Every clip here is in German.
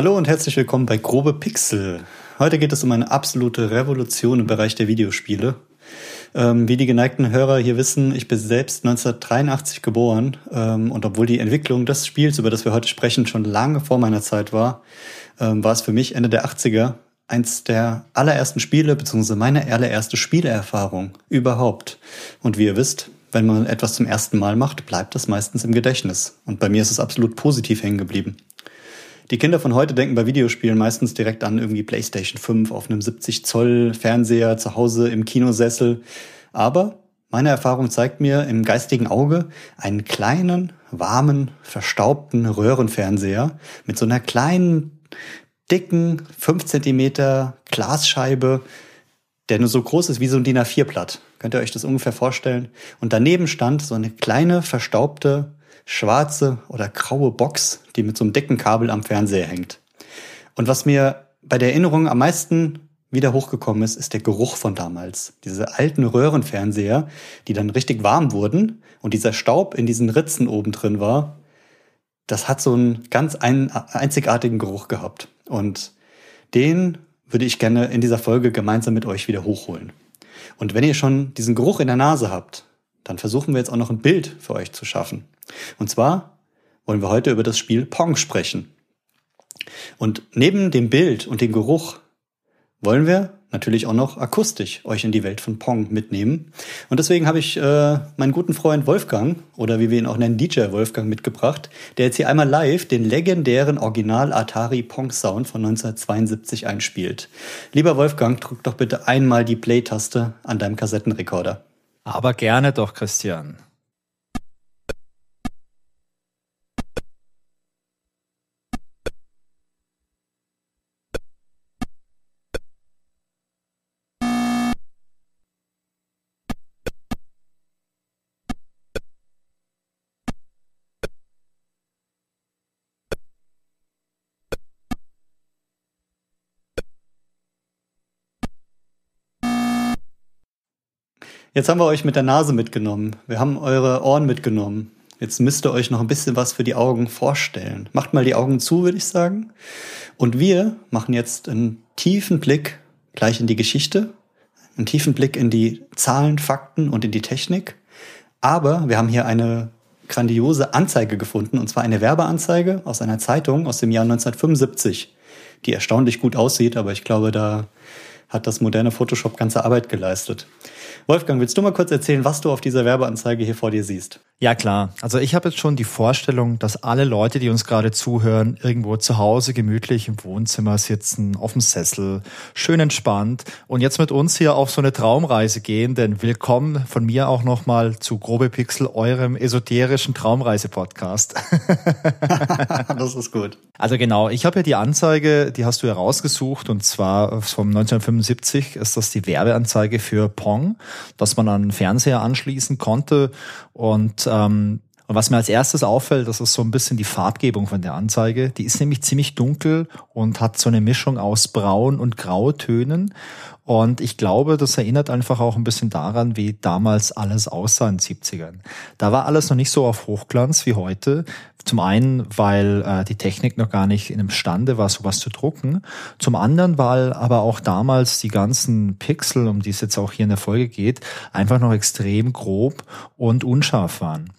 Hallo und herzlich willkommen bei Grobe Pixel. Heute geht es um eine absolute Revolution im Bereich der Videospiele. Ähm, wie die geneigten Hörer hier wissen, ich bin selbst 1983 geboren ähm, und obwohl die Entwicklung des Spiels, über das wir heute sprechen, schon lange vor meiner Zeit war, ähm, war es für mich Ende der 80er eins der allerersten Spiele, beziehungsweise meine allererste Spieleerfahrung überhaupt. Und wie ihr wisst, wenn man etwas zum ersten Mal macht, bleibt das meistens im Gedächtnis. Und bei mir ist es absolut positiv hängen geblieben. Die Kinder von heute denken bei Videospielen meistens direkt an irgendwie PlayStation 5 auf einem 70 Zoll Fernseher zu Hause im Kinosessel. Aber meine Erfahrung zeigt mir im geistigen Auge einen kleinen, warmen, verstaubten Röhrenfernseher mit so einer kleinen, dicken 5 Zentimeter Glasscheibe, der nur so groß ist wie so ein DIN A4-Blatt. Könnt ihr euch das ungefähr vorstellen? Und daneben stand so eine kleine, verstaubte schwarze oder graue Box, die mit so einem dicken Kabel am Fernseher hängt. Und was mir bei der Erinnerung am meisten wieder hochgekommen ist, ist der Geruch von damals. Diese alten Röhrenfernseher, die dann richtig warm wurden und dieser Staub in diesen Ritzen oben drin war, das hat so einen ganz ein, einzigartigen Geruch gehabt. Und den würde ich gerne in dieser Folge gemeinsam mit euch wieder hochholen. Und wenn ihr schon diesen Geruch in der Nase habt, dann versuchen wir jetzt auch noch ein Bild für euch zu schaffen. Und zwar wollen wir heute über das Spiel Pong sprechen. Und neben dem Bild und dem Geruch wollen wir natürlich auch noch akustisch euch in die Welt von Pong mitnehmen. Und deswegen habe ich äh, meinen guten Freund Wolfgang, oder wie wir ihn auch nennen, DJ Wolfgang, mitgebracht, der jetzt hier einmal live den legendären Original Atari Pong Sound von 1972 einspielt. Lieber Wolfgang, drück doch bitte einmal die Play-Taste an deinem Kassettenrekorder. Aber gerne doch, Christian. Jetzt haben wir euch mit der Nase mitgenommen. Wir haben eure Ohren mitgenommen. Jetzt müsst ihr euch noch ein bisschen was für die Augen vorstellen. Macht mal die Augen zu, würde ich sagen. Und wir machen jetzt einen tiefen Blick gleich in die Geschichte, einen tiefen Blick in die Zahlen, Fakten und in die Technik. Aber wir haben hier eine grandiose Anzeige gefunden, und zwar eine Werbeanzeige aus einer Zeitung aus dem Jahr 1975, die erstaunlich gut aussieht, aber ich glaube, da hat das moderne Photoshop ganze Arbeit geleistet. Wolfgang, willst du mal kurz erzählen, was du auf dieser Werbeanzeige hier vor dir siehst? Ja klar, also ich habe jetzt schon die Vorstellung, dass alle Leute, die uns gerade zuhören, irgendwo zu Hause gemütlich im Wohnzimmer sitzen, auf dem Sessel, schön entspannt und jetzt mit uns hier auf so eine Traumreise gehen, denn willkommen von mir auch nochmal zu Grobe Pixel, eurem esoterischen Traumreise-Podcast. das ist gut. Also genau, ich habe ja die Anzeige, die hast du herausgesucht und zwar vom 1975 ist das die Werbeanzeige für Pong, dass man an den Fernseher anschließen konnte und ähm, und was mir als erstes auffällt, das ist so ein bisschen die Farbgebung von der Anzeige. Die ist nämlich ziemlich dunkel und hat so eine Mischung aus Braun- und Grautönen. Und ich glaube, das erinnert einfach auch ein bisschen daran, wie damals alles aussah in den 70ern. Da war alles noch nicht so auf Hochglanz wie heute. Zum einen, weil äh, die Technik noch gar nicht in imstande war, sowas zu drucken. Zum anderen, weil aber auch damals die ganzen Pixel, um die es jetzt auch hier in der Folge geht, einfach noch extrem grob und unscharf waren.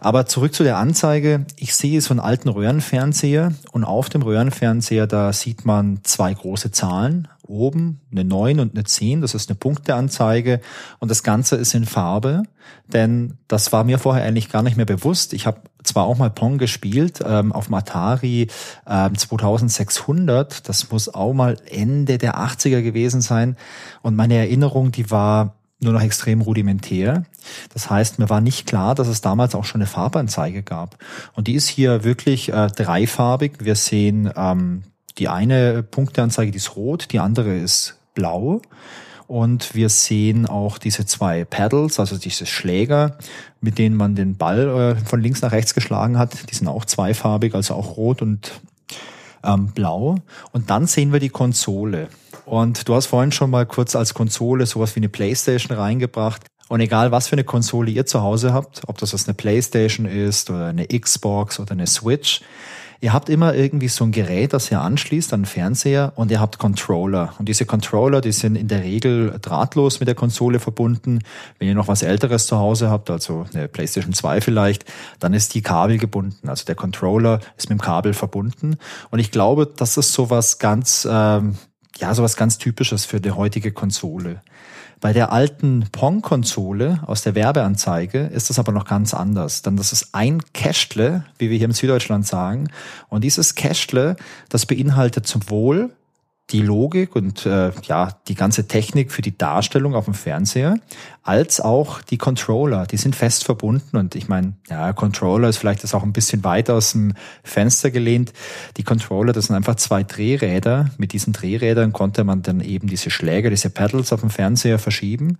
Aber zurück zu der Anzeige. Ich sehe so einen alten Röhrenfernseher und auf dem Röhrenfernseher, da sieht man zwei große Zahlen. Oben eine 9 und eine 10, das ist eine Punkteanzeige und das Ganze ist in Farbe, denn das war mir vorher eigentlich gar nicht mehr bewusst. Ich habe zwar auch mal Pong gespielt ähm, auf dem Atari ähm, 2600, das muss auch mal Ende der 80er gewesen sein und meine Erinnerung, die war nur noch extrem rudimentär. Das heißt, mir war nicht klar, dass es damals auch schon eine Farbanzeige gab. Und die ist hier wirklich äh, dreifarbig. Wir sehen ähm, die eine Punkteanzeige, die ist rot, die andere ist blau. Und wir sehen auch diese zwei Paddles, also diese Schläger, mit denen man den Ball äh, von links nach rechts geschlagen hat. Die sind auch zweifarbig, also auch rot und ähm, blau. Und dann sehen wir die Konsole. Und du hast vorhin schon mal kurz als Konsole sowas wie eine Playstation reingebracht. Und egal, was für eine Konsole ihr zu Hause habt, ob das jetzt eine Playstation ist oder eine Xbox oder eine Switch, Ihr habt immer irgendwie so ein Gerät, das ihr anschließt an den Fernseher und ihr habt Controller. Und diese Controller, die sind in der Regel drahtlos mit der Konsole verbunden. Wenn ihr noch was Älteres zu Hause habt, also eine PlayStation 2 vielleicht, dann ist die Kabel gebunden. Also der Controller ist mit dem Kabel verbunden. Und ich glaube, das ist sowas ganz, ähm, ja, sowas ganz Typisches für die heutige Konsole. Bei der alten Pong-Konsole aus der Werbeanzeige ist das aber noch ganz anders. Denn das ist ein Cashtle, wie wir hier in Süddeutschland sagen. Und dieses Cashtle, das beinhaltet sowohl die Logik und äh, ja die ganze Technik für die Darstellung auf dem Fernseher, als auch die Controller. Die sind fest verbunden und ich meine, ja, Controller ist vielleicht das auch ein bisschen weit aus dem Fenster gelehnt. Die Controller, das sind einfach zwei Drehräder. Mit diesen Drehrädern konnte man dann eben diese Schläger, diese Pedals auf dem Fernseher verschieben.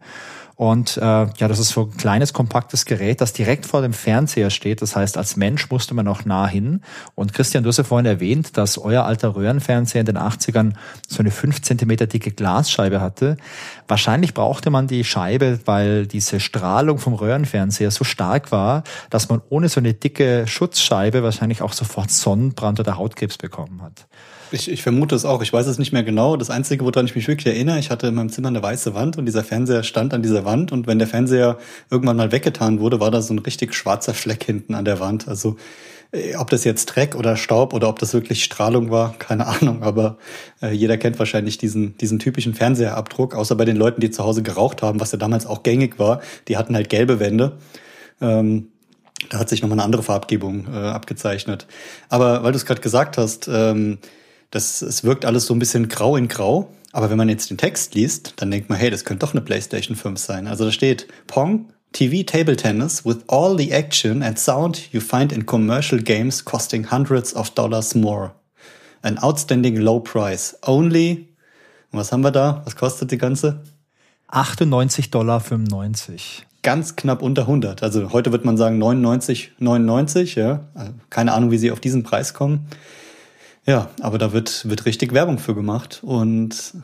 Und äh, ja, das ist so ein kleines, kompaktes Gerät, das direkt vor dem Fernseher steht. Das heißt, als Mensch musste man auch nah hin. Und Christian, du hast ja vorhin erwähnt, dass euer alter Röhrenfernseher in den 80ern so eine fünf Zentimeter dicke Glasscheibe hatte. Wahrscheinlich brauchte man die Scheibe, weil diese Strahlung vom Röhrenfernseher so stark war, dass man ohne so eine dicke Schutzscheibe wahrscheinlich auch sofort Sonnenbrand oder Hautkrebs bekommen hat. Ich, ich vermute es auch. Ich weiß es nicht mehr genau. Das Einzige, woran ich mich wirklich erinnere, ich hatte in meinem Zimmer eine weiße Wand und dieser Fernseher stand an dieser Wand und wenn der Fernseher irgendwann mal weggetan wurde, war da so ein richtig schwarzer Fleck hinten an der Wand. Also ob das jetzt Dreck oder Staub oder ob das wirklich Strahlung war, keine Ahnung. Aber äh, jeder kennt wahrscheinlich diesen, diesen typischen Fernseherabdruck, außer bei den Leuten, die zu Hause geraucht haben, was ja damals auch gängig war. Die hatten halt gelbe Wände. Ähm, da hat sich nochmal eine andere Farbgebung äh, abgezeichnet. Aber weil du es gerade gesagt hast, ähm, das, es wirkt alles so ein bisschen grau in grau. Aber wenn man jetzt den Text liest, dann denkt man, hey, das könnte doch eine PlayStation 5 sein. Also da steht Pong, TV Table Tennis with all the action and sound you find in commercial games costing hundreds of dollars more. An outstanding low price. Only, was haben wir da? Was kostet die ganze? 98,95 Dollar. Ganz knapp unter 100. Also heute wird man sagen 99, 99, ja. Also keine Ahnung, wie sie auf diesen Preis kommen. Ja, aber da wird, wird richtig Werbung für gemacht und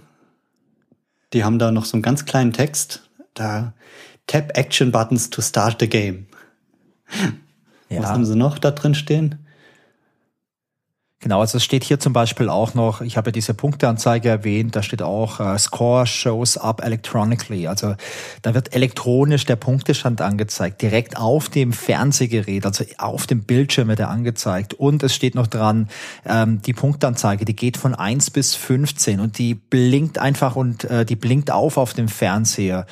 die haben da noch so einen ganz kleinen Text. Da Tap Action Buttons to start the game. Ja. Was haben sie noch da drin stehen? Genau, also es steht hier zum Beispiel auch noch, ich habe ja diese Punkteanzeige erwähnt, da steht auch uh, Score shows up electronically. Also da wird elektronisch der Punktestand angezeigt, direkt auf dem Fernsehgerät, also auf dem Bildschirm wird er angezeigt. Und es steht noch dran, ähm, die Punktanzeige, die geht von eins bis 15 und die blinkt einfach und äh, die blinkt auf auf dem Fernseher.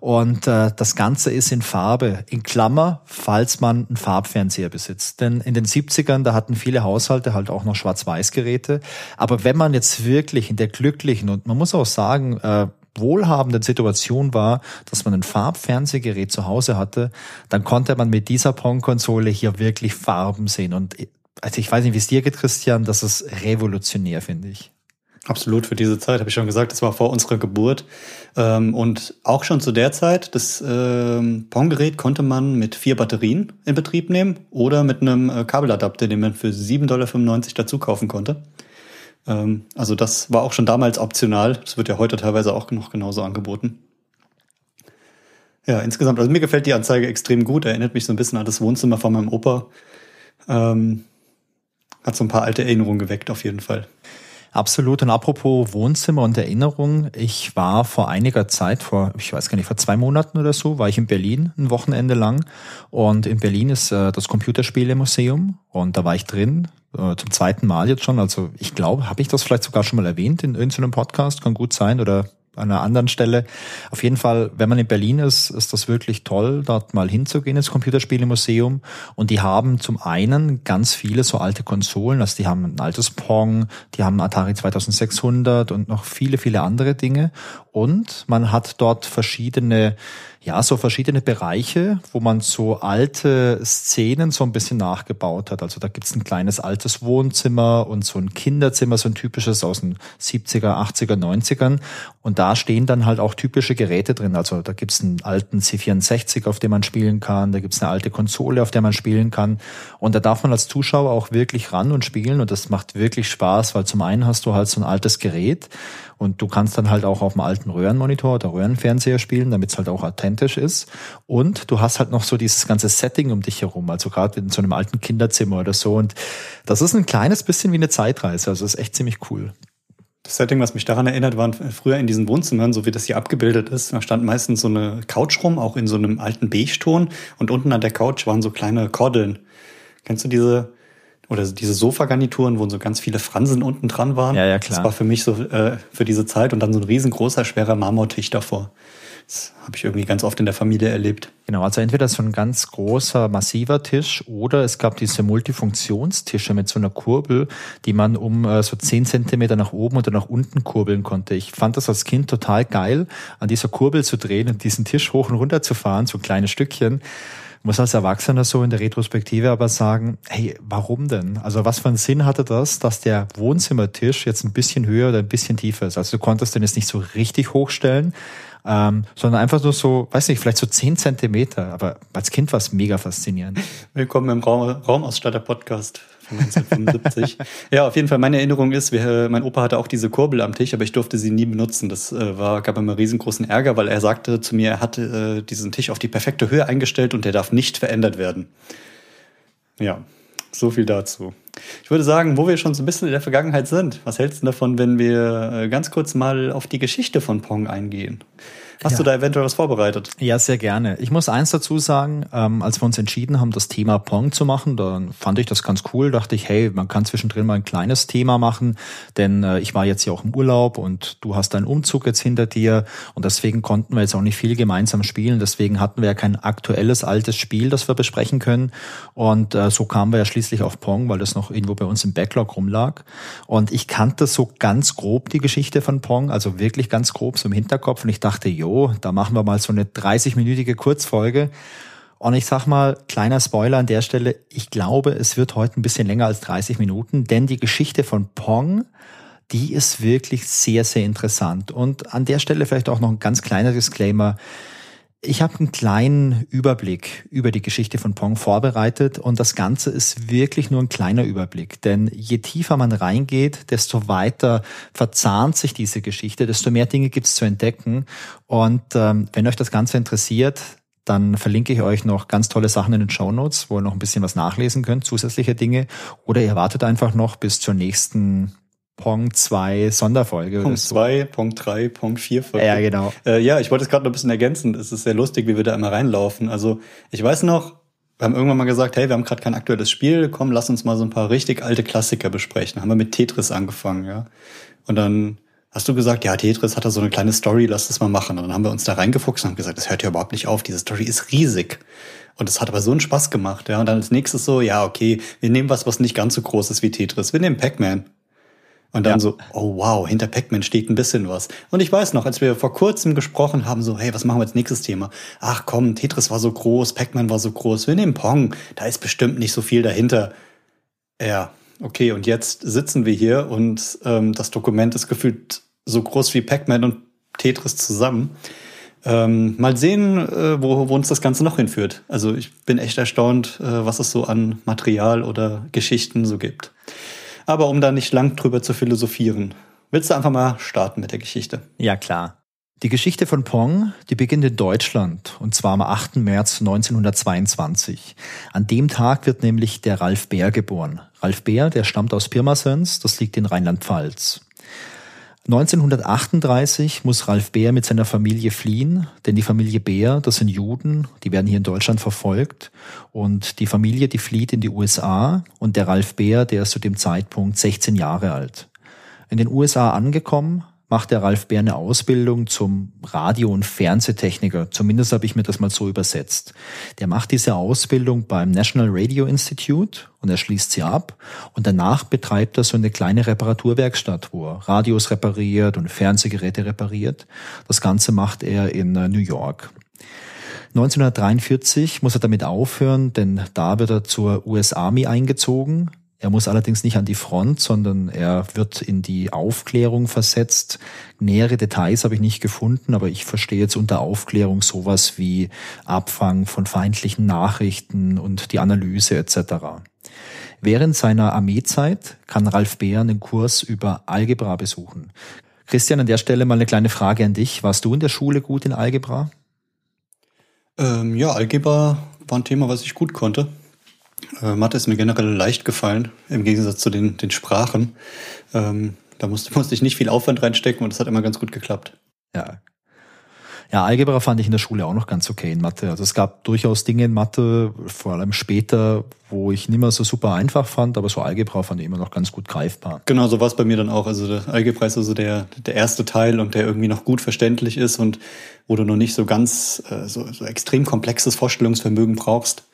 Und äh, das Ganze ist in Farbe, in Klammer, falls man einen Farbfernseher besitzt. Denn in den 70ern, da hatten viele Haushalte halt auch noch Schwarz-Weiß-Geräte. Aber wenn man jetzt wirklich in der glücklichen und man muss auch sagen, äh, wohlhabenden Situation war, dass man ein Farbfernsehgerät zu Hause hatte, dann konnte man mit dieser Pong-Konsole hier wirklich Farben sehen. Und also ich weiß nicht, wie es dir geht, Christian, das ist revolutionär, finde ich. Absolut, für diese Zeit, habe ich schon gesagt, das war vor unserer Geburt. Ähm, und auch schon zu der Zeit, das ähm, Pong-Gerät konnte man mit vier Batterien in Betrieb nehmen oder mit einem äh, Kabeladapter, den man für 7,95 Dollar dazu kaufen konnte. Ähm, also das war auch schon damals optional. Das wird ja heute teilweise auch noch genauso angeboten. Ja, insgesamt, also mir gefällt die Anzeige extrem gut. Erinnert mich so ein bisschen an das Wohnzimmer von meinem Opa. Hat so ein paar alte Erinnerungen geweckt, auf jeden Fall. Absolut. Und apropos Wohnzimmer und Erinnerung, ich war vor einiger Zeit, vor, ich weiß gar nicht, vor zwei Monaten oder so, war ich in Berlin ein Wochenende lang. Und in Berlin ist äh, das Computerspielemuseum und da war ich drin, äh, zum zweiten Mal jetzt schon. Also ich glaube, habe ich das vielleicht sogar schon mal erwähnt in irgendeinem Podcast, kann gut sein, oder an einer anderen Stelle. Auf jeden Fall, wenn man in Berlin ist, ist das wirklich toll, dort mal hinzugehen ins Computerspielemuseum. Und die haben zum einen ganz viele so alte Konsolen, also die haben ein altes Pong, die haben Atari 2600 und noch viele, viele andere Dinge. Und man hat dort verschiedene ja, so verschiedene Bereiche, wo man so alte Szenen so ein bisschen nachgebaut hat. Also da gibt's ein kleines altes Wohnzimmer und so ein Kinderzimmer, so ein typisches aus den 70er, 80er, 90ern. Und da stehen dann halt auch typische Geräte drin. Also da gibt's einen alten C64, auf dem man spielen kann. Da gibt's eine alte Konsole, auf der man spielen kann. Und da darf man als Zuschauer auch wirklich ran und spielen. Und das macht wirklich Spaß, weil zum einen hast du halt so ein altes Gerät und du kannst dann halt auch auf dem alten Röhrenmonitor oder Röhrenfernseher spielen, damit es halt auch authentisch ist. Und du hast halt noch so dieses ganze Setting um dich herum, also gerade in so einem alten Kinderzimmer oder so. Und das ist ein kleines bisschen wie eine Zeitreise. Also das ist echt ziemlich cool. Das Setting, was mich daran erinnert, waren früher in diesen Wohnzimmern, so wie das hier abgebildet ist, da stand meistens so eine Couch rum, auch in so einem alten Beige-Ton. Und unten an der Couch waren so kleine Kordeln. Kennst du diese, oder diese Sofagarnituren, wo so ganz viele Fransen unten dran waren? Ja, ja, klar. Das war für mich so äh, für diese Zeit und dann so ein riesengroßer, schwerer Marmortisch davor. Das habe ich irgendwie ganz oft in der Familie erlebt. Genau, also entweder so ein ganz großer, massiver Tisch oder es gab diese Multifunktionstische mit so einer Kurbel, die man um äh, so zehn Zentimeter nach oben oder nach unten kurbeln konnte. Ich fand das als Kind total geil, an dieser Kurbel zu drehen und diesen Tisch hoch und runter zu fahren, so kleine Stückchen muss als Erwachsener so in der Retrospektive aber sagen, hey, warum denn? Also was für einen Sinn hatte das, dass der Wohnzimmertisch jetzt ein bisschen höher oder ein bisschen tiefer ist? Also du konntest den jetzt nicht so richtig hochstellen, ähm, sondern einfach nur so, weiß nicht, vielleicht so zehn Zentimeter. Aber als Kind war es mega faszinierend. Willkommen im Raum, Raumausstatter-Podcast von 1975. ja, auf jeden Fall, meine Erinnerung ist, wir, mein Opa hatte auch diese Kurbel am Tisch, aber ich durfte sie nie benutzen. Das äh, war, gab immer riesengroßen Ärger, weil er sagte zu mir, er hatte äh, diesen Tisch auf die perfekte Höhe eingestellt und der darf nicht verändert werden. Ja, so viel dazu. Ich würde sagen, wo wir schon so ein bisschen in der Vergangenheit sind, was hältst du davon, wenn wir äh, ganz kurz mal auf die Geschichte von Pong eingehen? Hast ja. du da eventuell was vorbereitet? Ja, sehr gerne. Ich muss eins dazu sagen, ähm, als wir uns entschieden haben, das Thema Pong zu machen, dann fand ich das ganz cool. Dachte ich, hey, man kann zwischendrin mal ein kleines Thema machen, denn äh, ich war jetzt ja auch im Urlaub und du hast deinen Umzug jetzt hinter dir und deswegen konnten wir jetzt auch nicht viel gemeinsam spielen. Deswegen hatten wir ja kein aktuelles altes Spiel, das wir besprechen können. Und äh, so kamen wir ja schließlich auf Pong, weil das noch irgendwo bei uns im Backlog rumlag. Und ich kannte so ganz grob die Geschichte von Pong, also wirklich ganz grob so im Hinterkopf. Und ich dachte, jo, jo, da machen wir mal so eine 30-minütige Kurzfolge. Und ich sag mal, kleiner Spoiler an der Stelle, ich glaube, es wird heute ein bisschen länger als 30 Minuten, denn die Geschichte von Pong, die ist wirklich sehr, sehr interessant. Und an der Stelle vielleicht auch noch ein ganz kleiner Disclaimer. Ich habe einen kleinen Überblick über die Geschichte von Pong vorbereitet und das Ganze ist wirklich nur ein kleiner Überblick, denn je tiefer man reingeht, desto weiter verzahnt sich diese Geschichte, desto mehr Dinge gibt es zu entdecken. Und ähm, wenn euch das Ganze interessiert, dann verlinke ich euch noch ganz tolle Sachen in den Show Notes, wo ihr noch ein bisschen was nachlesen könnt, zusätzliche Dinge. Oder ihr wartet einfach noch bis zur nächsten Pong 2 Sonderfolge. Pong 2, Pong 3, Pong 4 Folge. Ja, genau. Äh, ja, ich wollte es gerade noch ein bisschen ergänzen. Es ist sehr lustig, wie wir da immer reinlaufen. Also ich weiß noch, wir haben irgendwann mal gesagt, hey, wir haben gerade kein aktuelles Spiel, komm, lass uns mal so ein paar richtig alte Klassiker besprechen. Haben wir mit Tetris angefangen, ja. Und dann hast du gesagt, ja, Tetris hat da so eine kleine Story, lass das mal machen. Und dann haben wir uns da reingefuchst und haben gesagt, das hört ja überhaupt nicht auf, diese Story ist riesig. Und es hat aber so einen Spaß gemacht, ja. Und dann als nächstes so, ja, okay, wir nehmen was, was nicht ganz so groß ist wie Tetris. Wir nehmen Pac-Man. Und dann ja. so, oh wow, hinter Pac-Man steht ein bisschen was. Und ich weiß noch, als wir vor kurzem gesprochen haben, so, hey, was machen wir als nächstes Thema? Ach komm, Tetris war so groß, Pac-Man war so groß, wir nehmen Pong, da ist bestimmt nicht so viel dahinter. Ja, okay, und jetzt sitzen wir hier und ähm, das Dokument ist gefühlt so groß wie Pac-Man und Tetris zusammen. Ähm, mal sehen, äh, wo, wo uns das Ganze noch hinführt. Also ich bin echt erstaunt, äh, was es so an Material oder Geschichten so gibt. Aber um da nicht lang drüber zu philosophieren, willst du einfach mal starten mit der Geschichte? Ja, klar. Die Geschichte von Pong, die beginnt in Deutschland und zwar am 8. März 1922. An dem Tag wird nämlich der Ralf Bär geboren. Ralf Bär, der stammt aus Pirmasens, das liegt in Rheinland-Pfalz. 1938 muss Ralf Bär mit seiner Familie fliehen, denn die Familie Bär, das sind Juden, die werden hier in Deutschland verfolgt und die Familie, die flieht in die USA und der Ralf Bär, der ist zu dem Zeitpunkt 16 Jahre alt. In den USA angekommen, macht der Ralf Bär eine Ausbildung zum Radio- und Fernsehtechniker. Zumindest habe ich mir das mal so übersetzt. Der macht diese Ausbildung beim National Radio Institute und er schließt sie ab und danach betreibt er so eine kleine Reparaturwerkstatt, wo er Radios repariert und Fernsehgeräte repariert. Das Ganze macht er in äh, New York. 1943 muss er damit aufhören, denn da wird er zur US Army eingezogen. Er muss allerdings nicht an die Front, sondern er wird in die Aufklärung versetzt. Nähere Details habe ich nicht gefunden, aber ich verstehe jetzt unter Aufklärung sowas wie Abfang von feindlichen Nachrichten und die Analyse etc. Während seiner Armeezeit kann Ralf Beer einen Kurs über Algebra besuchen. Christian, an der Stelle mal eine kleine Frage an dich. Warst du in der Schule gut in Algebra? Ähm, ja, Algebra war ein Thema, was ich gut konnte. Äh, Mathe ist mir generell leicht gefallen, im Gegensatz zu den, den Sprachen. Ähm, da musste, musste ich nicht viel Aufwand reinstecken und es hat immer ganz gut geklappt. Ja, ja, Algebra fand ich in der Schule auch noch ganz okay in Mathe. Also es gab durchaus Dinge in Mathe, vor allem später, wo ich nicht mehr so super einfach fand, aber so Algebra fand ich immer noch ganz gut greifbar. Genau, so war es bei mir dann auch. Also der Algebra ist also der, der erste Teil und der irgendwie noch gut verständlich ist und wo du noch nicht so ganz äh, so, so extrem komplexes Vorstellungsvermögen brauchst.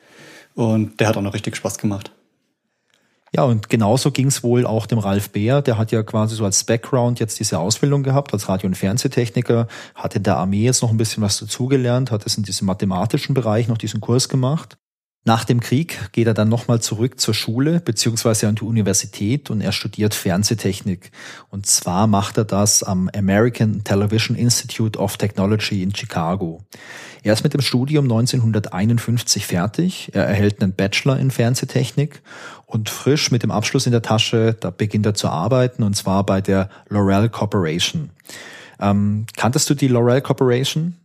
Und der hat auch noch richtig Spaß gemacht. Ja, und genauso ging es wohl auch dem Ralf Beer. Der hat ja quasi so als Background jetzt diese Ausbildung gehabt, als Radio- und Fernsehtechniker, hat in der Armee jetzt noch ein bisschen was dazugelernt, hat es in diesem mathematischen Bereich noch diesen Kurs gemacht. Nach dem Krieg geht er dann nochmal zurück zur Schule beziehungsweise an die Universität und er studiert Fernsehtechnik. Und zwar macht er das am American Television Institute of Technology in Chicago. Er ist mit dem Studium 1951 fertig. Er erhält einen Bachelor in Fernsehtechnik und frisch mit dem Abschluss in der Tasche, da beginnt er zu arbeiten und zwar bei der L'Oreal Corporation. Ähm, kanntest du die L'Oreal Corporation?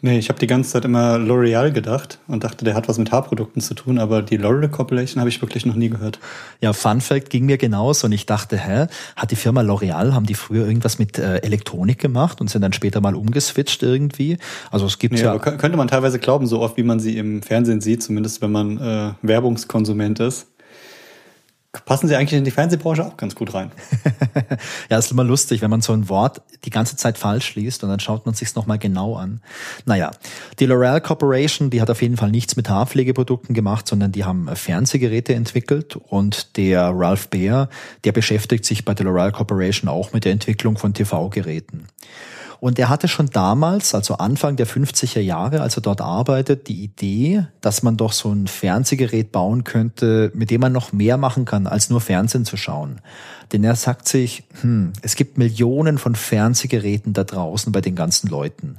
Nee, ich habe die ganze Zeit immer L'Oreal gedacht und dachte, der hat was mit Haarprodukten zu tun, aber die L'Oreal Corporation habe ich wirklich noch nie gehört. Ja, Fun Fact ging mir genauso und ich dachte, hä, hat die Firma L'Oreal, haben die früher irgendwas mit äh, Elektronik gemacht und sind dann später mal umgeswitcht irgendwie? Also es gibt nee, ja... könnte man teilweise glauben, so oft wie man sie im Fernsehen sieht, zumindest wenn man äh, Werbungskonsument ist passen sie eigentlich in die Fernsehbranche auch ganz gut rein. ja, ist immer lustig, wenn man so ein Wort die ganze Zeit falsch liest und dann schaut man sich's nochmal genau an. Naja, die L'Oreal Corporation, die hat auf jeden Fall nichts mit Haarpflegeprodukten gemacht, sondern die haben Fernsehgeräte entwickelt und der Ralph Baer, der beschäftigt sich bei der L'Oreal Corporation auch mit der Entwicklung von TV-Geräten. Und er hatte schon damals, also Anfang der 50er Jahre, als er dort arbeitet, die Idee, dass man doch so ein Fernsehgerät bauen könnte, mit dem man noch mehr machen kann, als nur Fernsehen zu schauen. Denn er sagt sich, hm, es gibt Millionen von Fernsehgeräten da draußen bei den ganzen Leuten.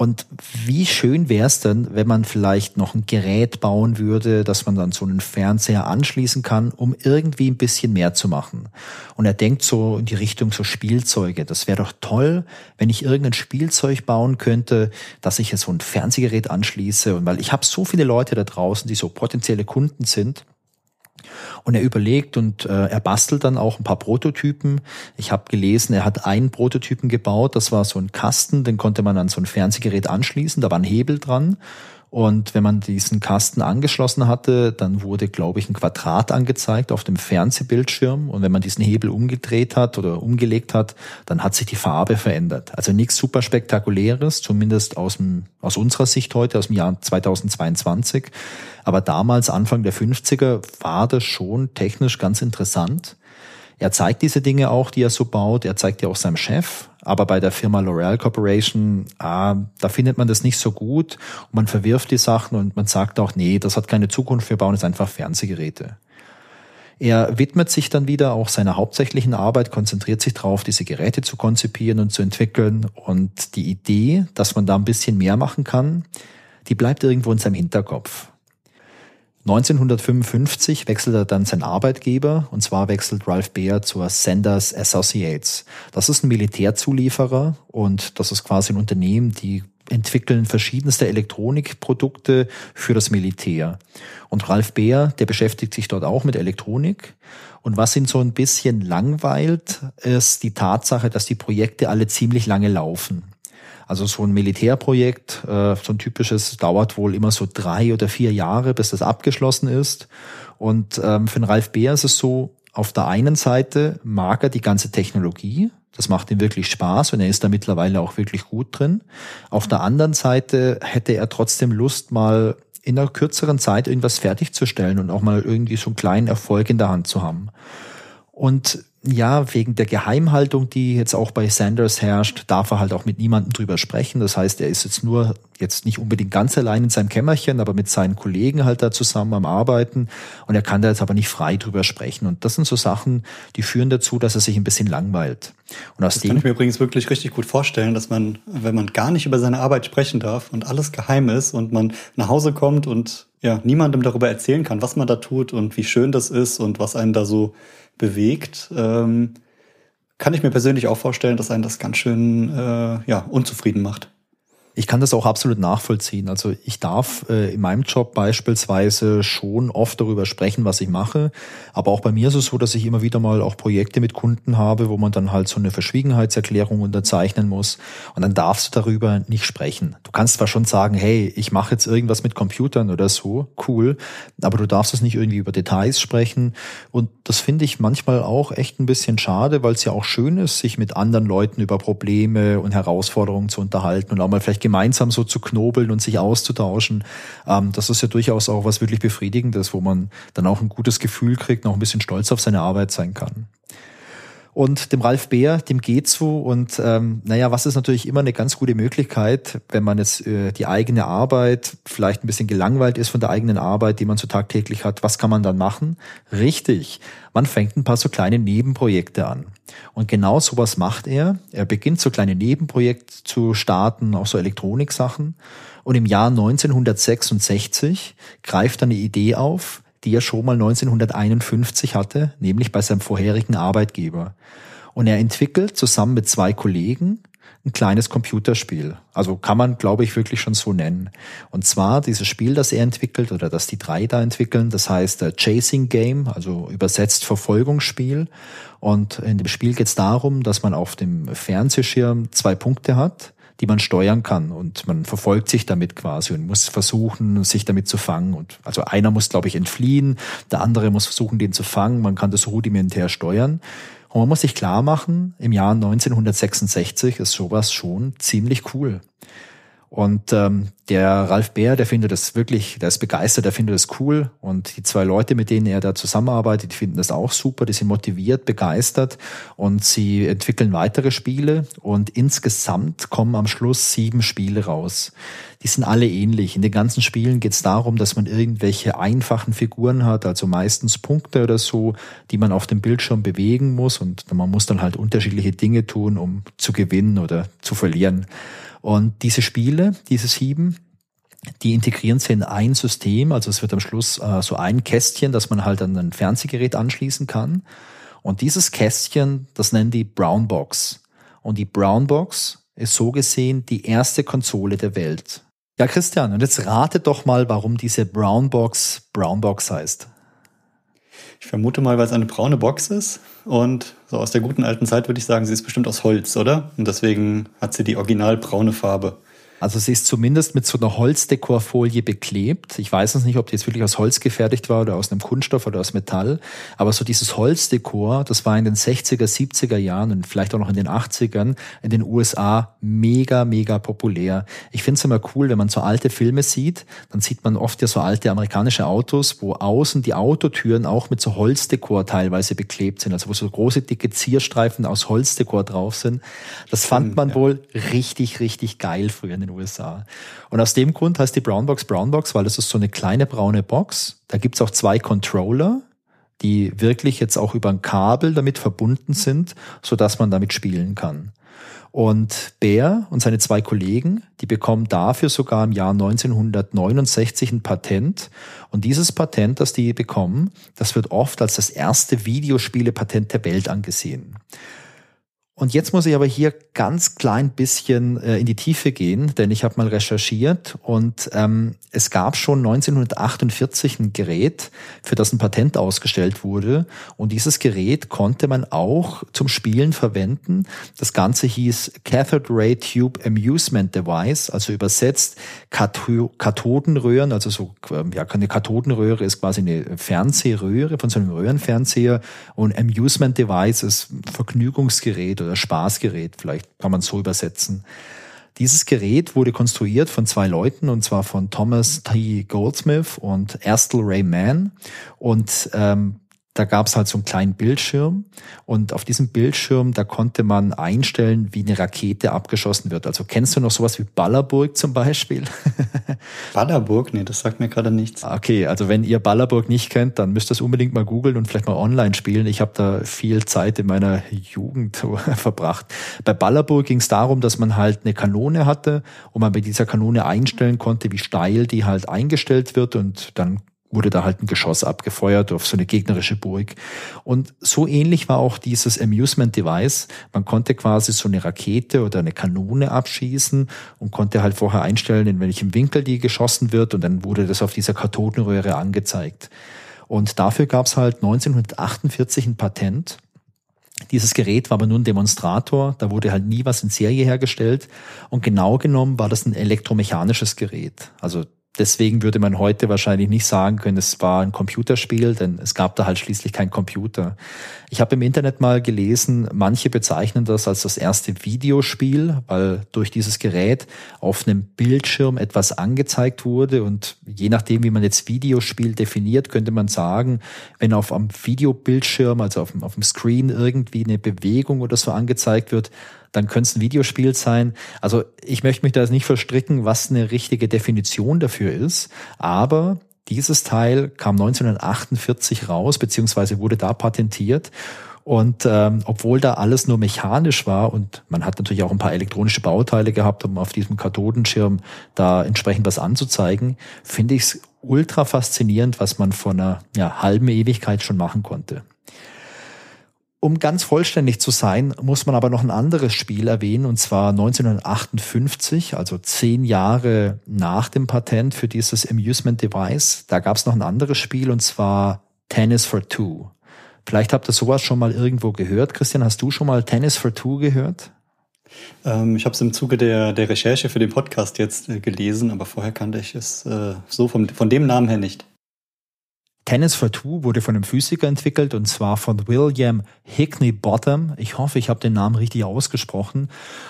Und wie schön wäre es denn, wenn man vielleicht noch ein Gerät bauen würde, dass man dann so einen Fernseher anschließen kann, um irgendwie ein bisschen mehr zu machen. Und er denkt so in die Richtung so Spielzeuge. Das wäre doch toll, wenn ich irgendein Spielzeug bauen könnte, dass ich jetzt so ein Fernsehgerät anschließe. Und weil ich habe so viele Leute da draußen, die so potenzielle Kunden sind, und er überlegt und äh, er bastelt dann auch ein paar Prototypen. Ich habe gelesen, er hat einen Prototypen gebaut, das war so ein Kasten, den konnte man an so ein Fernsehgerät anschließen, da war ein Hebel dran und wenn man diesen Kasten angeschlossen hatte, dann wurde, glaube ich, ein Quadrat angezeigt auf dem Fernsehbildschirm. Und wenn man diesen Hebel umgedreht hat oder umgelegt hat, dann hat sich die Farbe verändert. Also nichts super spektakuläres, zumindest aus, dem, aus unserer Sicht heute, aus dem Jahr 2022. Aber damals, Anfang der 50er, war das schon technisch ganz interessant. Er zeigt diese Dinge auch, die er so baut. Er zeigt ja auch seinem Chef. Aber bei der Firma L'Oreal Corporation, ah, da findet man das nicht so gut. Und man verwirft die Sachen und man sagt auch, nee, das hat keine Zukunft. Wir bauen jetzt einfach Fernsehgeräte. Er widmet sich dann wieder auch seiner hauptsächlichen Arbeit, konzentriert sich darauf, diese Geräte zu konzipieren und zu entwickeln. Und die Idee, dass man da ein bisschen mehr machen kann, die bleibt irgendwo in seinem Hinterkopf. 1955 wechselt er dann sein Arbeitgeber und zwar wechselt Ralph Baer zur Sanders Associates. Das ist ein Militärzulieferer und das ist quasi ein Unternehmen, die entwickeln verschiedenste Elektronikprodukte für das Militär. Und Ralph Beer, der beschäftigt sich dort auch mit Elektronik. Und was ihn so ein bisschen langweilt, ist die Tatsache, dass die Projekte alle ziemlich lange laufen. Also so ein Militärprojekt, äh, so ein typisches, dauert wohl immer so drei oder vier Jahre, bis das abgeschlossen ist. Und ähm, für den Ralf Beer ist es so, auf der einen Seite mag er die ganze Technologie, das macht ihm wirklich Spaß und er ist da mittlerweile auch wirklich gut drin. Auf der anderen Seite hätte er trotzdem Lust, mal in einer kürzeren Zeit irgendwas fertigzustellen und auch mal irgendwie so einen kleinen Erfolg in der Hand zu haben. Und ja, wegen der Geheimhaltung, die jetzt auch bei Sanders herrscht, darf er halt auch mit niemandem drüber sprechen. Das heißt, er ist jetzt nur, jetzt nicht unbedingt ganz allein in seinem Kämmerchen, aber mit seinen Kollegen halt da zusammen am Arbeiten. Und er kann da jetzt aber nicht frei drüber sprechen. Und das sind so Sachen, die führen dazu, dass er sich ein bisschen langweilt. Und aus das dem kann ich mir übrigens wirklich richtig gut vorstellen, dass man, wenn man gar nicht über seine Arbeit sprechen darf und alles geheim ist und man nach Hause kommt und ja, niemandem darüber erzählen kann, was man da tut und wie schön das ist und was einen da so bewegt, ähm, kann ich mir persönlich auch vorstellen, dass einen das ganz schön äh, ja, unzufrieden macht. Ich kann das auch absolut nachvollziehen. Also ich darf äh, in meinem Job beispielsweise schon oft darüber sprechen, was ich mache. Aber auch bei mir ist es so, dass ich immer wieder mal auch Projekte mit Kunden habe, wo man dann halt so eine Verschwiegenheitserklärung unterzeichnen muss. Und dann darfst du darüber nicht sprechen. Du kannst zwar schon sagen, hey, ich mache jetzt irgendwas mit Computern oder so, cool, aber du darfst es nicht irgendwie über Details sprechen. Und das finde ich manchmal auch echt ein bisschen schade, weil es ja auch schön ist, sich mit anderen Leuten über Probleme und Herausforderungen zu unterhalten und auch mal vielleicht vielleicht gemeinsam so zu knobeln und sich auszutauschen. Ähm, das ist ja durchaus auch was wirklich Befriedigendes, wo man dann auch ein gutes Gefühl kriegt auch ein bisschen stolz auf seine Arbeit sein kann. Und dem Ralf Beer, dem so. Und ähm, naja, was ist natürlich immer eine ganz gute Möglichkeit, wenn man jetzt äh, die eigene Arbeit vielleicht ein bisschen gelangweilt ist von der eigenen Arbeit, die man so tagtäglich hat, was kann man dann machen? Richtig, man fängt ein paar so kleine Nebenprojekte an. Und genau sowas macht er. Er beginnt so kleine Nebenprojekte zu starten, auch so Elektroniksachen. Und im Jahr 1966 greift er eine Idee auf, die er schon mal 1951 hatte, nämlich bei seinem vorherigen Arbeitgeber. Und er entwickelt zusammen mit zwei Kollegen ein kleines Computerspiel. Also kann man, glaube ich, wirklich schon so nennen. Und zwar dieses Spiel, das er entwickelt oder das die drei da entwickeln, das heißt äh, Chasing Game, also übersetzt Verfolgungsspiel. Und in dem Spiel geht es darum, dass man auf dem Fernsehschirm zwei Punkte hat die man steuern kann und man verfolgt sich damit quasi und muss versuchen, sich damit zu fangen. Und also einer muss, glaube ich, entfliehen, der andere muss versuchen, den zu fangen. Man kann das rudimentär steuern. Und man muss sich klar machen, im Jahr 1966 ist sowas schon ziemlich cool. Und ähm, der Ralf Bär, der findet das wirklich, der ist begeistert, der findet das cool. Und die zwei Leute, mit denen er da zusammenarbeitet, die finden das auch super, die sind motiviert, begeistert und sie entwickeln weitere Spiele. Und insgesamt kommen am Schluss sieben Spiele raus. Die sind alle ähnlich. In den ganzen Spielen geht es darum, dass man irgendwelche einfachen Figuren hat, also meistens Punkte oder so, die man auf dem Bildschirm bewegen muss. Und man muss dann halt unterschiedliche Dinge tun, um zu gewinnen oder zu verlieren. Und diese Spiele, diese sieben, die integrieren sie in ein System. Also es wird am Schluss äh, so ein Kästchen, das man halt an ein Fernsehgerät anschließen kann. Und dieses Kästchen, das nennen die Brown Box. Und die Brown Box ist so gesehen die erste Konsole der Welt. Ja, Christian, und jetzt rate doch mal, warum diese Brown Box Brown Box heißt. Ich vermute mal, weil es eine braune Box ist. Und so aus der guten alten Zeit würde ich sagen, sie ist bestimmt aus Holz, oder? Und deswegen hat sie die original braune Farbe. Also sie ist zumindest mit so einer Holzdekorfolie beklebt. Ich weiß es nicht, ob die jetzt wirklich aus Holz gefertigt war oder aus einem Kunststoff oder aus Metall. Aber so dieses Holzdekor, das war in den 60er, 70er Jahren und vielleicht auch noch in den 80ern in den USA mega, mega populär. Ich finde es immer cool, wenn man so alte Filme sieht, dann sieht man oft ja so alte amerikanische Autos, wo außen die Autotüren auch mit so Holzdekor teilweise beklebt sind. Also wo so große, dicke Zierstreifen aus Holzdekor drauf sind. Das fand man ja. wohl richtig, richtig geil früher in den den USA. Und aus dem Grund heißt die Brownbox Brownbox, weil es ist so eine kleine braune Box. Da gibt's auch zwei Controller, die wirklich jetzt auch über ein Kabel damit verbunden sind, so dass man damit spielen kann. Und Bär und seine zwei Kollegen, die bekommen dafür sogar im Jahr 1969 ein Patent. Und dieses Patent, das die bekommen, das wird oft als das erste Videospielepatent der Welt angesehen. Und jetzt muss ich aber hier ganz klein bisschen äh, in die Tiefe gehen, denn ich habe mal recherchiert und ähm, es gab schon 1948 ein Gerät, für das ein Patent ausgestellt wurde. Und dieses Gerät konnte man auch zum Spielen verwenden. Das Ganze hieß Cathode Ray Tube Amusement Device, also übersetzt Kathodenröhren, also so, ähm, ja, eine Kathodenröhre ist quasi eine Fernsehröhre von so einem Röhrenfernseher und Amusement Device ist Vergnügungsgerät oder Spaßgerät, vielleicht kann man es so übersetzen. Dieses Gerät wurde konstruiert von zwei Leuten, und zwar von Thomas T. Goldsmith und Astle Ray Mann. Und ähm, da gab es halt so einen kleinen Bildschirm und auf diesem Bildschirm, da konnte man einstellen, wie eine Rakete abgeschossen wird. Also kennst du noch sowas wie Ballerburg zum Beispiel? Ballerburg? Nee, das sagt mir gerade nichts. Okay, also wenn ihr Ballerburg nicht kennt, dann müsst ihr es unbedingt mal googeln und vielleicht mal online spielen. Ich habe da viel Zeit in meiner Jugend verbracht. Bei Ballerburg ging es darum, dass man halt eine Kanone hatte und man bei dieser Kanone einstellen konnte, wie steil die halt eingestellt wird und dann wurde da halt ein Geschoss abgefeuert auf so eine gegnerische Burg. Und so ähnlich war auch dieses Amusement Device. Man konnte quasi so eine Rakete oder eine Kanone abschießen und konnte halt vorher einstellen, in welchem Winkel die geschossen wird und dann wurde das auf dieser Kathodenröhre angezeigt. Und dafür gab es halt 1948 ein Patent. Dieses Gerät war aber nur ein Demonstrator, da wurde halt nie was in Serie hergestellt und genau genommen war das ein elektromechanisches Gerät. Also deswegen würde man heute wahrscheinlich nicht sagen können, es war ein Computerspiel, denn es gab da halt schließlich kein Computer. Ich habe im Internet mal gelesen, manche bezeichnen das als das erste Videospiel, weil durch dieses Gerät auf einem Bildschirm etwas angezeigt wurde und je nachdem, wie man jetzt Videospiel definiert, könnte man sagen, wenn auf am Videobildschirm, also auf, auf dem Screen irgendwie eine Bewegung oder so angezeigt wird, dann könnte es ein Videospiel sein. Also ich möchte mich da nicht verstricken, was eine richtige Definition dafür ist, aber dieses Teil kam 1948 raus, beziehungsweise wurde da patentiert. Und ähm, obwohl da alles nur mechanisch war und man hat natürlich auch ein paar elektronische Bauteile gehabt, um auf diesem Kathodenschirm da entsprechend was anzuzeigen, finde ich es ultra faszinierend, was man vor einer ja, halben Ewigkeit schon machen konnte. Um ganz vollständig zu sein, muss man aber noch ein anderes Spiel erwähnen, und zwar 1958, also zehn Jahre nach dem Patent für dieses Amusement Device. Da gab es noch ein anderes Spiel, und zwar Tennis for Two. Vielleicht habt ihr sowas schon mal irgendwo gehört. Christian, hast du schon mal Tennis for Two gehört? Ähm, ich habe es im Zuge der, der Recherche für den Podcast jetzt äh, gelesen, aber vorher kannte ich es äh, so vom, von dem Namen her nicht. Tennis for Two wurde von einem Physiker entwickelt und zwar von William Hickney Bottom. Ich hoffe, ich habe den Namen richtig ausgesprochen.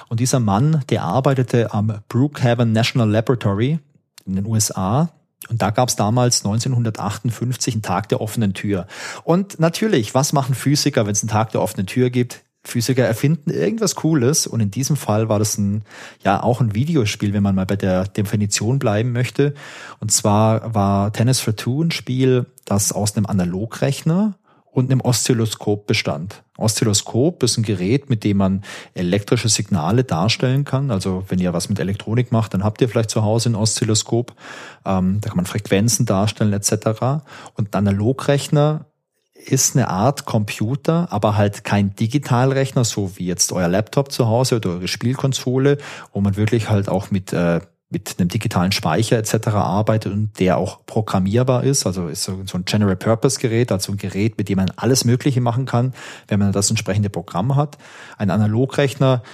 Und dieser Mann, der arbeitete am Brookhaven National Laboratory in den USA. Und da gab es damals 1958 einen Tag der offenen Tür. Und natürlich, was machen Physiker, wenn es einen Tag der offenen Tür gibt? Physiker erfinden irgendwas Cooles und in diesem Fall war das ein, ja, auch ein Videospiel, wenn man mal bei der Definition bleiben möchte. Und zwar war Tennis for Two ein Spiel, das aus einem Analogrechner und einem Oszilloskop bestand. Oszilloskop ist ein Gerät, mit dem man elektrische Signale darstellen kann. Also wenn ihr was mit Elektronik macht, dann habt ihr vielleicht zu Hause ein Oszilloskop. Ähm, da kann man Frequenzen darstellen etc. Und ein Analogrechner ist eine Art Computer, aber halt kein Digitalrechner, so wie jetzt euer Laptop zu Hause oder eure Spielkonsole, wo man wirklich halt auch mit äh, mit einem digitalen Speicher etc. arbeitet und der auch programmierbar ist. Also ist so, ein General Purpose Gerät, also ein Gerät, mit dem man alles Mögliche machen kann, wenn man das entsprechende Programm hat. Ein Analogrechner,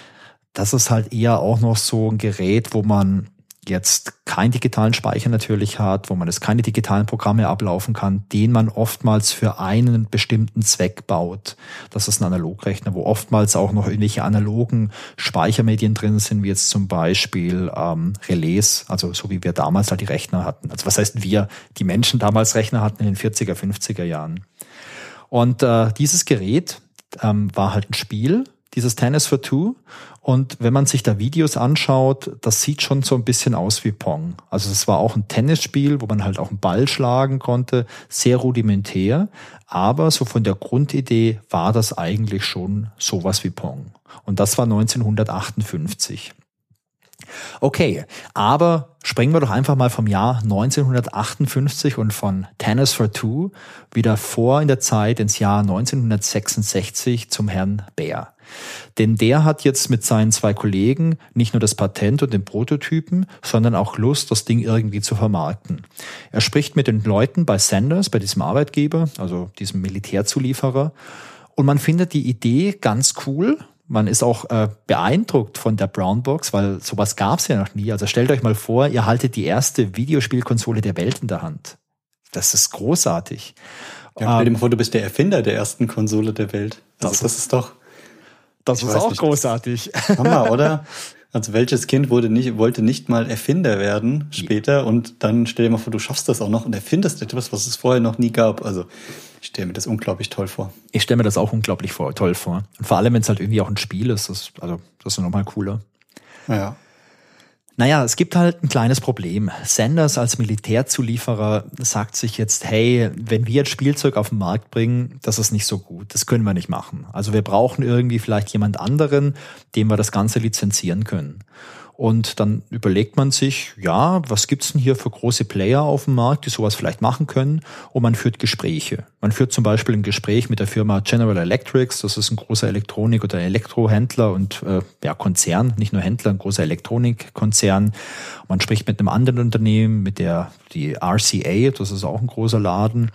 das ist halt eher auch noch so ein Gerät, wo man jetzt keinen digitalen Speicher natürlich hat, wo man es keine digitalen Programme ablaufen kann, den man oftmals für einen bestimmten Zweck baut. Das ist ein Analogrechner, wo oftmals auch noch irgendwelche analogen Speichermedien drin sind, wie jetzt zum Beispiel ähm, Relais, also so wie wir damals halt die Rechner hatten. Also was heißt wir, die Menschen damals Rechner hatten in den 40er, 50er Jahren. Und äh, dieses Gerät ähm, war halt ein Spiel, dieses Tennis for Two. Und wenn man sich da Videos anschaut, das sieht schon so ein bisschen aus wie Pong. Also es war auch ein Tennisspiel, wo man halt auch einen Ball schlagen konnte, sehr rudimentär. Aber so von der Grundidee war das eigentlich schon sowas wie Pong. Und das war 1958. Okay, aber springen wir doch einfach mal vom Jahr 1958 und von Tennis for Two wieder vor in der Zeit ins Jahr 1966 zum Herrn Bär. Denn der hat jetzt mit seinen zwei Kollegen nicht nur das Patent und den Prototypen, sondern auch Lust, das Ding irgendwie zu vermarkten. Er spricht mit den Leuten bei Sanders, bei diesem Arbeitgeber, also diesem Militärzulieferer, und man findet die Idee ganz cool. Man ist auch äh, beeindruckt von der Brownbox, weil sowas gab es ja noch nie. Also stellt euch mal vor, ihr haltet die erste Videospielkonsole der Welt in der Hand. Das ist großartig. Ja, stell dir mal vor, du bist der Erfinder der ersten Konsole der Welt. Also das, das ist doch das ist auch nicht, großartig. Hammer, oder? Also welches Kind wurde nicht, wollte nicht mal Erfinder werden später und dann stell dir mal vor, du schaffst das auch noch und erfindest etwas, was es vorher noch nie gab. Also stelle mir das unglaublich toll vor. Ich stelle mir das auch unglaublich vor, toll vor. Und vor allem, wenn es halt irgendwie auch ein Spiel ist, das, also das ist nochmal cooler. Ja. Naja, es gibt halt ein kleines Problem. Sanders als Militärzulieferer sagt sich jetzt, hey, wenn wir jetzt Spielzeug auf den Markt bringen, das ist nicht so gut. Das können wir nicht machen. Also wir brauchen irgendwie vielleicht jemand anderen, dem wir das Ganze lizenzieren können. Und dann überlegt man sich, ja, was gibt's denn hier für große Player auf dem Markt, die sowas vielleicht machen können? Und man führt Gespräche. Man führt zum Beispiel ein Gespräch mit der Firma General Electrics, das ist ein großer Elektronik- oder Elektrohändler und äh, ja, Konzern, nicht nur Händler, ein großer Elektronikkonzern. Man spricht mit einem anderen Unternehmen, mit der die RCA, das ist auch ein großer Laden.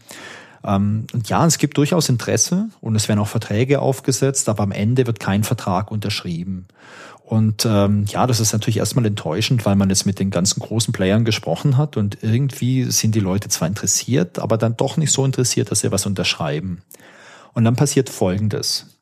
Ähm, und ja, es gibt durchaus Interesse und es werden auch Verträge aufgesetzt, aber am Ende wird kein Vertrag unterschrieben. Und ähm, ja, das ist natürlich erstmal enttäuschend, weil man jetzt mit den ganzen großen Playern gesprochen hat und irgendwie sind die Leute zwar interessiert, aber dann doch nicht so interessiert, dass sie was unterschreiben. Und dann passiert Folgendes.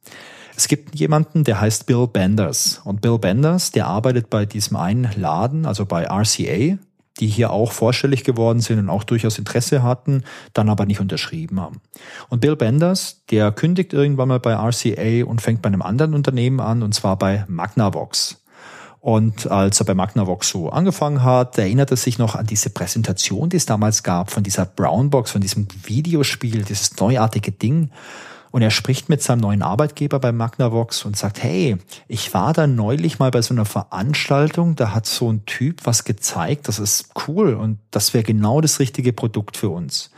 Es gibt jemanden, der heißt Bill Benders. Und Bill Benders, der arbeitet bei diesem einen Laden, also bei RCA die hier auch vorstellig geworden sind und auch durchaus Interesse hatten, dann aber nicht unterschrieben haben. Und Bill Benders, der kündigt irgendwann mal bei RCA und fängt bei einem anderen Unternehmen an, und zwar bei Magnavox. Und als er bei Magnavox so angefangen hat, erinnert er sich noch an diese Präsentation, die es damals gab, von dieser Brownbox, von diesem Videospiel, dieses neuartige Ding. Und er spricht mit seinem neuen Arbeitgeber bei Magnavox und sagt, hey, ich war da neulich mal bei so einer Veranstaltung, da hat so ein Typ was gezeigt, das ist cool und das wäre genau das richtige Produkt für uns.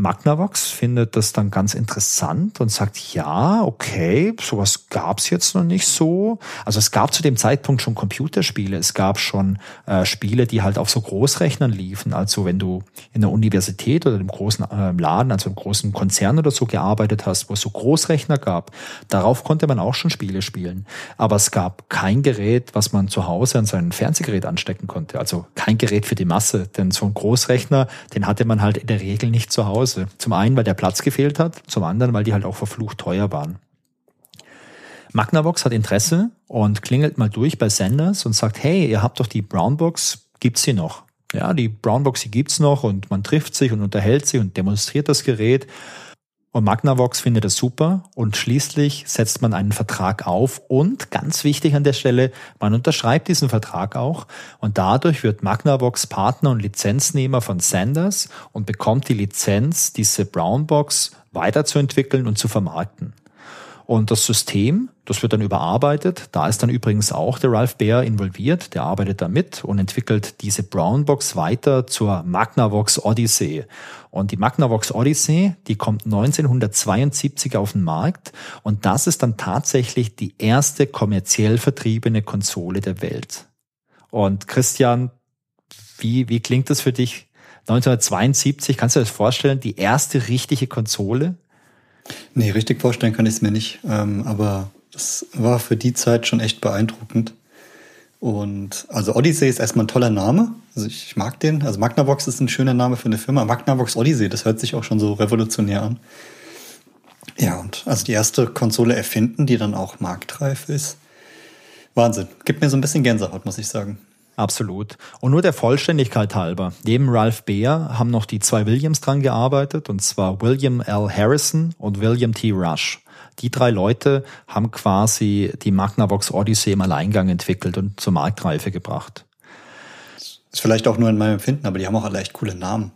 Magnavox findet das dann ganz interessant und sagt, ja, okay, sowas gab's jetzt noch nicht so. Also es gab zu dem Zeitpunkt schon Computerspiele, es gab schon äh, Spiele, die halt auf so Großrechnern liefen. Also wenn du in der Universität oder im großen äh, Laden, also im großen Konzern oder so gearbeitet hast, wo es so Großrechner gab, darauf konnte man auch schon Spiele spielen. Aber es gab kein Gerät, was man zu Hause an sein Fernsehgerät anstecken konnte. Also kein Gerät für die Masse, denn so ein Großrechner, den hatte man halt in der Regel nicht zu Hause. Hause. Zum einen, weil der Platz gefehlt hat, zum anderen, weil die halt auch verflucht teuer waren. Magnavox hat Interesse und klingelt mal durch bei Sanders und sagt, hey, ihr habt doch die Brownbox, gibt's sie noch? Ja, die Brownbox, die gibt's noch und man trifft sich und unterhält sich und demonstriert das Gerät und Magnavox findet es super. Und schließlich setzt man einen Vertrag auf. Und ganz wichtig an der Stelle, man unterschreibt diesen Vertrag auch. Und dadurch wird Magnavox Partner und Lizenznehmer von Sanders und bekommt die Lizenz, diese Brownbox weiterzuentwickeln und zu vermarkten. Und das System, das wird dann überarbeitet. Da ist dann übrigens auch der Ralph Baer involviert. Der arbeitet da mit und entwickelt diese Brownbox weiter zur Magnavox Odyssey. Und die Magnavox Odyssey, die kommt 1972 auf den Markt. Und das ist dann tatsächlich die erste kommerziell vertriebene Konsole der Welt. Und Christian, wie, wie klingt das für dich? 1972, kannst du dir das vorstellen, die erste richtige Konsole? Nee, richtig vorstellen kann ich es mir nicht. Ähm, aber das war für die Zeit schon echt beeindruckend. Und also Odyssey ist erstmal ein toller Name. Also ich mag den. Also Magnavox ist ein schöner Name für eine Firma. Magnavox Odyssey, das hört sich auch schon so revolutionär an. Ja, und also die erste Konsole erfinden, die dann auch marktreif ist. Wahnsinn. Gibt mir so ein bisschen Gänsehaut, muss ich sagen. Absolut. Und nur der Vollständigkeit halber. Neben Ralph Baer haben noch die zwei Williams dran gearbeitet, und zwar William L. Harrison und William T. Rush. Die drei Leute haben quasi die Magnavox Odyssey im Alleingang entwickelt und zur Marktreife gebracht. ist vielleicht auch nur in meinem Empfinden, aber die haben auch alle echt coole Namen.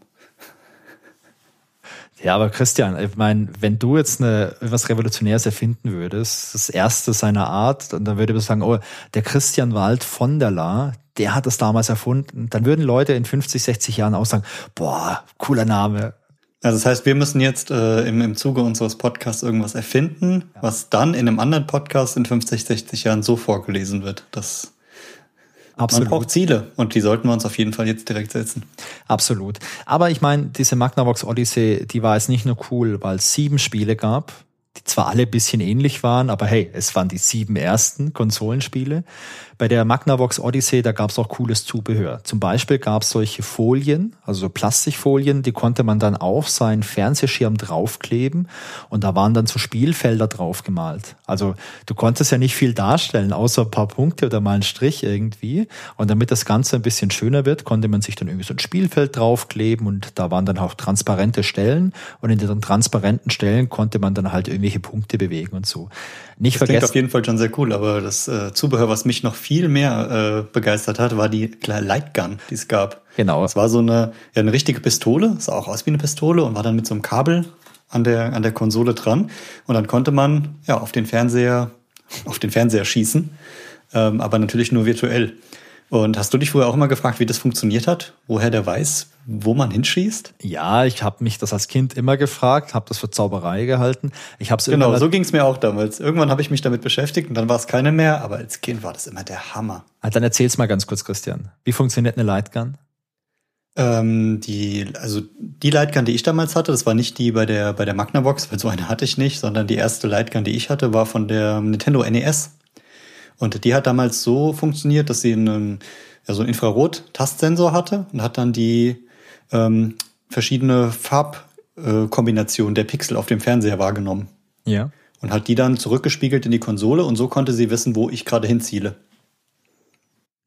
Ja, aber Christian, ich meine, wenn du jetzt eine, was Revolutionäres erfinden würdest, das erste seiner Art, dann würde man sagen, oh, der Christian Wald von der La, der hat das damals erfunden, dann würden Leute in 50, 60 Jahren auch sagen, boah, cooler Name. Also das heißt, wir müssen jetzt äh, im, im Zuge unseres Podcasts irgendwas erfinden, ja. was dann in einem anderen Podcast in 50, 60 Jahren so vorgelesen wird. Das Absolut. Man braucht Ziele und die sollten wir uns auf jeden Fall jetzt direkt setzen. Absolut. Aber ich meine, diese Magnavox Odyssey, die war jetzt nicht nur cool, weil es sieben Spiele gab, die zwar alle ein bisschen ähnlich waren, aber hey, es waren die sieben ersten Konsolenspiele. Bei der Magnavox Odyssey, da gab es auch cooles Zubehör. Zum Beispiel gab es solche Folien, also so Plastikfolien, die konnte man dann auf seinen Fernsehschirm draufkleben und da waren dann so Spielfelder draufgemalt. Also du konntest ja nicht viel darstellen, außer ein paar Punkte oder mal einen Strich irgendwie. Und damit das Ganze ein bisschen schöner wird, konnte man sich dann irgendwie so ein Spielfeld draufkleben und da waren dann auch transparente Stellen und in den transparenten Stellen konnte man dann halt irgendwelche Punkte bewegen und so. Nicht das vergessen. Klingt auf jeden Fall schon sehr cool, aber das äh, Zubehör, was mich noch viel mehr äh, begeistert hat, war die Lightgun, die es gab. Genau. Es war so eine, ja, eine richtige Pistole, sah auch aus wie eine Pistole und war dann mit so einem Kabel an der, an der Konsole dran. Und dann konnte man ja auf den Fernseher, auf den Fernseher schießen, ähm, aber natürlich nur virtuell. Und hast du dich früher auch immer gefragt, wie das funktioniert hat? Woher der weiß, wo man hinschießt? Ja, ich habe mich das als Kind immer gefragt, habe das für Zauberei gehalten. Ich habe Genau, so ging es mir auch damals. Irgendwann habe ich mich damit beschäftigt und dann war es keine mehr, aber als Kind war das immer der Hammer. Also dann erzähl's mal ganz kurz, Christian. Wie funktioniert eine Lightgun? Ähm, die, also die Lightgun, die ich damals hatte, das war nicht die bei der bei der Magnavox, weil so eine hatte ich nicht, sondern die erste Lightgun, die ich hatte, war von der Nintendo NES. Und die hat damals so funktioniert, dass sie einen, ja, so einen Infrarot-Tastsensor hatte und hat dann die ähm, verschiedene Farbkombinationen der Pixel auf dem Fernseher wahrgenommen. Ja. Und hat die dann zurückgespiegelt in die Konsole und so konnte sie wissen, wo ich gerade hinziele.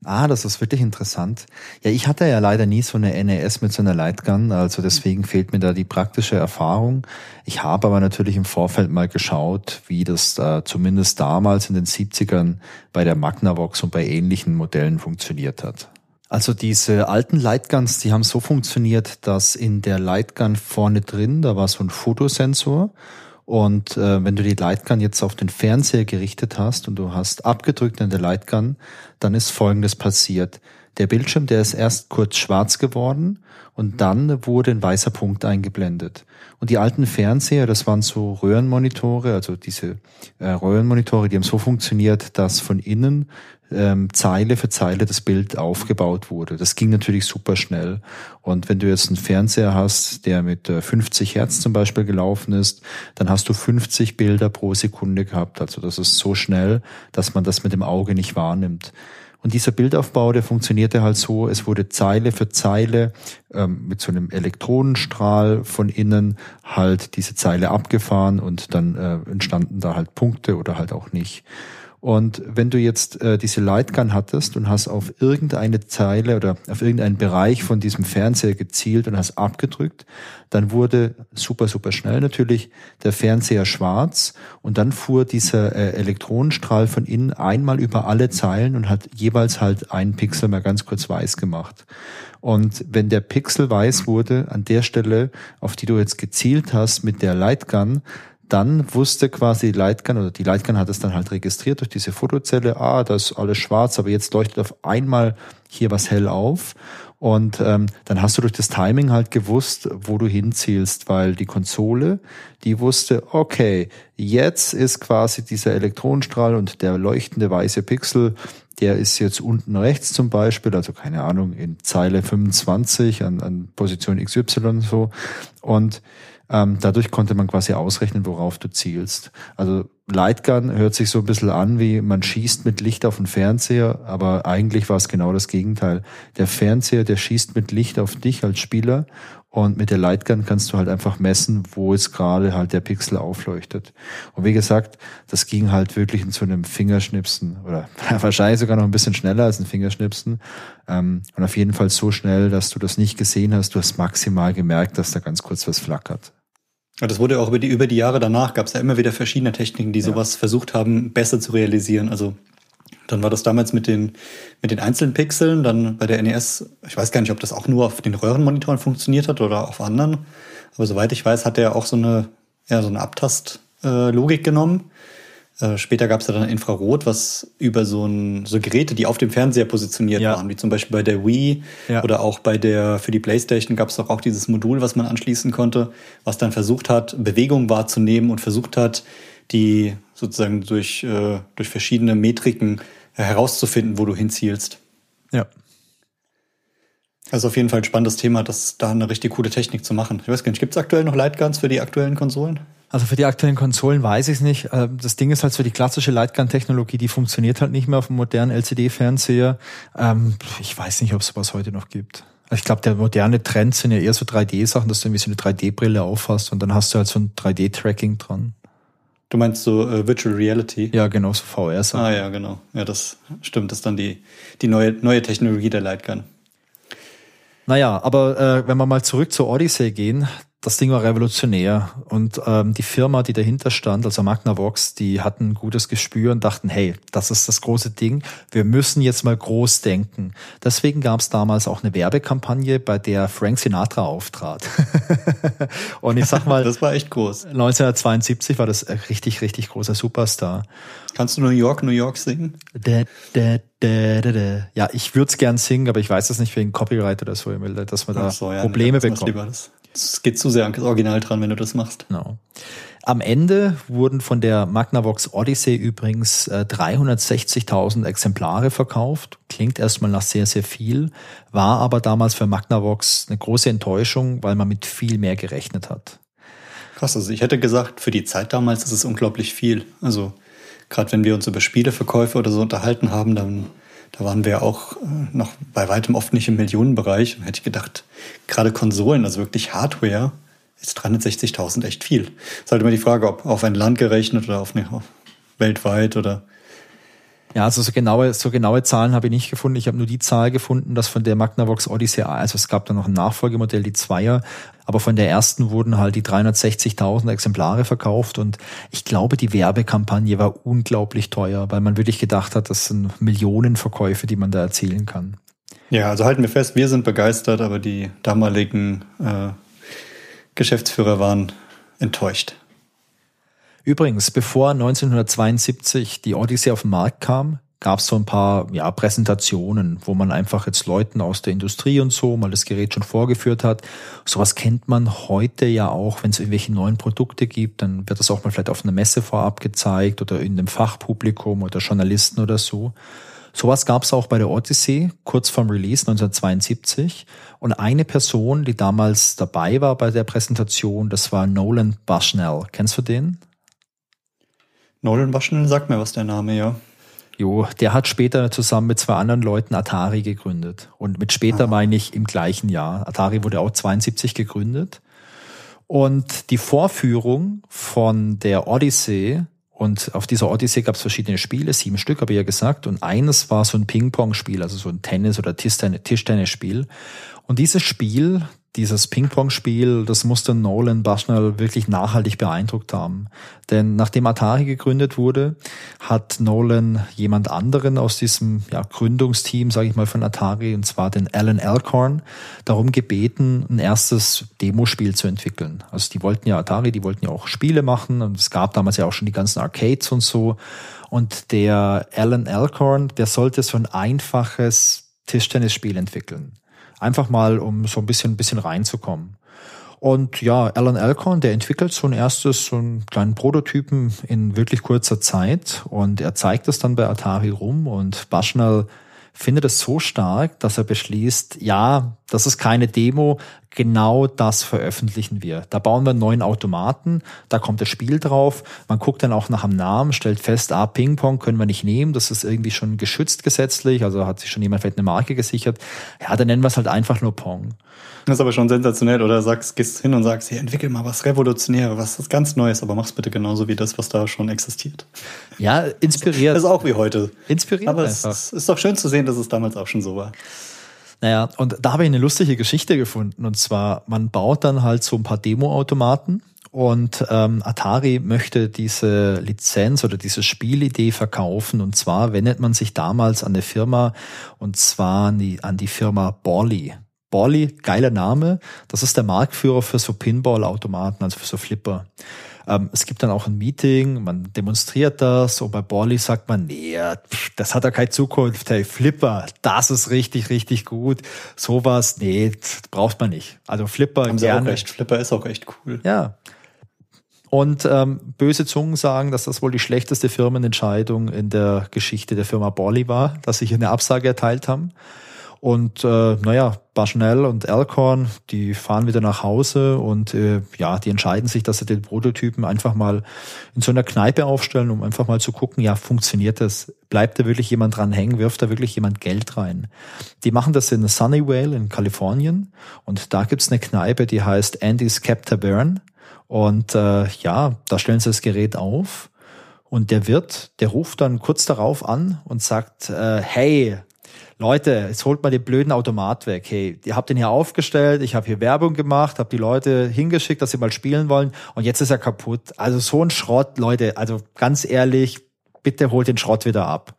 Ah, das ist wirklich interessant. Ja, ich hatte ja leider nie so eine NES mit so einer Lightgun, also deswegen fehlt mir da die praktische Erfahrung. Ich habe aber natürlich im Vorfeld mal geschaut, wie das äh, zumindest damals in den 70ern bei der Magnavox und bei ähnlichen Modellen funktioniert hat. Also diese alten Lightguns, die haben so funktioniert, dass in der Lightgun vorne drin, da war so ein Fotosensor und äh, wenn du die Lightgun jetzt auf den Fernseher gerichtet hast und du hast abgedrückt in der Lightgun, dann ist Folgendes passiert. Der Bildschirm, der ist erst kurz schwarz geworden und dann wurde ein weißer Punkt eingeblendet. Und die alten Fernseher, das waren so Röhrenmonitore, also diese äh, Röhrenmonitore, die haben so funktioniert, dass von innen ähm, Zeile für Zeile das Bild aufgebaut wurde. Das ging natürlich super schnell. Und wenn du jetzt einen Fernseher hast, der mit äh, 50 Hertz zum Beispiel gelaufen ist, dann hast du 50 Bilder pro Sekunde gehabt. Also das ist so schnell, dass man das mit dem Auge nicht wahrnimmt. Und dieser Bildaufbau, der funktionierte halt so, es wurde Zeile für Zeile ähm, mit so einem Elektronenstrahl von innen halt diese Zeile abgefahren und dann äh, entstanden da halt Punkte oder halt auch nicht. Und wenn du jetzt äh, diese Lightgun hattest und hast auf irgendeine Zeile oder auf irgendeinen Bereich von diesem Fernseher gezielt und hast abgedrückt, dann wurde super, super schnell natürlich der Fernseher schwarz und dann fuhr dieser äh, Elektronenstrahl von innen einmal über alle Zeilen und hat jeweils halt einen Pixel mal ganz kurz weiß gemacht. Und wenn der Pixel weiß wurde, an der Stelle, auf die du jetzt gezielt hast mit der Lightgun, dann wusste quasi die Lightgun oder die Lightgun hat es dann halt registriert durch diese Fotozelle, ah, da ist alles schwarz, aber jetzt leuchtet auf einmal hier was hell auf. Und ähm, dann hast du durch das Timing halt gewusst, wo du hinzielst, weil die Konsole, die wusste, okay, jetzt ist quasi dieser Elektronenstrahl und der leuchtende weiße Pixel, der ist jetzt unten rechts zum Beispiel, also keine Ahnung, in Zeile 25 an, an Position XY so. Und ähm, dadurch konnte man quasi ausrechnen, worauf du zielst. Also Lightgun hört sich so ein bisschen an, wie man schießt mit Licht auf den Fernseher, aber eigentlich war es genau das Gegenteil. Der Fernseher, der schießt mit Licht auf dich als Spieler und mit der Lightgun kannst du halt einfach messen, wo jetzt gerade halt der Pixel aufleuchtet. Und wie gesagt, das ging halt wirklich in so einem Fingerschnipsen oder wahrscheinlich sogar noch ein bisschen schneller als ein Fingerschnipsen. Ähm, und auf jeden Fall so schnell, dass du das nicht gesehen hast. Du hast maximal gemerkt, dass da ganz kurz was flackert. Das wurde auch über die, über die Jahre danach, gab es ja immer wieder verschiedene Techniken, die ja. sowas versucht haben, besser zu realisieren. Also dann war das damals mit den, mit den einzelnen Pixeln, dann bei der NES, ich weiß gar nicht, ob das auch nur auf den Röhrenmonitoren funktioniert hat oder auf anderen. Aber soweit ich weiß, hat er auch so eine, ja, so eine Abtastlogik äh, genommen. Äh, später gab es ja dann Infrarot, was über so, ein, so Geräte, die auf dem Fernseher positioniert ja. waren, wie zum Beispiel bei der Wii ja. oder auch bei der für die PlayStation gab es doch auch dieses Modul, was man anschließen konnte, was dann versucht hat, Bewegung wahrzunehmen und versucht hat, die sozusagen durch, äh, durch verschiedene Metriken herauszufinden, wo du hinzielst. Ja. Also auf jeden Fall ein spannendes Thema, das da eine richtig coole Technik zu machen. Ich weiß gar nicht, gibt es aktuell noch Lightguns für die aktuellen Konsolen? Also für die aktuellen Konsolen weiß ich es nicht. Ähm, das Ding ist halt so, die klassische Lightgun-Technologie, die funktioniert halt nicht mehr auf dem modernen LCD-Fernseher. Ähm, ich weiß nicht, ob es sowas heute noch gibt. Ich glaube, der moderne Trend sind ja eher so 3D-Sachen, dass du irgendwie so eine 3D-Brille aufhast und dann hast du halt so ein 3D-Tracking dran. Du meinst so äh, Virtual Reality? Ja, genau, so VR-Sachen. Ah ja, genau. Ja, das stimmt. Das ist dann die, die neue, neue Technologie der Lightgun. Naja, aber äh, wenn wir mal zurück zur Odyssey gehen, das Ding war revolutionär und ähm, die Firma, die dahinter stand, also Magnavox, die hatten ein gutes Gespür und dachten, hey, das ist das große Ding, wir müssen jetzt mal groß denken. Deswegen gab es damals auch eine Werbekampagne, bei der Frank Sinatra auftrat. und ich sag mal, das war echt groß. 1972 war das ein richtig, richtig großer Superstar. Kannst du New York, New York singen? Da, da, da, da, da. Ja, ich würde es gern singen, aber ich weiß das nicht wegen Copyright oder so, dass man da so, ja, Probleme nee, bekommt. Es geht zu sehr an das Original dran, wenn du das machst. Genau. Am Ende wurden von der Magnavox Odyssey übrigens äh, 360.000 Exemplare verkauft. Klingt erstmal nach sehr, sehr viel, war aber damals für Magnavox eine große Enttäuschung, weil man mit viel mehr gerechnet hat. Krass, also ich hätte gesagt, für die Zeit damals ist es unglaublich viel. Also gerade wenn wir uns über Spieleverkäufe oder so unterhalten haben, dann da waren wir auch äh, noch bei weitem oft nicht im Millionenbereich. Und hätte ich gedacht, gerade Konsolen, also wirklich Hardware, ist 360.000 echt viel. Es ist halt immer die Frage, ob auf ein Land gerechnet oder auf eine auf weltweit oder ja, also so genaue, so genaue Zahlen habe ich nicht gefunden. Ich habe nur die Zahl gefunden, dass von der Magnavox Odyssey, also es gab da noch ein Nachfolgemodell, die Zweier, aber von der ersten wurden halt die 360.000 Exemplare verkauft und ich glaube, die Werbekampagne war unglaublich teuer, weil man wirklich gedacht hat, das sind Millionenverkäufe, die man da erzielen kann. Ja, also halten wir fest, wir sind begeistert, aber die damaligen äh, Geschäftsführer waren enttäuscht. Übrigens, bevor 1972 die Odyssey auf den Markt kam, gab es so ein paar ja, Präsentationen, wo man einfach jetzt Leuten aus der Industrie und so mal das Gerät schon vorgeführt hat. Sowas kennt man heute ja auch, wenn es irgendwelche neuen Produkte gibt, dann wird das auch mal vielleicht auf einer Messe vorab gezeigt oder in einem Fachpublikum oder Journalisten oder so. Sowas gab es auch bei der Odyssey kurz vorm Release 1972. Und eine Person, die damals dabei war bei der Präsentation, das war Nolan Bushnell. Kennst du den? Nolan Bushnell sagt mir was der Name, ja. Jo, der hat später zusammen mit zwei anderen Leuten Atari gegründet. Und mit später ah. meine ich im gleichen Jahr. Atari wurde auch 72 gegründet. Und die Vorführung von der Odyssey, und auf dieser Odyssey gab es verschiedene Spiele, sieben Stück habe ich ja gesagt, und eines war so ein Ping-Pong-Spiel, also so ein Tennis- oder Tischtennis-Spiel. Und dieses Spiel, dieses Ping-Pong-Spiel, das musste Nolan Bushnell wirklich nachhaltig beeindruckt haben. Denn nachdem Atari gegründet wurde, hat Nolan jemand anderen aus diesem ja, Gründungsteam, sage ich mal, von Atari, und zwar den Alan Alcorn, darum gebeten, ein erstes Demospiel zu entwickeln. Also die wollten ja Atari, die wollten ja auch Spiele machen und es gab damals ja auch schon die ganzen Arcades und so. Und der Alan Alcorn, der sollte so ein einfaches Tischtennisspiel entwickeln. Einfach mal, um so ein bisschen, ein bisschen reinzukommen. Und ja, Alan Alcorn, der entwickelt so ein erstes, so einen kleinen Prototypen in wirklich kurzer Zeit und er zeigt es dann bei Atari rum und Bushnell findet es so stark, dass er beschließt, ja, das ist keine Demo, genau das veröffentlichen wir. Da bauen wir einen neuen Automaten, da kommt das Spiel drauf, man guckt dann auch nach dem Namen, stellt fest, ah, Ping-Pong können wir nicht nehmen, das ist irgendwie schon geschützt gesetzlich, also hat sich schon jemand vielleicht eine Marke gesichert. Ja, dann nennen wir es halt einfach nur Pong. Das ist aber schon sensationell, oder sagst, gehst hin und sagst, hey, entwickel mal was Revolutionäres, was ganz Neues, aber mach's bitte genauso wie das, was da schon existiert. Ja, inspiriert. Das ist auch wie heute. Inspiriert aber einfach. es ist doch schön zu sehen, dass es damals auch schon so war. Naja, und da habe ich eine lustige Geschichte gefunden. Und zwar, man baut dann halt so ein paar Demo-Automaten und ähm, Atari möchte diese Lizenz oder diese Spielidee verkaufen. Und zwar wendet man sich damals an eine Firma, und zwar an die, an die Firma Borley. Borley, geiler Name. Das ist der Marktführer für so Pinball-Automaten, also für so Flipper. Ähm, es gibt dann auch ein Meeting, man demonstriert das und bei Borley sagt man, nee, das hat ja keine Zukunft. Hey, Flipper, das ist richtig, richtig gut. Sowas, nee, braucht man nicht. Also Flipper Haben gerne. Sie auch recht. Flipper ist auch echt cool. Ja. Und ähm, böse Zungen sagen, dass das wohl die schlechteste Firmenentscheidung in der Geschichte der Firma Borley war, dass sie hier eine Absage erteilt haben. Und äh, naja, Bushnell und Alcorn, die fahren wieder nach Hause und äh, ja, die entscheiden sich, dass sie den Prototypen einfach mal in so einer Kneipe aufstellen, um einfach mal zu gucken, ja, funktioniert das? Bleibt da wirklich jemand dran hängen? Wirft da wirklich jemand Geld rein? Die machen das in Sunnyvale in Kalifornien und da gibt's eine Kneipe, die heißt Andy's Cap Tavern und äh, ja, da stellen sie das Gerät auf und der Wirt, der ruft dann kurz darauf an und sagt, äh, hey, Leute, jetzt holt mal den blöden Automat weg. Hey, ihr habt den hier aufgestellt, ich habe hier Werbung gemacht, habe die Leute hingeschickt, dass sie mal spielen wollen und jetzt ist er kaputt. Also so ein Schrott, Leute, also ganz ehrlich, bitte holt den Schrott wieder ab.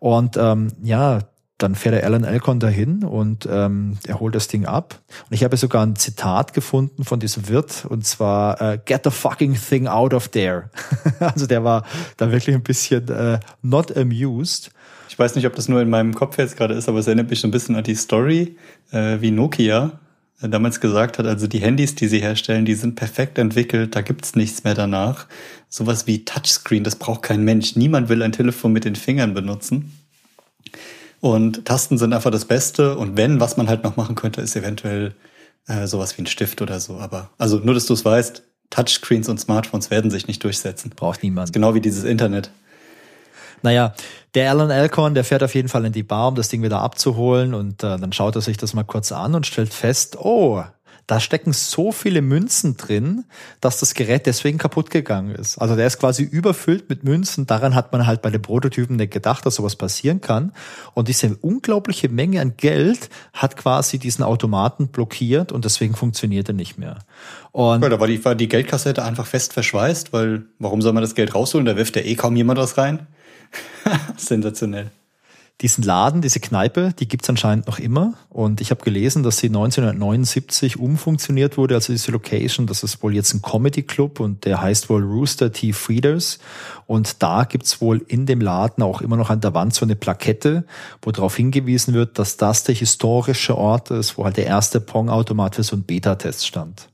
Und ähm, ja, dann fährt der Alan Alcon dahin und ähm, er holt das Ding ab. Und ich habe sogar ein Zitat gefunden von diesem Wirt und zwar äh, Get the fucking thing out of there. also der war da wirklich ein bisschen äh, not amused. Ich weiß nicht, ob das nur in meinem Kopf jetzt gerade ist, aber es erinnert mich so ein bisschen an die Story, äh, wie Nokia äh, damals gesagt hat, also die Handys, die sie herstellen, die sind perfekt entwickelt, da gibt's nichts mehr danach. Sowas wie Touchscreen, das braucht kein Mensch. Niemand will ein Telefon mit den Fingern benutzen. Und Tasten sind einfach das Beste. Und wenn, was man halt noch machen könnte, ist eventuell äh, sowas wie ein Stift oder so. Aber also nur, dass du es weißt, Touchscreens und Smartphones werden sich nicht durchsetzen. Braucht niemand. Genau wie dieses Internet. Naja, der Alan Alcorn, der fährt auf jeden Fall in die Bar, um das Ding wieder abzuholen und äh, dann schaut er sich das mal kurz an und stellt fest, oh, da stecken so viele Münzen drin, dass das Gerät deswegen kaputt gegangen ist. Also der ist quasi überfüllt mit Münzen. Daran hat man halt bei den Prototypen nicht gedacht, dass sowas passieren kann. Und diese unglaubliche Menge an Geld hat quasi diesen Automaten blockiert und deswegen funktioniert er nicht mehr. Und ja, da war die, war die Geldkassette einfach fest verschweißt, weil warum soll man das Geld rausholen? Da wirft ja eh kaum jemand was rein. Sensationell. Diesen Laden, diese Kneipe, die gibt's anscheinend noch immer. Und ich habe gelesen, dass sie 1979 umfunktioniert wurde, also diese Location. Das ist wohl jetzt ein Comedy Club und der heißt wohl Rooster Tea Feeders. Und da gibt's wohl in dem Laden auch immer noch an der Wand so eine Plakette, wo darauf hingewiesen wird, dass das der historische Ort ist, wo halt der erste Pong-Automat für so einen Beta-Test stand.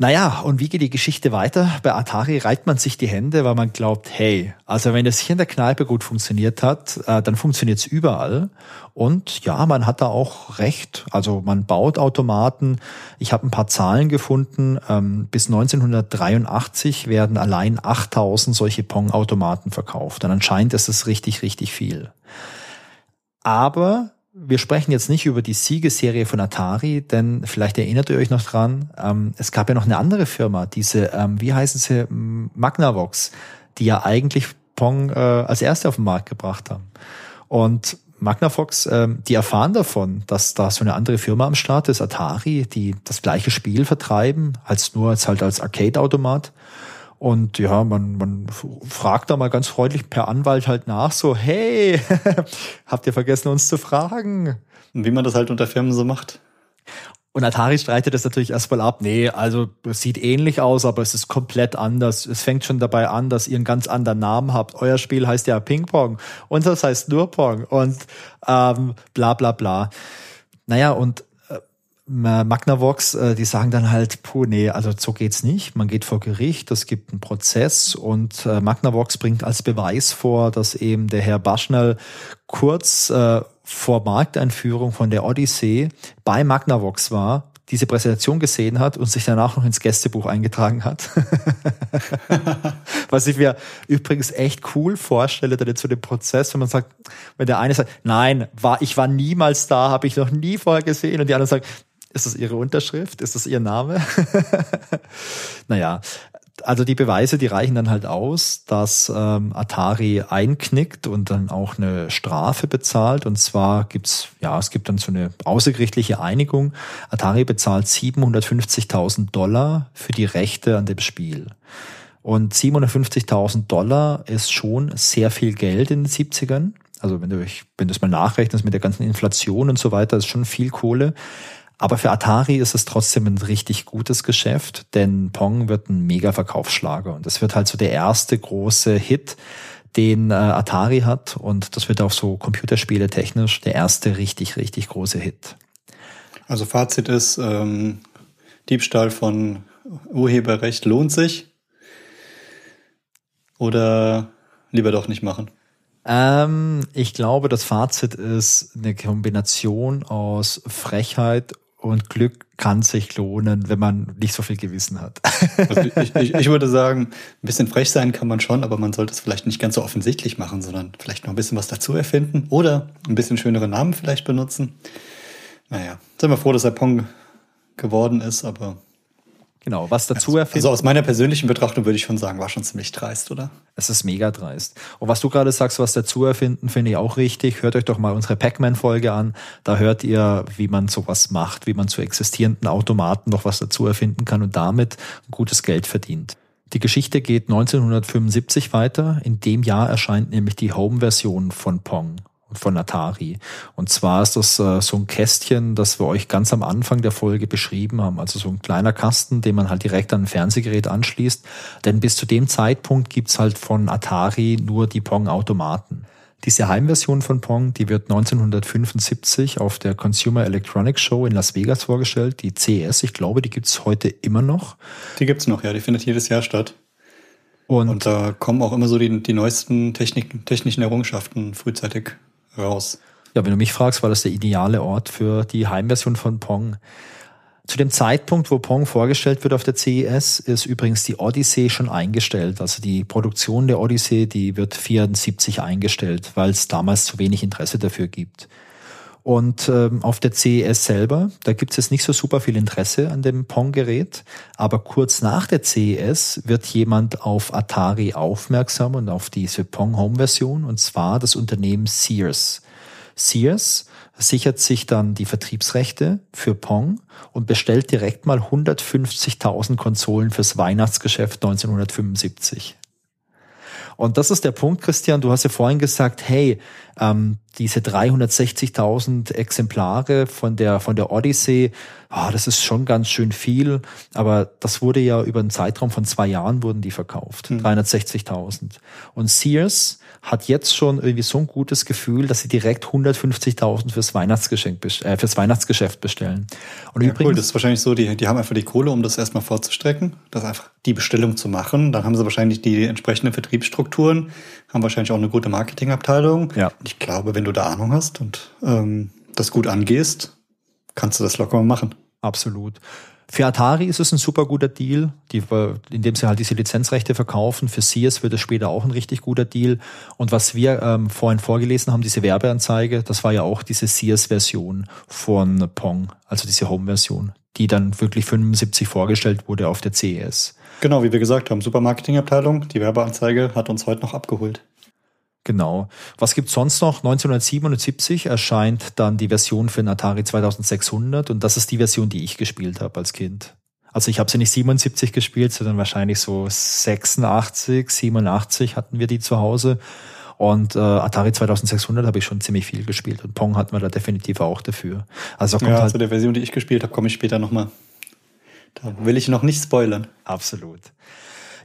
Naja, und wie geht die Geschichte weiter? Bei Atari reibt man sich die Hände, weil man glaubt, hey, also wenn es hier in der Kneipe gut funktioniert hat, äh, dann funktioniert es überall. Und ja, man hat da auch recht. Also man baut Automaten. Ich habe ein paar Zahlen gefunden. Ähm, bis 1983 werden allein 8000 solche Pong-Automaten verkauft. Und anscheinend ist es richtig, richtig viel. Aber wir sprechen jetzt nicht über die Siegeserie von Atari, denn vielleicht erinnert ihr euch noch dran, ähm, es gab ja noch eine andere Firma, diese, ähm, wie heißen sie, Magnavox, die ja eigentlich Pong äh, als erste auf den Markt gebracht haben. Und Magnavox, ähm, die erfahren davon, dass da so eine andere Firma am Start ist, Atari, die das gleiche Spiel vertreiben, als nur als halt als Arcade-Automat. Und ja, man, man fragt da mal ganz freundlich per Anwalt halt nach, so, hey, habt ihr vergessen, uns zu fragen? Und wie man das halt unter Firmen so macht. Und Atari streitet das natürlich erstmal ab. Nee, also es sieht ähnlich aus, aber es ist komplett anders. Es fängt schon dabei an, dass ihr einen ganz anderen Namen habt. Euer Spiel heißt ja Ping Pong, unseres heißt nur Pong und ähm, bla bla bla. Naja, und Magnavox, äh, die sagen dann halt, puh, nee, also so geht's nicht. Man geht vor Gericht, es gibt einen Prozess und äh, Magnavox bringt als Beweis vor, dass eben der Herr Baschnell kurz äh, vor Markteinführung von der Odyssey bei Magnavox war, diese Präsentation gesehen hat und sich danach noch ins Gästebuch eingetragen hat. Was ich mir übrigens echt cool vorstelle, dann zu dem Prozess, wenn man sagt, wenn der eine sagt, nein, war, ich war niemals da, habe ich noch nie vorher gesehen und die andere sagt, ist das Ihre Unterschrift? Ist das Ihr Name? naja, also die Beweise, die reichen dann halt aus, dass ähm, Atari einknickt und dann auch eine Strafe bezahlt. Und zwar gibt's, ja, es gibt dann so eine außergerichtliche Einigung. Atari bezahlt 750.000 Dollar für die Rechte an dem Spiel. Und 750.000 Dollar ist schon sehr viel Geld in den 70ern. Also wenn du, wenn du es mal nachrechnest mit der ganzen Inflation und so weiter, ist schon viel Kohle. Aber für Atari ist es trotzdem ein richtig gutes Geschäft, denn Pong wird ein mega Verkaufsschlager und das wird halt so der erste große Hit, den äh, Atari hat und das wird auch so Computerspiele technisch der erste richtig, richtig große Hit. Also Fazit ist, ähm, Diebstahl von Urheberrecht lohnt sich oder lieber doch nicht machen? Ähm, ich glaube, das Fazit ist eine Kombination aus Frechheit und Glück kann sich lohnen, wenn man nicht so viel Gewissen hat. Also ich, ich, ich würde sagen, ein bisschen frech sein kann man schon, aber man sollte es vielleicht nicht ganz so offensichtlich machen, sondern vielleicht noch ein bisschen was dazu erfinden oder ein bisschen schönere Namen vielleicht benutzen. Naja, sind wir froh, dass er Pong geworden ist, aber Genau, was dazu also, erfinden. Also aus meiner persönlichen Betrachtung würde ich schon sagen, war schon ziemlich dreist, oder? Es ist mega dreist. Und was du gerade sagst, was dazu erfinden, finde ich auch richtig. Hört euch doch mal unsere Pac-Man-Folge an. Da hört ihr, wie man sowas macht, wie man zu existierenden Automaten noch was dazu erfinden kann und damit gutes Geld verdient. Die Geschichte geht 1975 weiter. In dem Jahr erscheint nämlich die Home-Version von Pong von Atari. Und zwar ist das äh, so ein Kästchen, das wir euch ganz am Anfang der Folge beschrieben haben. Also so ein kleiner Kasten, den man halt direkt an ein Fernsehgerät anschließt. Denn bis zu dem Zeitpunkt gibt's halt von Atari nur die Pong-Automaten. Diese Heimversion von Pong, die wird 1975 auf der Consumer Electronics Show in Las Vegas vorgestellt, die CES. Ich glaube, die gibt's heute immer noch. Die gibt's noch, ja. Die findet jedes Jahr statt. Und, Und da kommen auch immer so die, die neuesten Technik, technischen Errungenschaften frühzeitig raus. Ja, wenn du mich fragst, war das der ideale Ort für die Heimversion von Pong. Zu dem Zeitpunkt, wo Pong vorgestellt wird auf der CES, ist übrigens die Odyssey schon eingestellt. Also die Produktion der Odyssey, die wird 74 eingestellt, weil es damals zu wenig Interesse dafür gibt. Und ähm, auf der CES selber, da gibt es jetzt nicht so super viel Interesse an dem Pong-Gerät, aber kurz nach der CES wird jemand auf Atari aufmerksam und auf diese Pong-Home-Version, und zwar das Unternehmen Sears. Sears sichert sich dann die Vertriebsrechte für Pong und bestellt direkt mal 150.000 Konsolen fürs Weihnachtsgeschäft 1975. Und das ist der Punkt, Christian. Du hast ja vorhin gesagt, hey, ähm, diese 360.000 Exemplare von der von der Odyssey, oh, das ist schon ganz schön viel. Aber das wurde ja über einen Zeitraum von zwei Jahren wurden die verkauft, mhm. 360.000. Und Sears hat jetzt schon irgendwie so ein gutes Gefühl, dass sie direkt 150.000 fürs Weihnachtsgeschenk, äh, fürs Weihnachtsgeschäft bestellen. Und ja, übrigens, cool, das ist wahrscheinlich so, die, die haben einfach die Kohle, um das erstmal vorzustrecken, das einfach die Bestellung zu machen. Dann haben sie wahrscheinlich die entsprechenden Vertriebsstrukturen, haben wahrscheinlich auch eine gute Marketingabteilung. Ja. Ich glaube, wenn du da Ahnung hast und ähm, das gut angehst, kannst du das locker machen. Absolut. Für Atari ist es ein super guter Deal, die, indem sie halt diese Lizenzrechte verkaufen. Für Sears wird es später auch ein richtig guter Deal. Und was wir ähm, vorhin vorgelesen haben, diese Werbeanzeige, das war ja auch diese Sears-Version von Pong, also diese Home-Version, die dann wirklich 75 vorgestellt wurde auf der CES. Genau, wie wir gesagt haben, super Marketingabteilung. Die Werbeanzeige hat uns heute noch abgeholt. Genau. Was gibt's sonst noch? 1977 erscheint dann die Version für den Atari 2600 und das ist die Version, die ich gespielt habe als Kind. Also ich habe sie nicht 77 gespielt, sondern wahrscheinlich so 86, 87 hatten wir die zu Hause. Und äh, Atari 2600 habe ich schon ziemlich viel gespielt und Pong hatten wir da definitiv auch dafür. Also ja, halt zu der Version, die ich gespielt habe, komme ich später nochmal. Da will ich noch nicht spoilern. Absolut.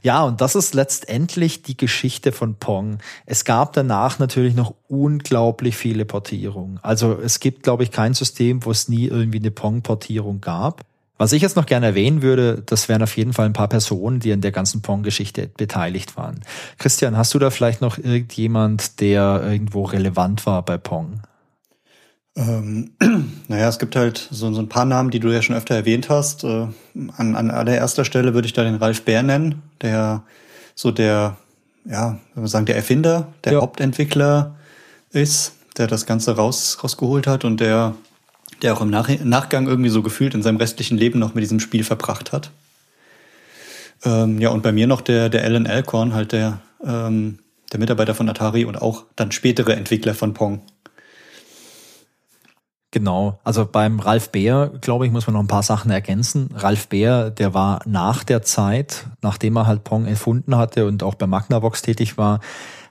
Ja, und das ist letztendlich die Geschichte von Pong. Es gab danach natürlich noch unglaublich viele Portierungen. Also es gibt, glaube ich, kein System, wo es nie irgendwie eine Pong-Portierung gab. Was ich jetzt noch gerne erwähnen würde, das wären auf jeden Fall ein paar Personen, die an der ganzen Pong-Geschichte beteiligt waren. Christian, hast du da vielleicht noch irgendjemand, der irgendwo relevant war bei Pong? Ähm, naja, es gibt halt so, so ein paar Namen, die du ja schon öfter erwähnt hast. Äh, an, an allererster Stelle würde ich da den Ralf Bär nennen, der so der, ja, wenn wir sagen, der Erfinder, der ja. Hauptentwickler ist, der das Ganze raus, rausgeholt hat und der, der auch im Nach Nachgang irgendwie so gefühlt in seinem restlichen Leben noch mit diesem Spiel verbracht hat. Ähm, ja, und bei mir noch der, der Alan Alcorn, halt der, ähm, der Mitarbeiter von Atari und auch dann spätere Entwickler von Pong. Genau, also beim Ralf Bär, glaube ich, muss man noch ein paar Sachen ergänzen. Ralf Bär, der war nach der Zeit, nachdem er halt Pong erfunden hatte und auch bei Magnavox tätig war,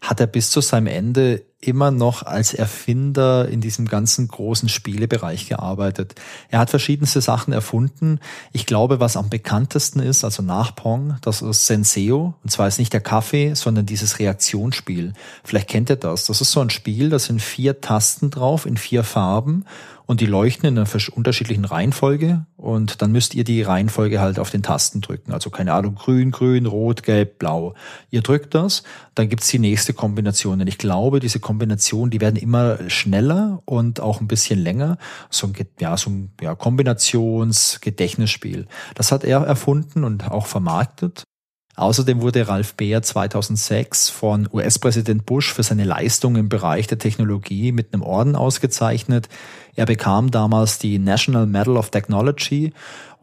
hat er bis zu seinem Ende immer noch als Erfinder in diesem ganzen großen Spielebereich gearbeitet. Er hat verschiedenste Sachen erfunden. Ich glaube, was am bekanntesten ist, also nach Pong, das ist Senseo. Und zwar ist nicht der Kaffee, sondern dieses Reaktionsspiel. Vielleicht kennt ihr das. Das ist so ein Spiel, da sind vier Tasten drauf in vier Farben und die leuchten in einer unterschiedlichen Reihenfolge und dann müsst ihr die Reihenfolge halt auf den Tasten drücken. Also keine Ahnung, grün, grün, rot, gelb, blau. Ihr drückt das, dann gibt's die nächste Kombination. Und ich glaube, diese Kombinationen, die werden immer schneller und auch ein bisschen länger. So ein, ja, so ein ja, Kombinations-Gedächtnisspiel. Das hat er erfunden und auch vermarktet. Außerdem wurde Ralph Baer 2006 von US-Präsident Bush für seine Leistung im Bereich der Technologie mit einem Orden ausgezeichnet. Er bekam damals die National Medal of Technology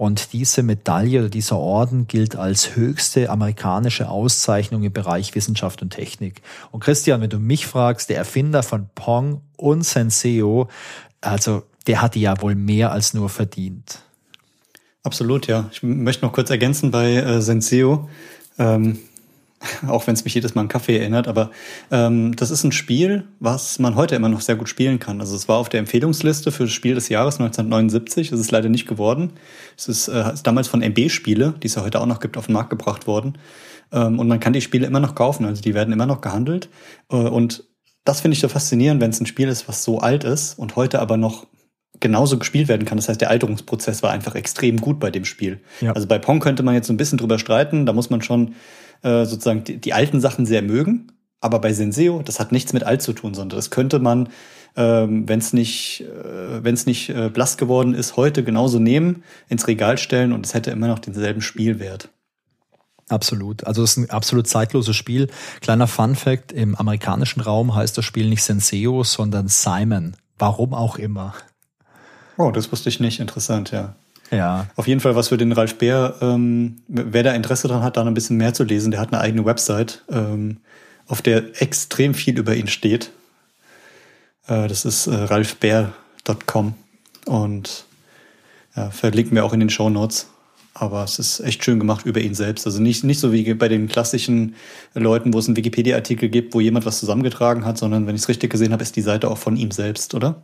und diese Medaille oder dieser Orden gilt als höchste amerikanische Auszeichnung im Bereich Wissenschaft und Technik. Und Christian, wenn du mich fragst, der Erfinder von Pong und Senseo, also der hat die ja wohl mehr als nur verdient. Absolut, ja. Ich möchte noch kurz ergänzen bei äh, Senseo. Ähm, auch wenn es mich jedes Mal an Kaffee erinnert, aber ähm, das ist ein Spiel, was man heute immer noch sehr gut spielen kann. Also es war auf der Empfehlungsliste für das Spiel des Jahres 1979, es ist leider nicht geworden. Es ist, äh, ist damals von MB Spiele, die es ja heute auch noch gibt, auf den Markt gebracht worden. Ähm, und man kann die Spiele immer noch kaufen, also die werden immer noch gehandelt. Äh, und das finde ich so faszinierend, wenn es ein Spiel ist, was so alt ist und heute aber noch genauso gespielt werden kann. Das heißt, der Alterungsprozess war einfach extrem gut bei dem Spiel. Ja. Also bei Pong könnte man jetzt so ein bisschen drüber streiten. Da muss man schon äh, sozusagen die, die, alten Sachen sehr mögen. Aber bei Senseo, das hat nichts mit alt zu tun, sondern das könnte man, ähm, wenn es nicht, äh, wenn es nicht äh, blass geworden ist, heute genauso nehmen, ins Regal stellen und es hätte immer noch denselben Spielwert. Absolut. Also es ist ein absolut zeitloses Spiel. Kleiner Fun Fact, im amerikanischen Raum heißt das Spiel nicht Senseo, sondern Simon. Warum auch immer. Oh, das wusste ich nicht. Interessant, ja. Ja. Auf jeden Fall was für den Ralf Bär. Ähm, wer da Interesse dran hat, da ein bisschen mehr zu lesen, der hat eine eigene Website, ähm, auf der extrem viel über ihn steht. Äh, das ist äh, ralfbär.com und ja, verlinken wir auch in den Show Notes. Aber es ist echt schön gemacht über ihn selbst. Also nicht, nicht so wie bei den klassischen Leuten, wo es einen Wikipedia-Artikel gibt, wo jemand was zusammengetragen hat, sondern wenn ich es richtig gesehen habe, ist die Seite auch von ihm selbst, oder?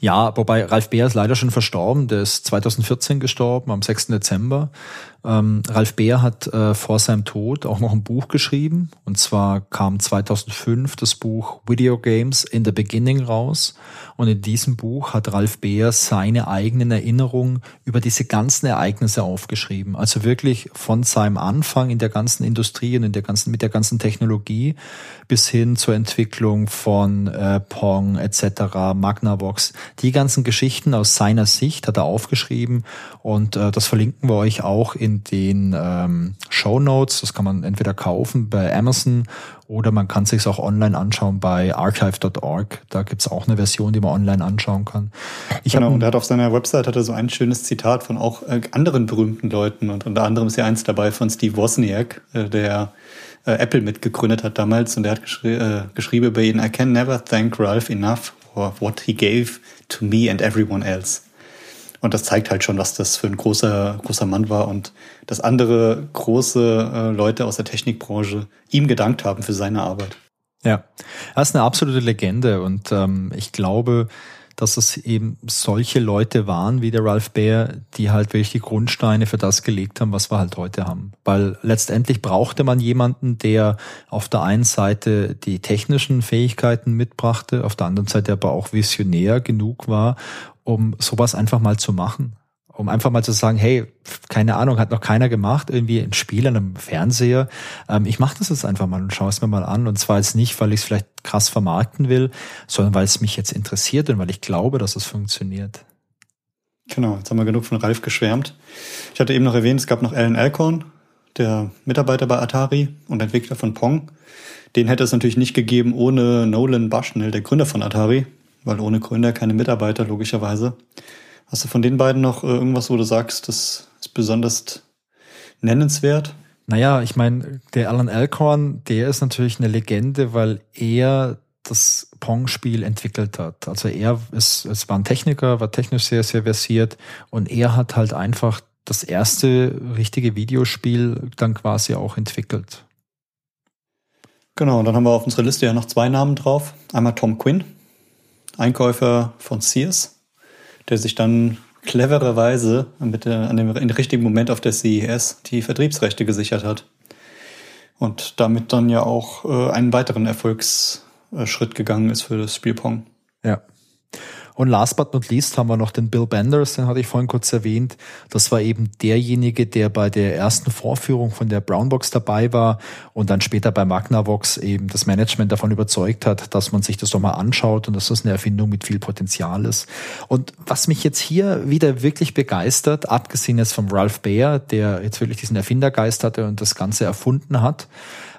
Ja, wobei Ralf Beer ist leider schon verstorben. Der ist 2014 gestorben, am 6. Dezember. Ähm, Ralf Beer hat äh, vor seinem Tod auch noch ein Buch geschrieben. Und zwar kam 2005 das Buch Video Games in the Beginning raus. Und in diesem Buch hat Ralf Beer seine eigenen Erinnerungen über diese ganzen Ereignisse aufgeschrieben. Also wirklich von seinem Anfang in der ganzen Industrie und in der ganzen, mit der ganzen Technologie bis hin zur Entwicklung von äh, Pong etc., Magnavox. Die ganzen Geschichten aus seiner Sicht hat er aufgeschrieben und äh, das verlinken wir euch auch in den ähm, Show Notes. Das kann man entweder kaufen bei Amazon oder man kann sich auch online anschauen bei archive.org. Da gibt's auch eine Version, die man online anschauen kann. Ich genau, und er hat auf seiner Website hat er so ein schönes Zitat von auch äh, anderen berühmten Leuten und unter anderem ist ja eins dabei von Steve Wozniak, äh, der äh, Apple mitgegründet hat damals und der hat geschri äh, geschrieben über ihn, I can never thank Ralph enough for what he gave to me and everyone else. Und das zeigt halt schon, was das für ein großer, großer Mann war und dass andere große äh, Leute aus der Technikbranche ihm gedankt haben für seine Arbeit. Ja, er ist eine absolute Legende und ähm, ich glaube, dass es eben solche Leute waren wie der Ralph Baer, die halt wirklich die Grundsteine für das gelegt haben, was wir halt heute haben. Weil letztendlich brauchte man jemanden, der auf der einen Seite die technischen Fähigkeiten mitbrachte, auf der anderen Seite aber auch visionär genug war, um sowas einfach mal zu machen um einfach mal zu sagen, hey, keine Ahnung, hat noch keiner gemacht, irgendwie ein Spiel an einem Fernseher. Ähm, ich mache das jetzt einfach mal und schaue es mir mal an. Und zwar jetzt nicht, weil ich es vielleicht krass vermarkten will, sondern weil es mich jetzt interessiert und weil ich glaube, dass es funktioniert. Genau, jetzt haben wir genug von Ralf geschwärmt. Ich hatte eben noch erwähnt, es gab noch Alan Alcorn, der Mitarbeiter bei Atari und Entwickler von Pong. Den hätte es natürlich nicht gegeben ohne Nolan Bushnell, der Gründer von Atari, weil ohne Gründer keine Mitarbeiter, logischerweise. Hast du von den beiden noch äh, irgendwas, wo du sagst, das ist besonders nennenswert? Naja, ich meine, der Alan Alcorn, der ist natürlich eine Legende, weil er das Pong-Spiel entwickelt hat. Also er ist, es war ein Techniker, war technisch sehr, sehr versiert und er hat halt einfach das erste richtige Videospiel dann quasi auch entwickelt. Genau, und dann haben wir auf unserer Liste ja noch zwei Namen drauf. Einmal Tom Quinn, Einkäufer von Sears der sich dann clevererweise mit der, an dem, im richtigen Moment auf der CES die Vertriebsrechte gesichert hat. Und damit dann ja auch äh, einen weiteren Erfolgsschritt gegangen ist für das Spiel Pong. Ja. Und last but not least haben wir noch den Bill Benders, den hatte ich vorhin kurz erwähnt. Das war eben derjenige, der bei der ersten Vorführung von der Brownbox dabei war und dann später bei Magnavox eben das Management davon überzeugt hat, dass man sich das doch mal anschaut und dass das eine Erfindung mit viel Potenzial ist. Und was mich jetzt hier wieder wirklich begeistert, abgesehen jetzt vom Ralph Baer, der jetzt wirklich diesen Erfindergeist hatte und das Ganze erfunden hat,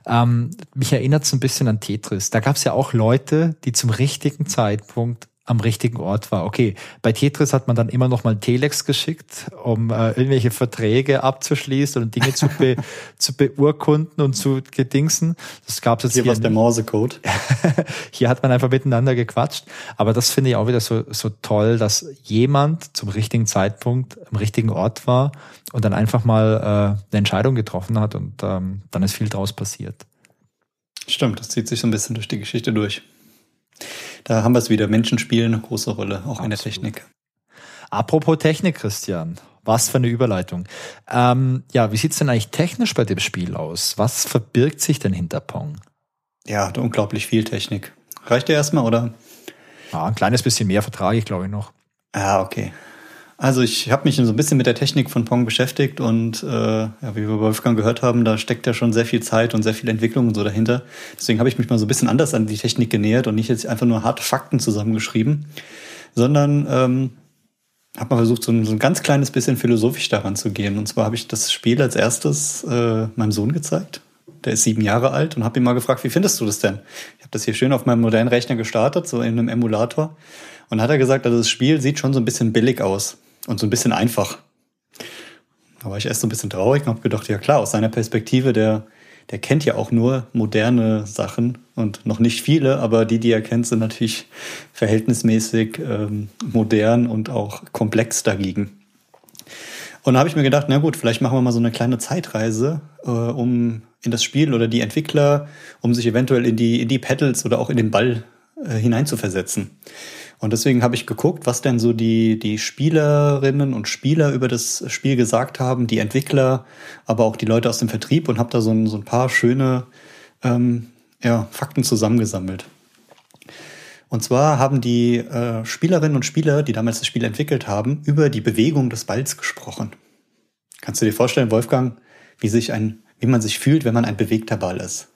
ähm, mich erinnert es ein bisschen an Tetris. Da gab es ja auch Leute, die zum richtigen Zeitpunkt am richtigen Ort war. Okay, bei Tetris hat man dann immer noch mal Telex geschickt, um äh, irgendwelche Verträge abzuschließen und Dinge zu, be, zu beurkunden und zu gedingsen. Das gab es jetzt hier. Hier der Morsecode. hier hat man einfach miteinander gequatscht. Aber das finde ich auch wieder so, so toll, dass jemand zum richtigen Zeitpunkt am richtigen Ort war und dann einfach mal äh, eine Entscheidung getroffen hat und ähm, dann ist viel draus passiert. Stimmt, das zieht sich so ein bisschen durch die Geschichte durch. Da haben wir es wieder. Menschen spielen eine große Rolle, auch Absolut. in der Technik. Apropos Technik, Christian. Was für eine Überleitung. Ähm, ja, wie sieht's denn eigentlich technisch bei dem Spiel aus? Was verbirgt sich denn hinter Pong? Ja, unglaublich viel Technik. Reicht dir erstmal, oder? Ja, ein kleines bisschen mehr vertrage ich, glaube ich, noch. Ah, okay. Also ich habe mich so ein bisschen mit der Technik von Pong beschäftigt und äh, ja, wie wir bei Wolfgang gehört haben, da steckt ja schon sehr viel Zeit und sehr viel Entwicklung und so dahinter. Deswegen habe ich mich mal so ein bisschen anders an die Technik genähert und nicht jetzt einfach nur harte Fakten zusammengeschrieben, sondern ähm, habe mal versucht, so ein, so ein ganz kleines bisschen philosophisch daran zu gehen. Und zwar habe ich das Spiel als erstes äh, meinem Sohn gezeigt. Der ist sieben Jahre alt und habe ihn mal gefragt, wie findest du das denn? Ich habe das hier schön auf meinem modernen Rechner gestartet, so in einem Emulator. Und hat er gesagt, also das Spiel sieht schon so ein bisschen billig aus und so ein bisschen einfach. Da war ich erst so ein bisschen traurig und habe gedacht, ja klar, aus seiner Perspektive, der, der kennt ja auch nur moderne Sachen und noch nicht viele, aber die, die er kennt, sind natürlich verhältnismäßig ähm, modern und auch komplex dagegen. Und da habe ich mir gedacht, na gut, vielleicht machen wir mal so eine kleine Zeitreise, äh, um in das Spiel oder die Entwickler, um sich eventuell in die, in die Pedals oder auch in den Ball äh, hineinzuversetzen. Und deswegen habe ich geguckt, was denn so die, die Spielerinnen und Spieler über das Spiel gesagt haben, die Entwickler, aber auch die Leute aus dem Vertrieb und habe da so ein, so ein paar schöne ähm, ja, Fakten zusammengesammelt. Und zwar haben die äh, Spielerinnen und Spieler, die damals das Spiel entwickelt haben, über die Bewegung des Balls gesprochen. Kannst du dir vorstellen, Wolfgang, wie sich ein, wie man sich fühlt, wenn man ein bewegter Ball ist?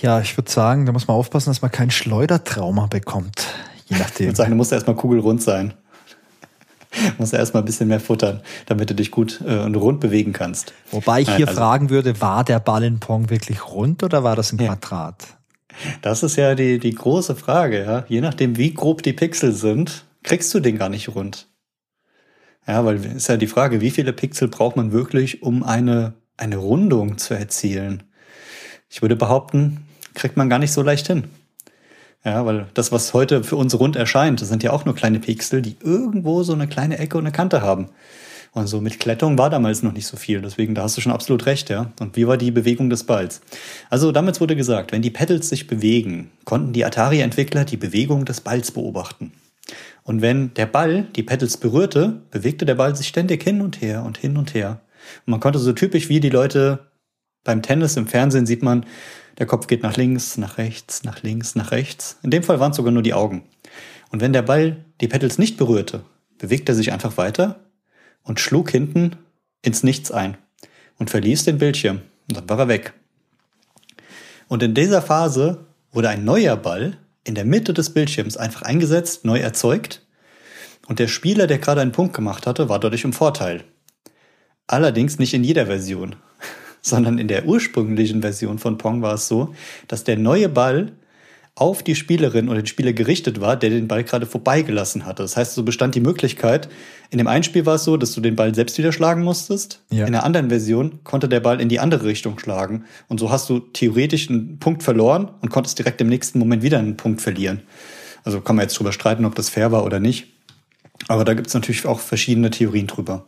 Ja, ich würde sagen, da muss man aufpassen, dass man kein Schleudertrauma bekommt. Je nachdem. Ich würde sagen, du musst erstmal kugelrund sein. musst du erstmal ein bisschen mehr futtern, damit du dich gut äh, und rund bewegen kannst. Wobei ich hier also, fragen würde, war der Ball in Pong wirklich rund oder war das ein Quadrat? Das ist ja die, die große Frage, ja. Je nachdem, wie grob die Pixel sind, kriegst du den gar nicht rund. Ja, weil ist ja die Frage, wie viele Pixel braucht man wirklich, um eine, eine Rundung zu erzielen? Ich würde behaupten, kriegt man gar nicht so leicht hin. Ja, weil das, was heute für uns rund erscheint, das sind ja auch nur kleine Pixel, die irgendwo so eine kleine Ecke und eine Kante haben. Und so mit Klettung war damals noch nicht so viel. Deswegen, da hast du schon absolut recht, ja. Und wie war die Bewegung des Balls? Also damals wurde gesagt, wenn die Pedals sich bewegen, konnten die Atari-Entwickler die Bewegung des Balls beobachten. Und wenn der Ball die Pedals berührte, bewegte der Ball sich ständig hin und her und hin und her. Und man konnte so typisch wie die Leute beim Tennis im Fernsehen sieht man, der Kopf geht nach links, nach rechts, nach links, nach rechts. In dem Fall waren es sogar nur die Augen. Und wenn der Ball die Pedals nicht berührte, bewegte er sich einfach weiter und schlug hinten ins Nichts ein und verließ den Bildschirm. Und dann war er weg. Und in dieser Phase wurde ein neuer Ball in der Mitte des Bildschirms einfach eingesetzt, neu erzeugt. Und der Spieler, der gerade einen Punkt gemacht hatte, war dadurch im Vorteil. Allerdings nicht in jeder Version sondern in der ursprünglichen Version von Pong war es so, dass der neue Ball auf die Spielerin oder den Spieler gerichtet war, der den Ball gerade vorbeigelassen hatte. Das heißt, so bestand die Möglichkeit, in dem einen Spiel war es so, dass du den Ball selbst wieder schlagen musstest. Ja. In der anderen Version konnte der Ball in die andere Richtung schlagen. Und so hast du theoretisch einen Punkt verloren und konntest direkt im nächsten Moment wieder einen Punkt verlieren. Also kann man jetzt drüber streiten, ob das fair war oder nicht. Aber da gibt es natürlich auch verschiedene Theorien drüber.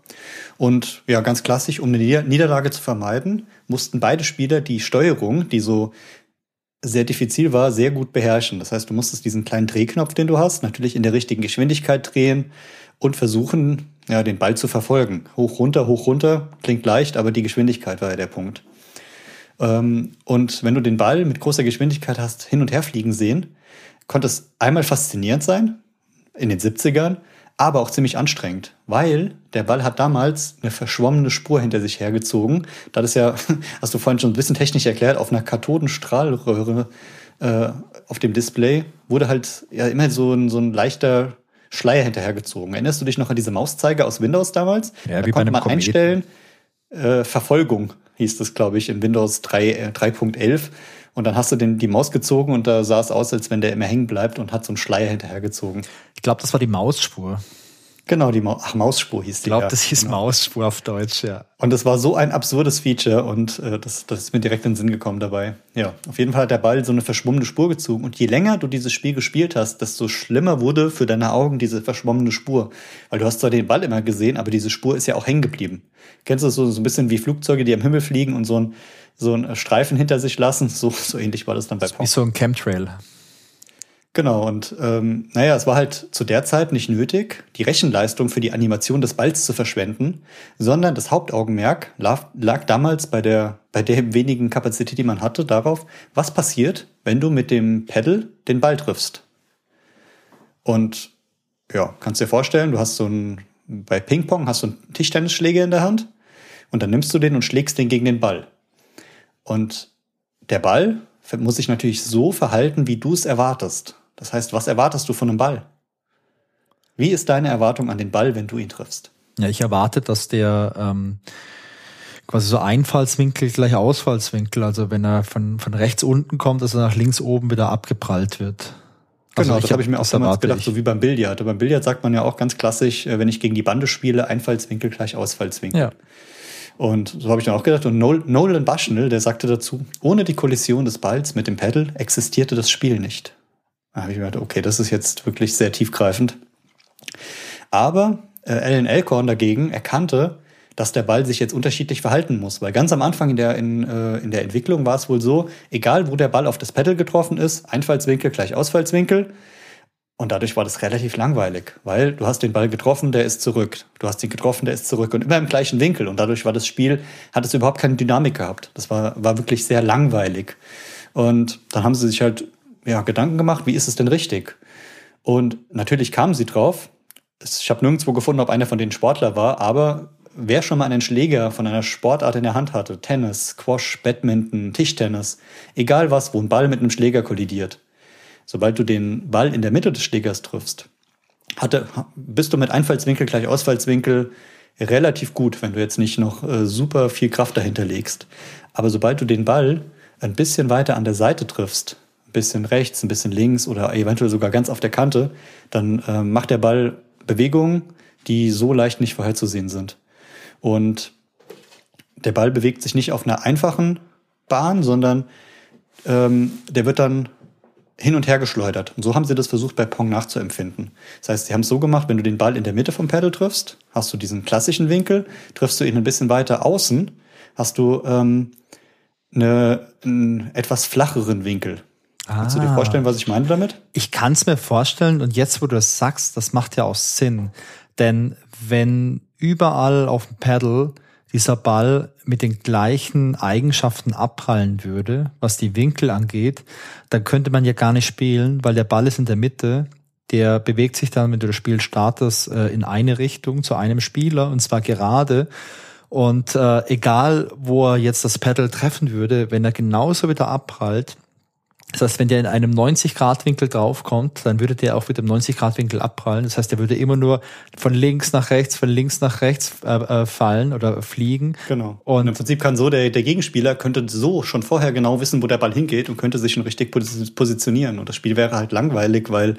Und ja, ganz klassisch, um eine Niederlage zu vermeiden, mussten beide Spieler die Steuerung, die so sehr diffizil war, sehr gut beherrschen. Das heißt, du musstest diesen kleinen Drehknopf, den du hast, natürlich in der richtigen Geschwindigkeit drehen und versuchen, ja, den Ball zu verfolgen. Hoch, runter, hoch, runter, klingt leicht, aber die Geschwindigkeit war ja der Punkt. Ähm, und wenn du den Ball mit großer Geschwindigkeit hast hin und her fliegen sehen, konnte es einmal faszinierend sein, in den 70ern, aber auch ziemlich anstrengend, weil der Ball hat damals eine verschwommene Spur hinter sich hergezogen. Das ist ja, hast du vorhin schon ein bisschen technisch erklärt, auf einer Kathodenstrahlröhre äh, auf dem Display wurde halt ja immer so ein, so ein leichter Schleier hinterhergezogen. Erinnerst du dich noch an diese Mauszeiger aus Windows damals? Ja, da wie konnte man Kometen. einstellen, äh, Verfolgung hieß das, glaube ich, in Windows 3, äh, 3.11. Und dann hast du den, die Maus gezogen und da sah es aus, als wenn der immer hängen bleibt und hat so einen Schleier hinterhergezogen. Ich glaube, das war die Mausspur. Genau, die Maus, ach, Mausspur hieß die. Ich glaube, ja, das hieß genau. Mausspur auf Deutsch, ja. Und das war so ein absurdes Feature und äh, das, das ist mir direkt in den Sinn gekommen dabei. Ja, auf jeden Fall hat der Ball so eine verschwommene Spur gezogen. Und je länger du dieses Spiel gespielt hast, desto schlimmer wurde für deine Augen diese verschwommene Spur. Weil du hast zwar den Ball immer gesehen, aber diese Spur ist ja auch hängen geblieben. Kennst du das so, so ein bisschen wie Flugzeuge, die am Himmel fliegen und so ein, so ein Streifen hinter sich lassen? So, so ähnlich war das dann bei Wie Pong. so ein Chemtrail. Genau, und ähm, naja, es war halt zu der Zeit nicht nötig, die Rechenleistung für die Animation des Balls zu verschwenden, sondern das Hauptaugenmerk lag, lag damals bei der, bei der wenigen Kapazität, die man hatte, darauf, was passiert, wenn du mit dem Pedal den Ball triffst. Und ja, kannst dir vorstellen, du hast so ein, bei Ping-Pong hast du einen Tischtennisschläger in der Hand und dann nimmst du den und schlägst den gegen den Ball. Und der Ball muss sich natürlich so verhalten, wie du es erwartest. Das heißt, was erwartest du von einem Ball? Wie ist deine Erwartung an den Ball, wenn du ihn triffst? Ja, ich erwarte, dass der ähm, quasi so Einfallswinkel gleich Ausfallswinkel, also wenn er von, von rechts unten kommt, dass er nach links oben wieder abgeprallt wird. Also genau, das habe ich mir auch damals gedacht, ich. so wie beim Billard. Beim Billard sagt man ja auch ganz klassisch, äh, wenn ich gegen die Bande spiele, Einfallswinkel gleich Ausfallswinkel. Ja. Und so habe ich dann auch gedacht. Und Nol- Nolan Bushnell, der sagte dazu, ohne die Kollision des Balls mit dem Pedal existierte das Spiel nicht. Da habe ich mir gedacht, okay, das ist jetzt wirklich sehr tiefgreifend. Aber äh, Alan Elkhorn dagegen erkannte, dass der Ball sich jetzt unterschiedlich verhalten muss. Weil ganz am Anfang in der, in, äh, in der Entwicklung war es wohl so, egal wo der Ball auf das Pedal getroffen ist, Einfallswinkel gleich Ausfallswinkel. Und dadurch war das relativ langweilig, weil du hast den Ball getroffen, der ist zurück. Du hast ihn getroffen, der ist zurück und immer im gleichen Winkel. Und dadurch war das Spiel, hat es überhaupt keine Dynamik gehabt. Das war, war wirklich sehr langweilig. Und dann haben sie sich halt ja, Gedanken gemacht, wie ist es denn richtig? Und natürlich kamen sie drauf. Ich habe nirgendwo gefunden, ob einer von denen Sportler war, aber wer schon mal einen Schläger von einer Sportart in der Hand hatte, Tennis, Squash, Badminton, Tischtennis, egal was, wo ein Ball mit einem Schläger kollidiert, sobald du den Ball in der Mitte des Schlägers triffst, hatte, bist du mit Einfallswinkel gleich Ausfallswinkel relativ gut, wenn du jetzt nicht noch äh, super viel Kraft dahinter legst. Aber sobald du den Ball ein bisschen weiter an der Seite triffst, ein bisschen rechts, ein bisschen links oder eventuell sogar ganz auf der Kante, dann äh, macht der Ball Bewegungen, die so leicht nicht vorherzusehen sind. Und der Ball bewegt sich nicht auf einer einfachen Bahn, sondern ähm, der wird dann hin und her geschleudert. Und so haben sie das versucht bei Pong nachzuempfinden. Das heißt, sie haben es so gemacht, wenn du den Ball in der Mitte vom Pedal triffst, hast du diesen klassischen Winkel, triffst du ihn ein bisschen weiter außen, hast du ähm, eine, einen etwas flacheren Winkel. Kannst du dir Ah. vorstellen, was ich meine damit? Ich kann es mir vorstellen und jetzt, wo du das sagst, das macht ja auch Sinn. Denn wenn überall auf dem Pedal dieser Ball mit den gleichen Eigenschaften abprallen würde, was die Winkel angeht, dann könnte man ja gar nicht spielen, weil der Ball ist in der Mitte. Der bewegt sich dann, wenn du das Spiel startest, äh, in eine Richtung zu einem Spieler und zwar gerade. Und äh, egal, wo er jetzt das Pedal treffen würde, wenn er genauso wieder abprallt, das heißt, wenn der in einem 90-Grad-Winkel draufkommt, dann würde der auch wieder im 90-Grad-Winkel abprallen. Das heißt, der würde immer nur von links nach rechts, von links nach rechts äh, äh, fallen oder fliegen. Genau. Und- Und im Prinzip kann so der, der Gegenspieler könnte so schon vorher genau wissen, wo der Ball hingeht und könnte sich schon richtig posi- positionieren. Und das Spiel wäre halt langweilig, weil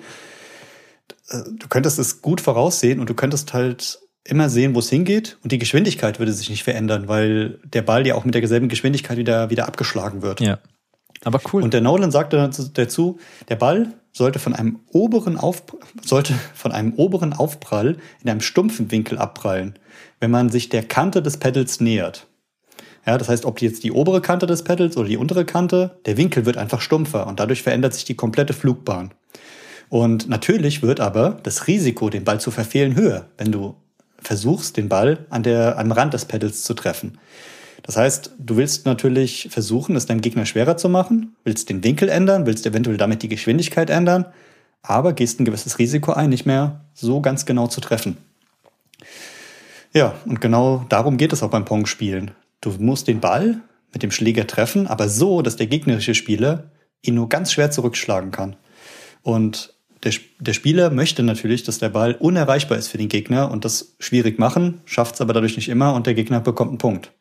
äh, du könntest es gut voraussehen und du könntest halt immer sehen, wo es hingeht und die Geschwindigkeit würde sich nicht verändern, weil der Ball ja auch mit derselben Geschwindigkeit wieder, wieder abgeschlagen wird. Ja. Aber cool. Und der Nolan sagte dazu- der Ball sollte von einem oberen Auf, sollte von einem oberen Aufprall in einem stumpfen Winkel abprallen, wenn man sich der Kante des Pedals nähert. Ja, das heißt, ob jetzt die obere Kante des Pedals oder die untere Kante, der Winkel wird einfach stumpfer und dadurch verändert sich die komplette Flugbahn. Und natürlich wird aber das Risiko, den Ball zu verfehlen, höher, wenn du versuchst, den Ball an der, am Rand des Pedals zu treffen. Das heißt, du willst natürlich versuchen, es deinem Gegner schwerer zu machen, willst den Winkel ändern, willst eventuell damit die Geschwindigkeit ändern, aber gehst ein gewisses Risiko ein, nicht mehr so ganz genau zu treffen. Ja, und genau darum geht es auch beim Pong-Spielen. Du musst den Ball mit dem Schläger treffen, aber so, dass der gegnerische Spieler ihn nur ganz schwer zurückschlagen kann. Und der, der Spieler möchte natürlich, dass der Ball unerreichbar ist für den Gegner und das schwierig machen, schafft es aber dadurch nicht immer und der Gegner bekommt einen Punkt.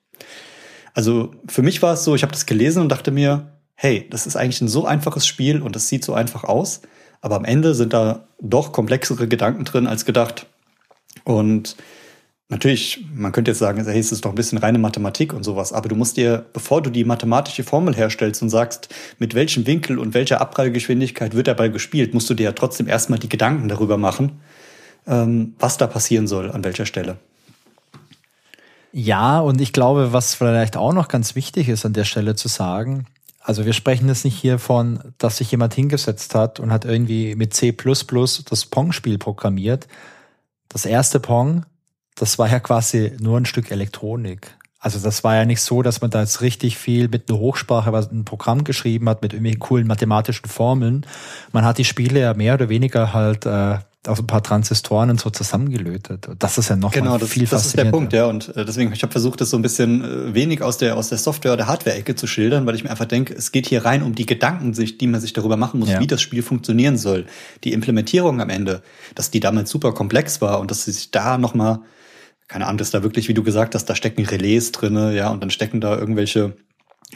Also für mich war es so, ich habe das gelesen und dachte mir, hey, das ist eigentlich ein so einfaches Spiel und das sieht so einfach aus, aber am Ende sind da doch komplexere Gedanken drin als gedacht. Und Natürlich, man könnte jetzt sagen, hey, es ist doch ein bisschen reine Mathematik und sowas, aber du musst dir, bevor du die mathematische Formel herstellst und sagst, mit welchem Winkel und welcher Abprallgeschwindigkeit wird der Ball gespielt, musst du dir ja trotzdem erstmal die Gedanken darüber machen, ähm, was da passieren soll, an welcher Stelle. Ja, und ich glaube, was vielleicht auch noch ganz wichtig ist an der Stelle zu sagen, also wir sprechen jetzt nicht hier von, dass sich jemand hingesetzt hat und hat irgendwie mit C++ das Pong-Spiel programmiert. Das erste Pong das war ja quasi nur ein Stück Elektronik. Also das war ja nicht so, dass man da jetzt richtig viel mit einer Hochsprache was ein Programm geschrieben hat mit irgendwelchen coolen mathematischen Formeln. Man hat die Spiele ja mehr oder weniger halt äh, auf ein paar Transistoren und so zusammengelötet. Das ist ja noch genau, das, viel das ist der Punkt, ja. Und äh, deswegen, ich habe versucht, das so ein bisschen äh, wenig aus der aus der Software- oder Hardware-Ecke zu schildern, weil ich mir einfach denke, es geht hier rein um die Gedanken, die man sich darüber machen muss, ja. wie das Spiel funktionieren soll. Die Implementierung am Ende, dass die damals super komplex war und dass sie sich da nochmal keine Ahnung, dass da wirklich, wie du gesagt hast, da stecken Relais drinne, ja, und dann stecken da irgendwelche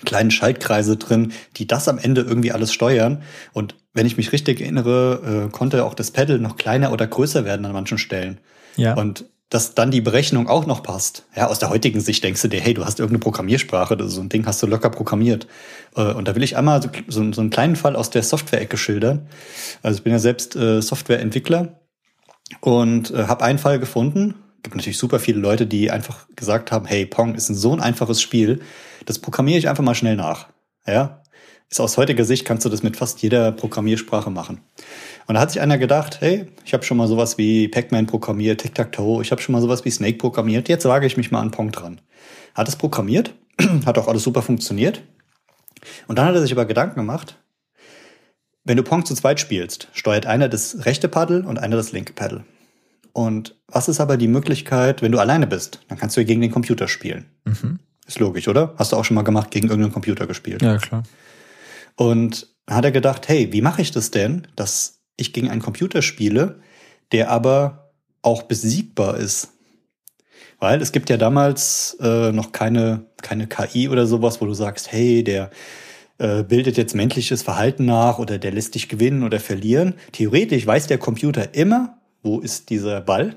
kleinen Schaltkreise drin, die das am Ende irgendwie alles steuern. Und wenn ich mich richtig erinnere, äh, konnte auch das Pedal noch kleiner oder größer werden an manchen Stellen. Ja. Und dass dann die Berechnung auch noch passt. Ja, aus der heutigen Sicht denkst du dir, hey, du hast irgendeine Programmiersprache, so ein Ding hast du locker programmiert. Äh, und da will ich einmal so, so, so einen kleinen Fall aus der Software-Ecke schildern. Also ich bin ja selbst äh, Softwareentwickler und äh, habe einen Fall gefunden, gibt natürlich super viele Leute, die einfach gesagt haben, hey, Pong ist so ein einfaches Spiel, das programmiere ich einfach mal schnell nach. Ja, ist aus heutiger Sicht kannst du das mit fast jeder Programmiersprache machen. Und da hat sich einer gedacht, hey, ich habe schon mal sowas wie Pac-Man programmiert, Tic-Tac-Toe, ich habe schon mal sowas wie Snake programmiert, jetzt wage ich mich mal an Pong dran. Hat es programmiert, hat auch alles super funktioniert. Und dann hat er sich aber Gedanken gemacht, wenn du Pong zu zweit spielst, steuert einer das rechte Paddel und einer das linke Paddel. Und was ist aber die Möglichkeit, wenn du alleine bist? Dann kannst du ja gegen den Computer spielen. Mhm. Ist logisch, oder? Hast du auch schon mal gemacht, gegen irgendeinen Computer gespielt? Ja, klar. Und hat er gedacht, hey, wie mache ich das denn, dass ich gegen einen Computer spiele, der aber auch besiegbar ist? Weil es gibt ja damals äh, noch keine, keine KI oder sowas, wo du sagst, hey, der äh, bildet jetzt menschliches Verhalten nach oder der lässt dich gewinnen oder verlieren. Theoretisch weiß der Computer immer, wo ist dieser Ball?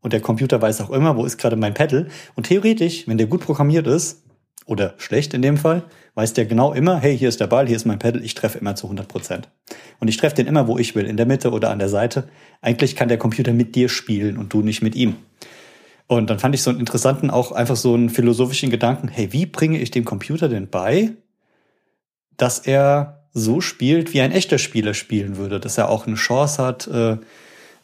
Und der Computer weiß auch immer, wo ist gerade mein Pedal. Und theoretisch, wenn der gut programmiert ist, oder schlecht in dem Fall, weiß der genau immer, hey, hier ist der Ball, hier ist mein Pedal, ich treffe immer zu 100 Prozent. Und ich treffe den immer, wo ich will, in der Mitte oder an der Seite. Eigentlich kann der Computer mit dir spielen und du nicht mit ihm. Und dann fand ich so einen interessanten, auch einfach so einen philosophischen Gedanken, hey, wie bringe ich dem Computer denn bei, dass er so spielt, wie ein echter Spieler spielen würde, dass er auch eine Chance hat, äh,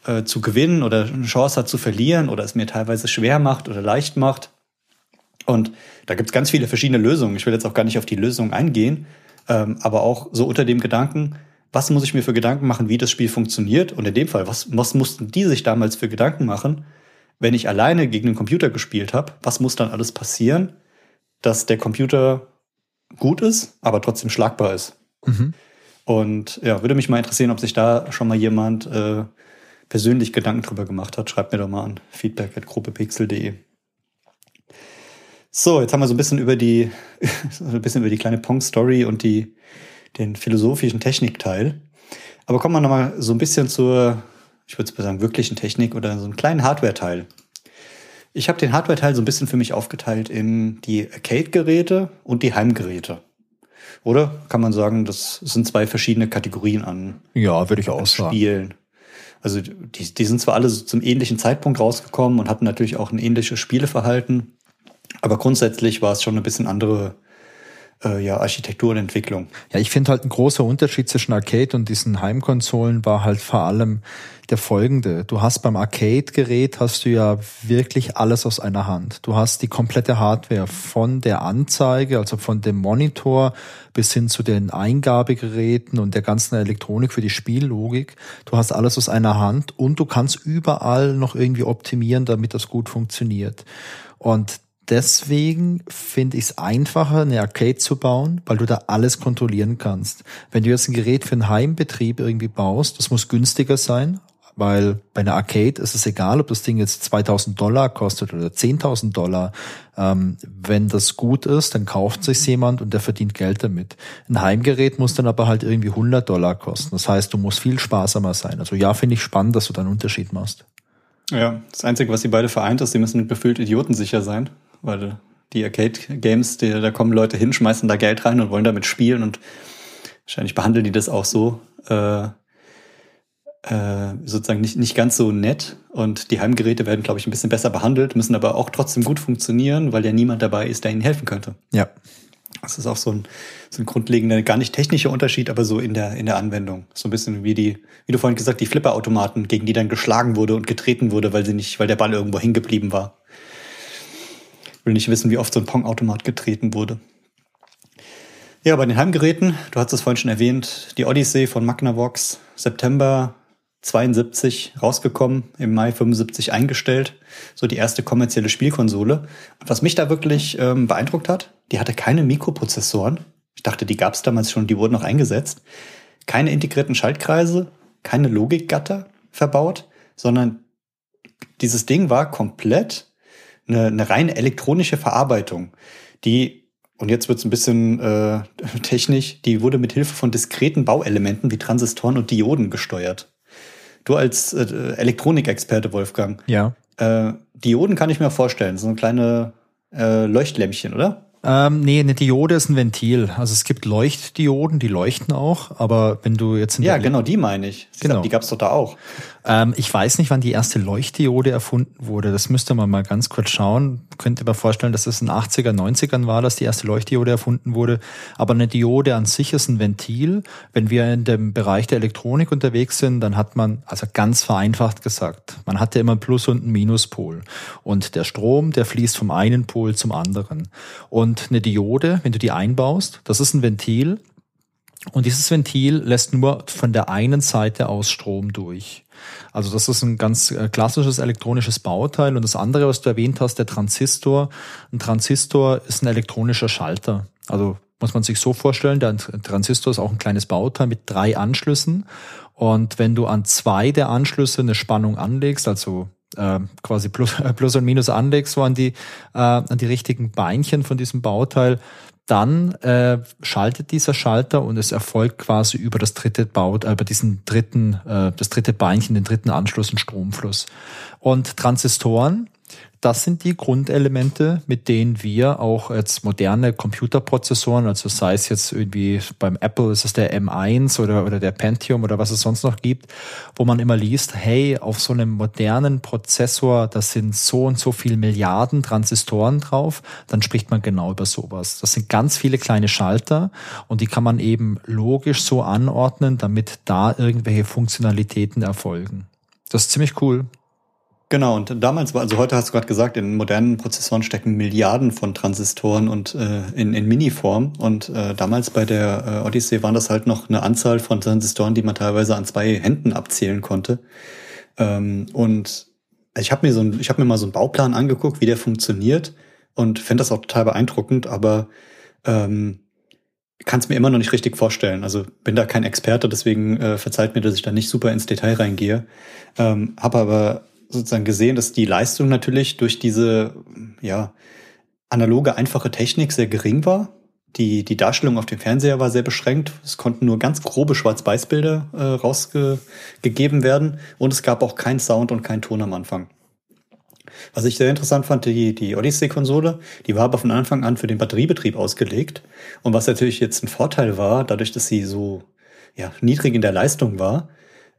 äh, zu gewinnen oder eine Chance hat zu verlieren oder es mir teilweise schwer macht oder leicht macht. Und da gibt es ganz viele verschiedene Lösungen. Ich will jetzt auch gar nicht auf die Lösung eingehen, ähm, aber auch so unter dem Gedanken, was muss ich mir für Gedanken machen, wie das Spiel funktioniert? Und in dem Fall, was, was mussten die sich damals für Gedanken machen, wenn ich alleine gegen den Computer gespielt habe? Was muss dann alles passieren, dass der Computer gut ist, aber trotzdem schlagbar ist? Mhm. Und ja, würde mich mal interessieren, ob sich da schon mal jemand äh, persönlich Gedanken drüber gemacht hat, schreibt mir doch mal an feedback at gruppepixel.de. So, jetzt haben wir so ein bisschen über die, so ein bisschen über die kleine Pong-Story und die, den philosophischen Technikteil. Aber kommen wir nochmal so ein bisschen zur, ich würde sagen, wirklichen Technik oder so einen kleinen Hardware-Teil. Ich habe den Hardware-Teil so ein bisschen für mich aufgeteilt in die Arcade-Geräte und die Heimgeräte. Oder kann man sagen, das sind zwei verschiedene Kategorien an ja, würde ich auch Spielen. Sagen. Also die, die sind zwar alle so zum ähnlichen Zeitpunkt rausgekommen und hatten natürlich auch ein ähnliches Spieleverhalten, aber grundsätzlich war es schon ein bisschen andere äh, ja, Architektur und Entwicklung. Ja, ich finde halt ein großer Unterschied zwischen Arcade und diesen Heimkonsolen war halt vor allem der folgende. Du hast beim Arcade-Gerät hast du ja wirklich alles aus einer Hand. Du hast die komplette Hardware von der Anzeige, also von dem Monitor bis hin zu den Eingabegeräten und der ganzen Elektronik für die Spiellogik. Du hast alles aus einer Hand und du kannst überall noch irgendwie optimieren, damit das gut funktioniert. Und deswegen finde ich es einfacher, eine Arcade zu bauen, weil du da alles kontrollieren kannst. Wenn du jetzt ein Gerät für einen Heimbetrieb irgendwie baust, das muss günstiger sein, weil bei einer Arcade ist es egal, ob das Ding jetzt 2000 Dollar kostet oder 10.000 Dollar. Ähm, wenn das gut ist, dann kauft sich jemand und der verdient Geld damit. Ein Heimgerät muss dann aber halt irgendwie 100 Dollar kosten. Das heißt, du musst viel sparsamer sein. Also ja, finde ich spannend, dass du da einen Unterschied machst. Ja, das Einzige, was sie beide vereint, ist, sie müssen befüllt idiotensicher sein weil die Arcade-Games, da kommen Leute hin, schmeißen da Geld rein und wollen damit spielen und wahrscheinlich behandeln die das auch so äh, äh, sozusagen nicht, nicht ganz so nett und die Heimgeräte werden, glaube ich, ein bisschen besser behandelt, müssen aber auch trotzdem gut funktionieren, weil ja niemand dabei ist, der ihnen helfen könnte. Ja. Das ist auch so ein, so ein grundlegender, gar nicht technischer Unterschied, aber so in der, in der Anwendung. So ein bisschen wie die, wie du vorhin gesagt, die Flipperautomaten, gegen die dann geschlagen wurde und getreten wurde, weil sie nicht, weil der Ball irgendwo hängen geblieben war will nicht wissen, wie oft so ein Pong-Automat getreten wurde. Ja, bei den Heimgeräten, du hast es vorhin schon erwähnt, die Odyssey von Magnavox, September 72 rausgekommen, im Mai 75 eingestellt, so die erste kommerzielle Spielkonsole. Und was mich da wirklich ähm, beeindruckt hat, die hatte keine Mikroprozessoren. Ich dachte, die gab es damals schon, die wurden noch eingesetzt. Keine integrierten Schaltkreise, keine Logikgatter verbaut, sondern dieses Ding war komplett eine, eine reine elektronische Verarbeitung, die, und jetzt wird es ein bisschen äh, technisch, die wurde mit Hilfe von diskreten Bauelementen wie Transistoren und Dioden gesteuert. Du als äh, Elektronikexperte, Wolfgang. Ja. Äh, Dioden kann ich mir vorstellen, so eine kleine äh, Leuchtlämpchen, oder? Ähm, nee, eine Diode ist ein Ventil. Also es gibt Leuchtdioden, die leuchten auch, aber wenn du jetzt in Ja, genau, die meine ich. Sie genau. Sagen, die gab's doch da auch. Ähm, ich weiß nicht, wann die erste Leuchtdiode erfunden wurde. Das müsste man mal ganz kurz schauen. Könnte mir vorstellen, dass es in 80er, 90ern war, dass die erste Leuchtdiode erfunden wurde. Aber eine Diode an sich ist ein Ventil. Wenn wir in dem Bereich der Elektronik unterwegs sind, dann hat man, also ganz vereinfacht gesagt, man hat ja immer einen Plus- und einen Minuspol. Und der Strom, der fließt vom einen Pol zum anderen. Und eine Diode, wenn du die einbaust, das ist ein Ventil. Und dieses Ventil lässt nur von der einen Seite aus Strom durch. Also das ist ein ganz äh, klassisches elektronisches Bauteil. Und das andere, was du erwähnt hast, der Transistor. Ein Transistor ist ein elektronischer Schalter. Also muss man sich so vorstellen, der Transistor ist auch ein kleines Bauteil mit drei Anschlüssen. Und wenn du an zwei der Anschlüsse eine Spannung anlegst, also äh, quasi plus, plus und minus anlegst, so an die, äh, an die richtigen Beinchen von diesem Bauteil, dann äh, schaltet dieser Schalter und es erfolgt quasi über das dritte Baut, äh, über diesen dritten, äh, das dritte Beinchen, den dritten Anschluss ein Stromfluss. Und Transistoren das sind die Grundelemente, mit denen wir auch jetzt moderne Computerprozessoren, also sei es jetzt irgendwie beim Apple ist es der M1 oder, oder der Pentium oder was es sonst noch gibt, wo man immer liest, hey, auf so einem modernen Prozessor, da sind so und so viel Milliarden Transistoren drauf, dann spricht man genau über sowas. Das sind ganz viele kleine Schalter und die kann man eben logisch so anordnen, damit da irgendwelche Funktionalitäten erfolgen. Das ist ziemlich cool. Genau, und damals war, also heute hast du gerade gesagt, in modernen Prozessoren stecken Milliarden von Transistoren und äh, in, in Mini-Form. Und äh, damals bei der äh, Odyssey waren das halt noch eine Anzahl von Transistoren, die man teilweise an zwei Händen abzählen konnte. Ähm, und ich habe mir so habe mir mal so einen Bauplan angeguckt, wie der funktioniert und finde das auch total beeindruckend, aber ähm, kann es mir immer noch nicht richtig vorstellen. Also bin da kein Experte, deswegen äh, verzeiht mir, dass ich da nicht super ins Detail reingehe. Ähm, habe aber sozusagen gesehen, dass die Leistung natürlich durch diese ja, analoge, einfache Technik sehr gering war. Die, die Darstellung auf dem Fernseher war sehr beschränkt. Es konnten nur ganz grobe Schwarz-Weiß-Bilder äh, rausgegeben werden und es gab auch keinen Sound und keinen Ton am Anfang. Was ich sehr interessant fand, die, die Odyssey-Konsole, die war aber von Anfang an für den Batteriebetrieb ausgelegt. Und was natürlich jetzt ein Vorteil war, dadurch, dass sie so ja, niedrig in der Leistung war,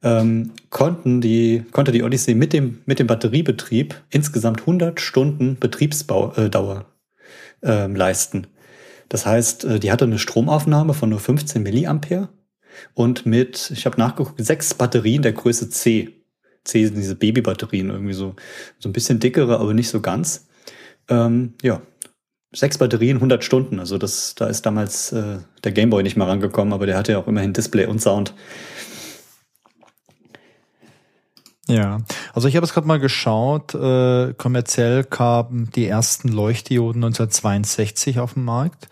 ähm, konnten die, konnte die Odyssey mit dem, mit dem Batteriebetrieb insgesamt 100 Stunden Betriebsdauer äh, ähm, leisten. Das heißt, äh, die hatte eine Stromaufnahme von nur 15 Milliampere und mit, ich habe nachgeguckt, sechs Batterien der Größe C. C sind diese Babybatterien irgendwie so, so ein bisschen dickere, aber nicht so ganz. Ähm, ja, sechs Batterien, 100 Stunden. Also das, da ist damals äh, der Gameboy nicht mal rangekommen, aber der hatte ja auch immerhin Display und Sound. Ja, also ich habe es gerade mal geschaut. Äh, kommerziell kamen die ersten Leuchtdioden 1962 auf den Markt.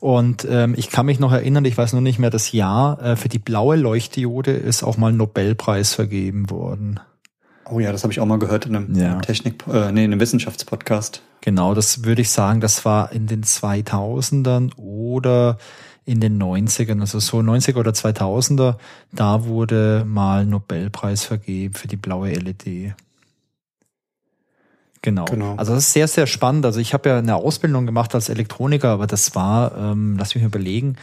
Und ähm, ich kann mich noch erinnern, ich weiß nur nicht mehr das Jahr, äh, für die blaue Leuchtdiode ist auch mal ein Nobelpreis vergeben worden. Oh ja, das habe ich auch mal gehört in einem, ja. Technik, äh, nee, in einem Wissenschaftspodcast. Genau, das würde ich sagen, das war in den 2000ern oder in den 90ern, also so 90er oder 2000er, da wurde mal Nobelpreis vergeben für die blaue LED. Genau. genau. Also das ist sehr, sehr spannend. Also ich habe ja eine Ausbildung gemacht als Elektroniker, aber das war, ähm, lass mich überlegen,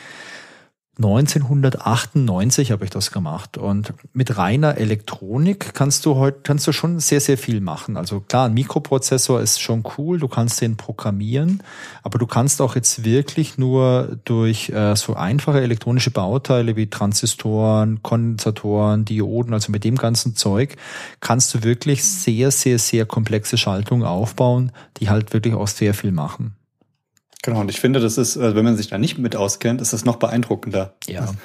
1998 habe ich das gemacht und mit reiner Elektronik kannst du heute kannst du schon sehr sehr viel machen. Also klar, ein Mikroprozessor ist schon cool, du kannst den programmieren, aber du kannst auch jetzt wirklich nur durch äh, so einfache elektronische Bauteile wie Transistoren, Kondensatoren, Dioden, also mit dem ganzen Zeug kannst du wirklich sehr sehr sehr komplexe Schaltungen aufbauen, die halt wirklich auch sehr viel machen. Genau, und ich finde, das ist, also wenn man sich da nicht mit auskennt, ist das noch beeindruckender. Ja.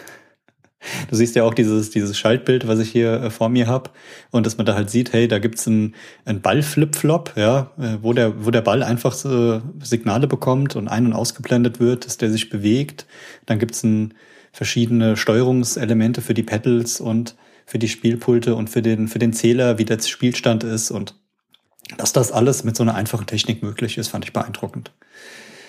Du siehst ja auch dieses, dieses Schaltbild, was ich hier äh, vor mir habe, und dass man da halt sieht, hey, da gibt's einen, einen Ball-Flip-Flop, ja, äh, wo der, wo der Ball einfach so Signale bekommt und ein- und ausgeblendet wird, dass der sich bewegt. Dann gibt's ein, verschiedene Steuerungselemente für die Pedals und für die Spielpulte und für den, für den Zähler, wie der Spielstand ist und dass das alles mit so einer einfachen Technik möglich ist, fand ich beeindruckend.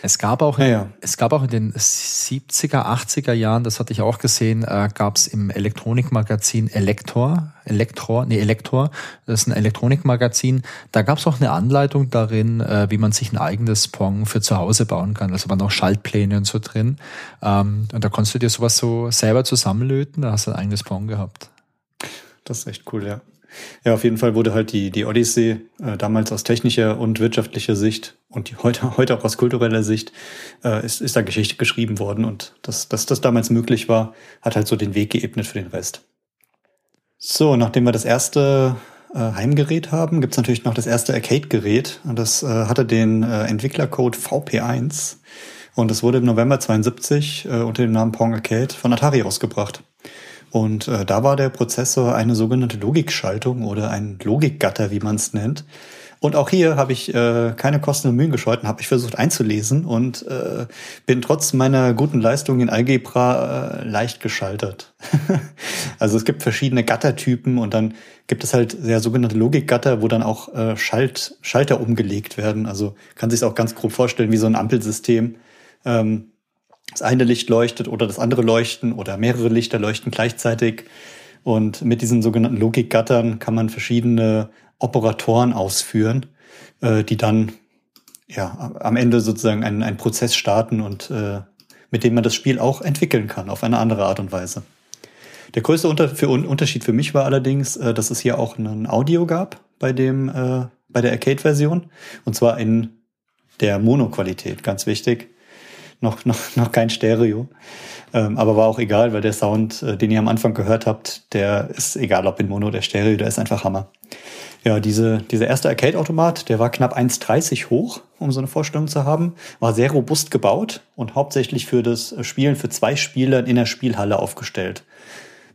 Es gab auch, ja, ja. es gab auch in den 70er, 80er Jahren, das hatte ich auch gesehen, äh, gab es im Elektronikmagazin Elektor, Elektor, nee, Elektor, das ist ein Elektronikmagazin. Da gab es auch eine Anleitung darin, äh, wie man sich ein eigenes Pong für zu Hause bauen kann. Also waren auch Schaltpläne und so drin. Ähm, und da konntest du dir sowas so selber zusammenlöten, da hast du ein eigenes Pong gehabt. Das ist echt cool, ja. Ja, auf jeden Fall wurde halt die, die Odyssee äh, damals aus technischer und wirtschaftlicher Sicht und die heute, heute auch aus kultureller Sicht äh, ist, ist da Geschichte geschrieben worden und dass, dass das damals möglich war, hat halt so den Weg geebnet für den Rest. So, nachdem wir das erste äh, Heimgerät haben, gibt's natürlich noch das erste Arcade-Gerät und das äh, hatte den äh, Entwicklercode VP1 und es wurde im November 72 äh, unter dem Namen Pong Arcade von Atari rausgebracht. Und äh, da war der Prozessor eine sogenannte Logikschaltung oder ein Logikgatter, wie man es nennt. Und auch hier habe ich äh, keine Kosten und Mühen gescheut und habe ich versucht einzulesen und äh, bin trotz meiner guten Leistung in Algebra äh, leicht gescheitert. also es gibt verschiedene Gattertypen und dann gibt es halt sehr sogenannte Logikgatter, wo dann auch äh, Schalt, Schalter umgelegt werden. Also kann sich auch ganz grob vorstellen wie so ein Ampelsystem. Ähm, das eine Licht leuchtet oder das andere leuchten oder mehrere Lichter leuchten gleichzeitig. Und mit diesen sogenannten Logikgattern kann man verschiedene Operatoren ausführen, äh, die dann ja am Ende sozusagen einen, einen Prozess starten und äh, mit dem man das Spiel auch entwickeln kann auf eine andere Art und Weise. Der größte Unter für Unterschied für mich war allerdings, äh, dass es hier auch ein Audio gab bei dem äh, bei der Arcade-Version und zwar in der Mono-Qualität, ganz wichtig noch, noch, noch kein Stereo. Ähm, aber war auch egal, weil der Sound, äh, den ihr am Anfang gehört habt, der ist egal, ob in Mono oder Stereo, der ist einfach Hammer. Ja, diese, dieser erste Arcade-Automat, der war knapp 1,30 hoch, um so eine Vorstellung zu haben, war sehr robust gebaut und hauptsächlich für das Spielen für zwei Spieler in der Spielhalle aufgestellt.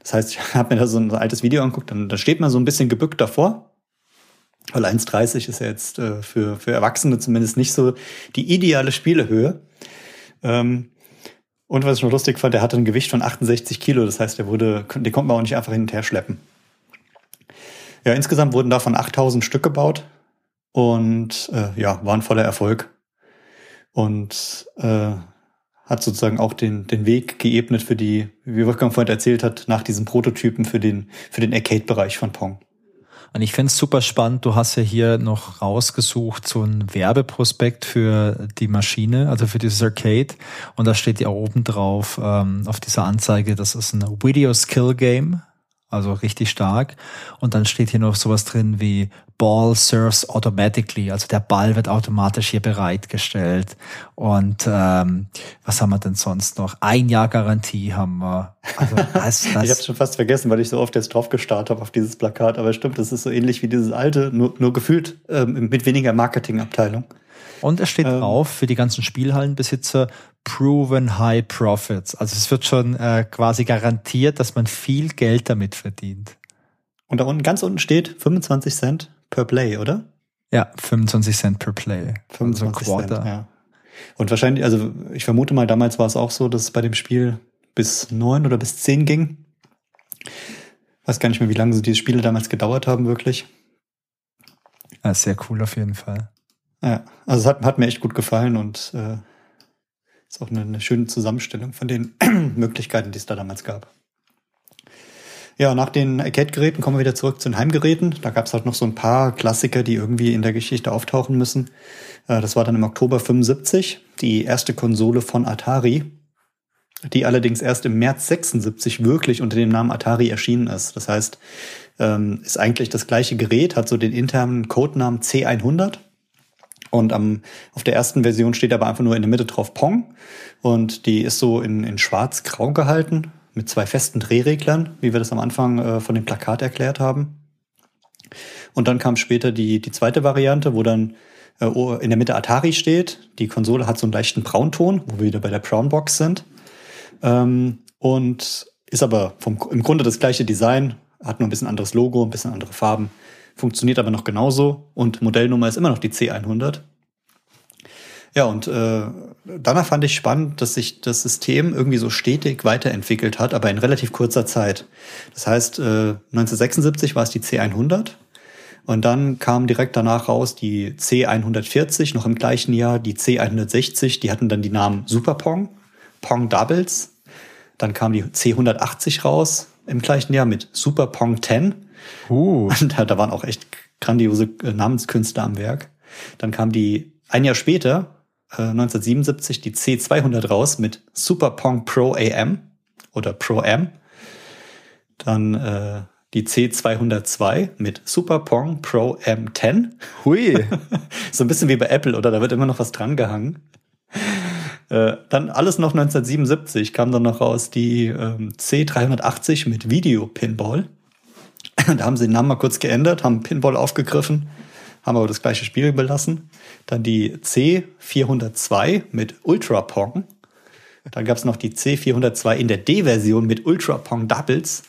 Das heißt, ich habe mir da so ein altes Video angeguckt, dann, da steht man so ein bisschen gebückt davor, weil 1,30 ist ja jetzt äh, für, für Erwachsene zumindest nicht so die ideale Spielehöhe. Ähm, und was ich noch lustig fand, der hatte ein Gewicht von 68 Kilo. Das heißt, der wurde, den konnte man auch nicht einfach hin und her schleppen. Ja, insgesamt wurden davon 8000 Stück gebaut und äh, ja, waren voller Erfolg. Und äh, hat sozusagen auch den, den Weg geebnet für die, wie Wolfgang vorhin erzählt hat, nach diesen Prototypen für den, für den Arcade-Bereich von Pong. Und ich finde es super spannend, du hast ja hier noch rausgesucht, so ein Werbeprospekt für die Maschine, also für dieses Arcade. Und da steht ja oben drauf, ähm, auf dieser Anzeige, das ist ein Video Skill Game. Also richtig stark. Und dann steht hier noch sowas drin wie Ball serves automatically. Also der Ball wird automatisch hier bereitgestellt. Und ähm, was haben wir denn sonst noch? Ein Jahr Garantie haben wir. Also das, das ich habe schon fast vergessen, weil ich so oft jetzt drauf gestartet habe auf dieses Plakat. Aber stimmt, das ist so ähnlich wie dieses alte, nur, nur gefühlt ähm, mit weniger Marketingabteilung. Und es steht ähm, drauf für die ganzen Spielhallenbesitzer proven high profits. Also es wird schon äh, quasi garantiert, dass man viel Geld damit verdient. Und da unten, ganz unten steht 25 Cent per Play, oder? Ja, 25 Cent per Play. 25 also Cent, ja. Und wahrscheinlich, also ich vermute mal, damals war es auch so, dass es bei dem Spiel bis neun oder bis zehn ging. Weiß gar nicht mehr, wie lange so diese Spiele damals gedauert haben, wirklich. Ja, sehr cool auf jeden Fall. Ja, also es hat, hat mir echt gut gefallen und äh, ist auch eine, eine schöne Zusammenstellung von den Möglichkeiten, die es da damals gab. Ja, nach den Arcade-Geräten kommen wir wieder zurück zu den Heimgeräten. Da gab es halt noch so ein paar Klassiker, die irgendwie in der Geschichte auftauchen müssen. Äh, das war dann im Oktober 75 die erste Konsole von Atari, die allerdings erst im März 76 wirklich unter dem Namen Atari erschienen ist. Das heißt, ähm, ist eigentlich das gleiche Gerät, hat so den internen Codenamen C100 und am, auf der ersten Version steht aber einfach nur in der Mitte drauf Pong. Und die ist so in, in schwarz-grau gehalten mit zwei festen Drehreglern, wie wir das am Anfang äh, von dem Plakat erklärt haben. Und dann kam später die, die zweite Variante, wo dann äh, in der Mitte Atari steht. Die Konsole hat so einen leichten Braunton, wo wir wieder bei der Brownbox sind. Ähm, und ist aber vom, im Grunde das gleiche Design, hat nur ein bisschen anderes Logo, ein bisschen andere Farben funktioniert aber noch genauso und Modellnummer ist immer noch die C100. Ja, und äh, danach fand ich spannend, dass sich das System irgendwie so stetig weiterentwickelt hat, aber in relativ kurzer Zeit. Das heißt, äh, 1976 war es die C100 und dann kam direkt danach raus die C140, noch im gleichen Jahr die C160, die hatten dann die Namen Super Pong, Pong Doubles. Dann kam die C180 raus im gleichen Jahr mit Super Pong 10 Uh. Da, da waren auch echt grandiose äh, Namenskünstler am Werk. Dann kam die ein Jahr später, äh, 1977, die C200 raus mit Super Pong Pro AM oder Pro Am. Dann äh, die C202 mit Super Pong Pro M10. Hui. so ein bisschen wie bei Apple, oder? Da wird immer noch was dran gehangen. Äh, dann alles noch 1977 kam dann noch raus die ähm, C380 mit Video Pinball. da haben sie den Namen mal kurz geändert, haben Pinball aufgegriffen, haben aber das gleiche Spiel belassen. Dann die C402 mit Ultra Pong. Dann gab es noch die C402 in der D-Version mit Ultra Pong Doubles.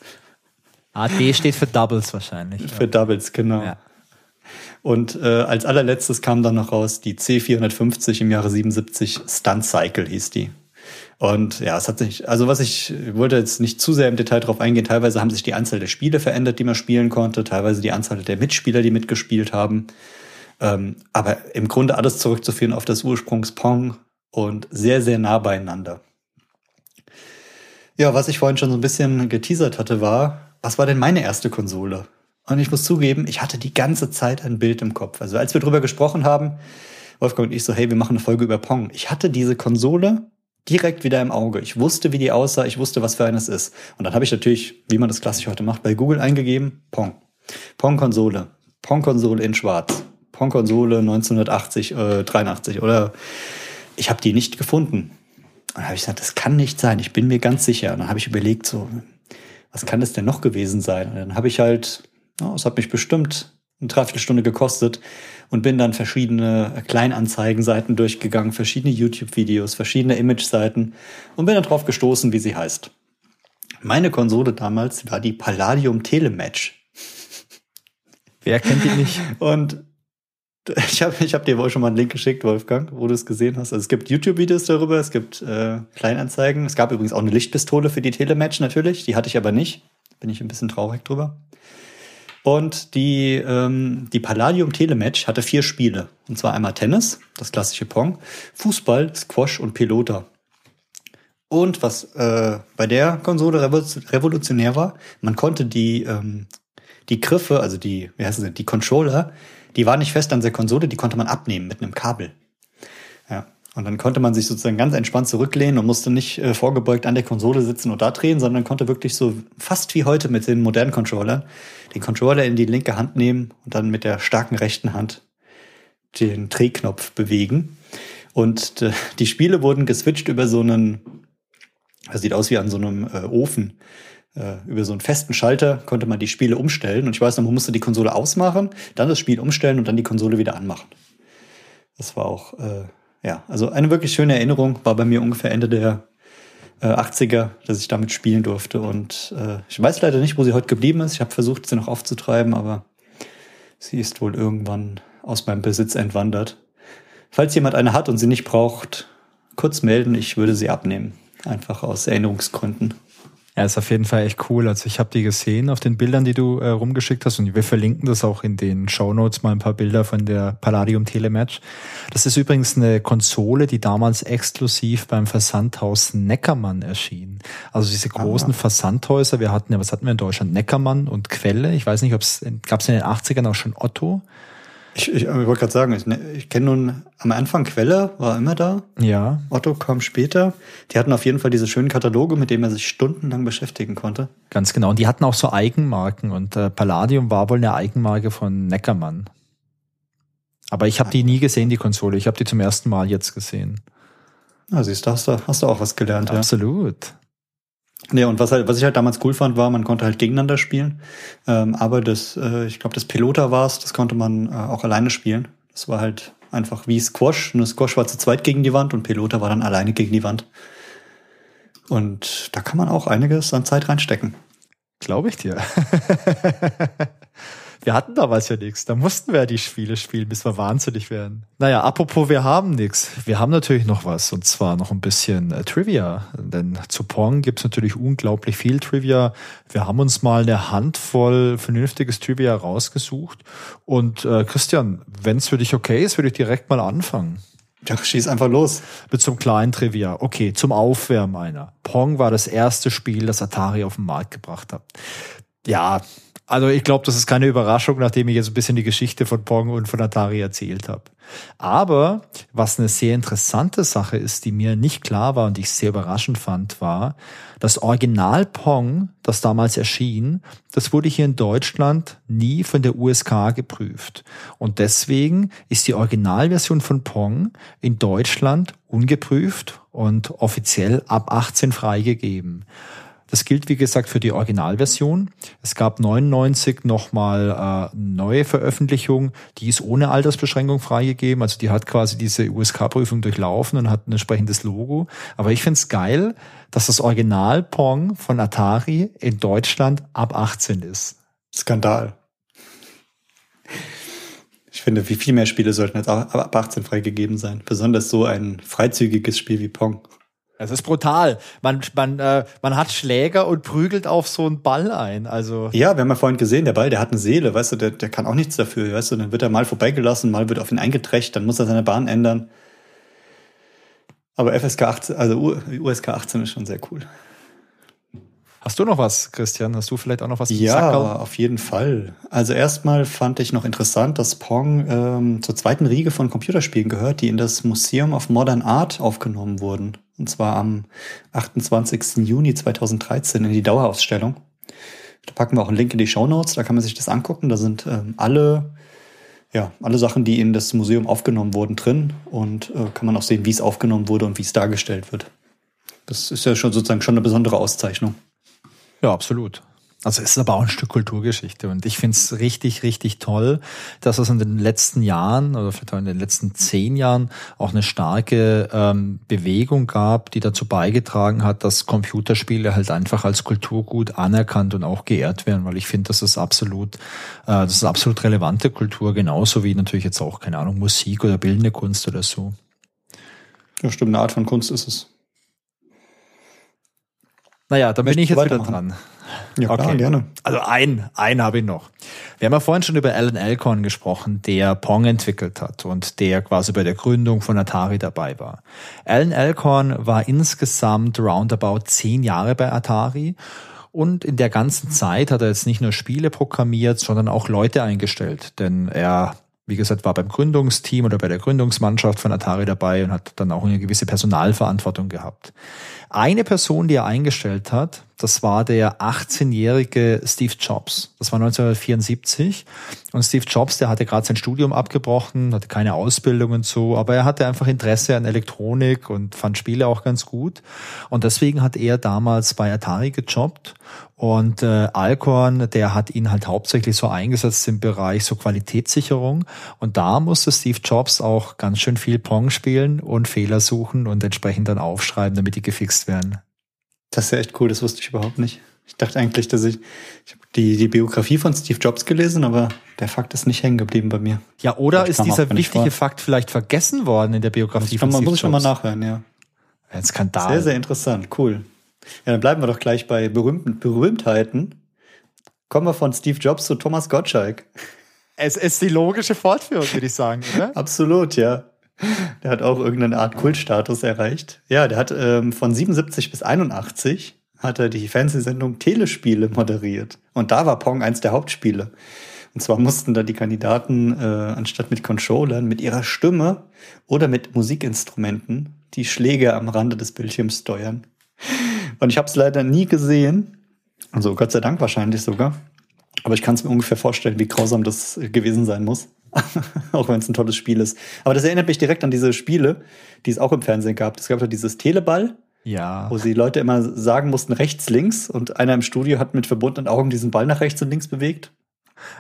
Ah, D steht für Doubles wahrscheinlich. Für ja. Doubles, genau. Ja. Und äh, als allerletztes kam dann noch raus die C450 im Jahre 77 Stunt Cycle hieß die. Und ja, es hat sich, also was ich wollte jetzt nicht zu sehr im Detail drauf eingehen. Teilweise haben sich die Anzahl der Spiele verändert, die man spielen konnte, teilweise die Anzahl der Mitspieler, die mitgespielt haben. Ähm, aber im Grunde alles zurückzuführen auf das Ursprungs-Pong und sehr, sehr nah beieinander. Ja, was ich vorhin schon so ein bisschen geteasert hatte, war, was war denn meine erste Konsole? Und ich muss zugeben, ich hatte die ganze Zeit ein Bild im Kopf. Also als wir drüber gesprochen haben, Wolfgang und ich so, hey, wir machen eine Folge über Pong. Ich hatte diese Konsole direkt wieder im Auge. Ich wusste, wie die aussah, ich wusste, was für eines ist. Und dann habe ich natürlich, wie man das klassisch heute macht, bei Google eingegeben, Pong. Pong-Konsole. Pong-Konsole in schwarz. Pong-Konsole 1980, äh, 83 oder ich habe die nicht gefunden. Und dann habe ich gesagt, das kann nicht sein, ich bin mir ganz sicher. Und dann habe ich überlegt, so, was kann das denn noch gewesen sein? Und dann habe ich halt, es oh, hat mich bestimmt eine Dreiviertelstunde gekostet und bin dann verschiedene Kleinanzeigenseiten durchgegangen, verschiedene YouTube-Videos, verschiedene Image-Seiten und bin dann drauf gestoßen, wie sie heißt. Meine Konsole damals war die Palladium Telematch. Wer kennt die nicht? Und ich habe ich hab dir wohl schon mal einen Link geschickt, Wolfgang, wo du es gesehen hast. Also es gibt YouTube-Videos darüber, es gibt äh, Kleinanzeigen. Es gab übrigens auch eine Lichtpistole für die Telematch natürlich, die hatte ich aber nicht. Bin ich ein bisschen traurig drüber. Und die, ähm, die Palladium Telematch hatte vier Spiele. Und zwar einmal Tennis, das klassische Pong, Fußball, Squash und Pelota. Und was äh, bei der Konsole revolutionär war, man konnte die, ähm, die Griffe, also die, wie heißt es, die Controller, die waren nicht fest an der Konsole, die konnte man abnehmen mit einem Kabel. Und dann konnte man sich sozusagen ganz entspannt zurücklehnen und musste nicht äh, vorgebeugt an der Konsole sitzen und da drehen, sondern konnte wirklich so fast wie heute mit den modernen Controllern den Controller in die linke Hand nehmen und dann mit der starken rechten Hand den Drehknopf bewegen. Und äh, die Spiele wurden geswitcht über so einen, das sieht aus wie an so einem äh, Ofen. Äh, über so einen festen Schalter konnte man die Spiele umstellen. Und ich weiß noch, man musste die Konsole ausmachen, dann das Spiel umstellen und dann die Konsole wieder anmachen. Das war auch, äh, ja, also eine wirklich schöne Erinnerung. War bei mir ungefähr Ende der äh, 80er, dass ich damit spielen durfte. Und äh, ich weiß leider nicht, wo sie heute geblieben ist. Ich habe versucht, sie noch aufzutreiben, aber sie ist wohl irgendwann aus meinem Besitz entwandert. Falls jemand eine hat und sie nicht braucht, kurz melden, ich würde sie abnehmen. Einfach aus Erinnerungsgründen. Ja, ist auf jeden Fall echt cool. Also ich habe die gesehen auf den Bildern, die du äh, rumgeschickt hast und wir verlinken das auch in den Show Notes mal ein paar Bilder von der Palladium Telematch. Das ist übrigens eine Konsole, die damals exklusiv beim Versandhaus Neckermann erschien. Also diese großen Aha. Versandhäuser, wir hatten ja, was hatten wir in Deutschland? Neckermann und Quelle. Ich weiß nicht, ob es gab es in den 80ern auch schon Otto. Ich, ich, ich wollte gerade sagen, ich, ne, ich kenne nun am Anfang Quelle, war immer da. Ja. Otto kam später. Die hatten auf jeden Fall diese schönen Kataloge, mit denen man sich stundenlang beschäftigen konnte. Ganz genau. Und die hatten auch so Eigenmarken. Und äh, Palladium war wohl eine Eigenmarke von Neckermann. Aber ich habe die nie gesehen, die Konsole. Ich habe die zum ersten Mal jetzt gesehen. Ah, siehst du, hast du, hast du auch was gelernt. Absolut. Ja. Nee, und was halt, was ich halt damals cool fand, war, man konnte halt gegeneinander spielen. Ähm, aber das, äh, ich glaube, das Pilota war es, das konnte man äh, auch alleine spielen. Das war halt einfach wie Squash. Nur Squash war zu zweit gegen die Wand und Pilota war dann alleine gegen die Wand. Und da kann man auch einiges an Zeit reinstecken. Glaube ich dir. Wir hatten damals ja nichts. Da mussten wir ja die Spiele spielen, bis wir wahnsinnig werden. Naja, apropos, wir haben nichts. Wir haben natürlich noch was. Und zwar noch ein bisschen äh, Trivia. Denn zu Pong gibt's natürlich unglaublich viel Trivia. Wir haben uns mal eine Handvoll vernünftiges Trivia rausgesucht. Und äh, Christian, wenn's für dich okay ist, würde ich direkt mal anfangen. Ja, schieß einfach los. Mit zum kleinen Trivia. Okay, zum Aufwärmen einer. Pong war das erste Spiel, das Atari auf den Markt gebracht hat. Ja, also ich glaube, das ist keine Überraschung, nachdem ich jetzt ein bisschen die Geschichte von Pong und von Atari erzählt habe. Aber was eine sehr interessante Sache ist, die mir nicht klar war und ich sehr überraschend fand, war, das Original Pong, das damals erschien, das wurde hier in Deutschland nie von der USK geprüft. Und deswegen ist die Originalversion von Pong in Deutschland ungeprüft und offiziell ab 18 freigegeben. Das gilt, wie gesagt, für die Originalversion. Es gab 99 nochmal äh, neue Veröffentlichung, die ist ohne Altersbeschränkung freigegeben. Also die hat quasi diese USK-Prüfung durchlaufen und hat ein entsprechendes Logo. Aber ich finde es geil, dass das Original Pong von Atari in Deutschland ab 18 ist. Skandal. Ich finde, wie viel mehr Spiele sollten jetzt ab 18 freigegeben sein. Besonders so ein freizügiges Spiel wie Pong. Es ist brutal. Man, man, äh, man hat Schläger und prügelt auf so einen Ball ein. Also ja, wir haben ja vorhin gesehen, der Ball, der hat eine Seele, weißt du, der, der kann auch nichts dafür, weißt du, dann wird er mal vorbeigelassen, mal wird auf ihn eingetrecht, dann muss er seine Bahn ändern. Aber FSK 18, also USK 18 ist schon sehr cool. Hast du noch was, Christian? Hast du vielleicht auch noch was? Ja, Sackerl? auf jeden Fall. Also erstmal fand ich noch interessant, dass Pong ähm, zur zweiten Riege von Computerspielen gehört, die in das Museum of Modern Art aufgenommen wurden. Und zwar am 28. Juni 2013 in die Dauerausstellung. Da packen wir auch einen Link in die Show Notes, da kann man sich das angucken. Da sind ähm, alle, ja, alle Sachen, die in das Museum aufgenommen wurden, drin. Und äh, kann man auch sehen, wie es aufgenommen wurde und wie es dargestellt wird. Das ist ja schon sozusagen schon eine besondere Auszeichnung. Ja, absolut. Also es ist aber auch ein Stück Kulturgeschichte und ich finde es richtig, richtig toll, dass es in den letzten Jahren oder vielleicht auch in den letzten zehn Jahren auch eine starke ähm, Bewegung gab, die dazu beigetragen hat, dass Computerspiele halt einfach als Kulturgut anerkannt und auch geehrt werden, weil ich finde, das ist absolut, äh, das ist absolut relevante Kultur, genauso wie natürlich jetzt auch, keine Ahnung, Musik oder bildende Kunst oder so. Ja, stimmt, eine Art von Kunst ist es. Naja, da bin ich jetzt wieder dran. Ja, okay. klar, gerne. Also ein, ein habe ich noch. Wir haben ja vorhin schon über Alan Alcorn gesprochen, der Pong entwickelt hat und der quasi bei der Gründung von Atari dabei war. Alan Alcorn war insgesamt roundabout zehn Jahre bei Atari und in der ganzen Zeit hat er jetzt nicht nur Spiele programmiert, sondern auch Leute eingestellt, denn er wie gesagt, war beim Gründungsteam oder bei der Gründungsmannschaft von Atari dabei und hat dann auch eine gewisse Personalverantwortung gehabt. Eine Person, die er eingestellt hat, das war der 18-jährige Steve Jobs. Das war 1974. Und Steve Jobs, der hatte gerade sein Studium abgebrochen, hatte keine Ausbildung und so, aber er hatte einfach Interesse an Elektronik und fand Spiele auch ganz gut. Und deswegen hat er damals bei Atari gejobbt. Und äh, Alcorn, der hat ihn halt hauptsächlich so eingesetzt im Bereich so Qualitätssicherung. Und da musste Steve Jobs auch ganz schön viel Pong spielen und Fehler suchen und entsprechend dann aufschreiben, damit die gefixt werden. Das ist ja echt cool, das wusste ich überhaupt nicht. Ich dachte eigentlich, dass ich, ich habe die, die Biografie von Steve Jobs gelesen, aber der Fakt ist nicht hängen geblieben bei mir. Ja, oder ist dieser wichtige Fakt vielleicht vergessen worden in der Biografie von Steve Jobs? Muss ich nochmal nachhören, ja. Ein Skandal. Sehr, sehr interessant, cool. Ja, dann bleiben wir doch gleich bei berühmten Berühmtheiten. Kommen wir von Steve Jobs zu Thomas Gottschalk. Es ist die logische Fortführung, würde ich sagen, oder? Absolut, ja. Der hat auch irgendeine Art Kultstatus erreicht. Ja, der hat ähm, von 77 bis 81 hat er die Fernsehsendung Telespiele moderiert. Und da war Pong eins der Hauptspiele. Und zwar mussten da die Kandidaten äh, anstatt mit Controllern mit ihrer Stimme oder mit Musikinstrumenten die Schläge am Rande des Bildschirms steuern. Und ich habe es leider nie gesehen. Also Gott sei Dank wahrscheinlich sogar. Aber ich kann es mir ungefähr vorstellen, wie grausam das gewesen sein muss. auch wenn es ein tolles Spiel ist. Aber das erinnert mich direkt an diese Spiele, die es auch im Fernsehen gab. Es gab ja dieses Teleball. Ja. Wo die Leute immer sagen mussten, rechts, links. Und einer im Studio hat mit verbundenen Augen diesen Ball nach rechts und links bewegt.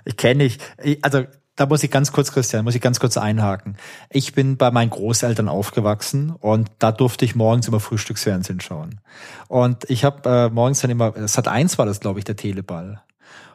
Ich kenne nicht. Also da muss ich ganz kurz, Christian, muss ich ganz kurz einhaken. Ich bin bei meinen Großeltern aufgewachsen und da durfte ich morgens immer Frühstücksfernsehen schauen. Und ich habe äh, morgens dann immer, hat eins war das, glaube ich, der Teleball.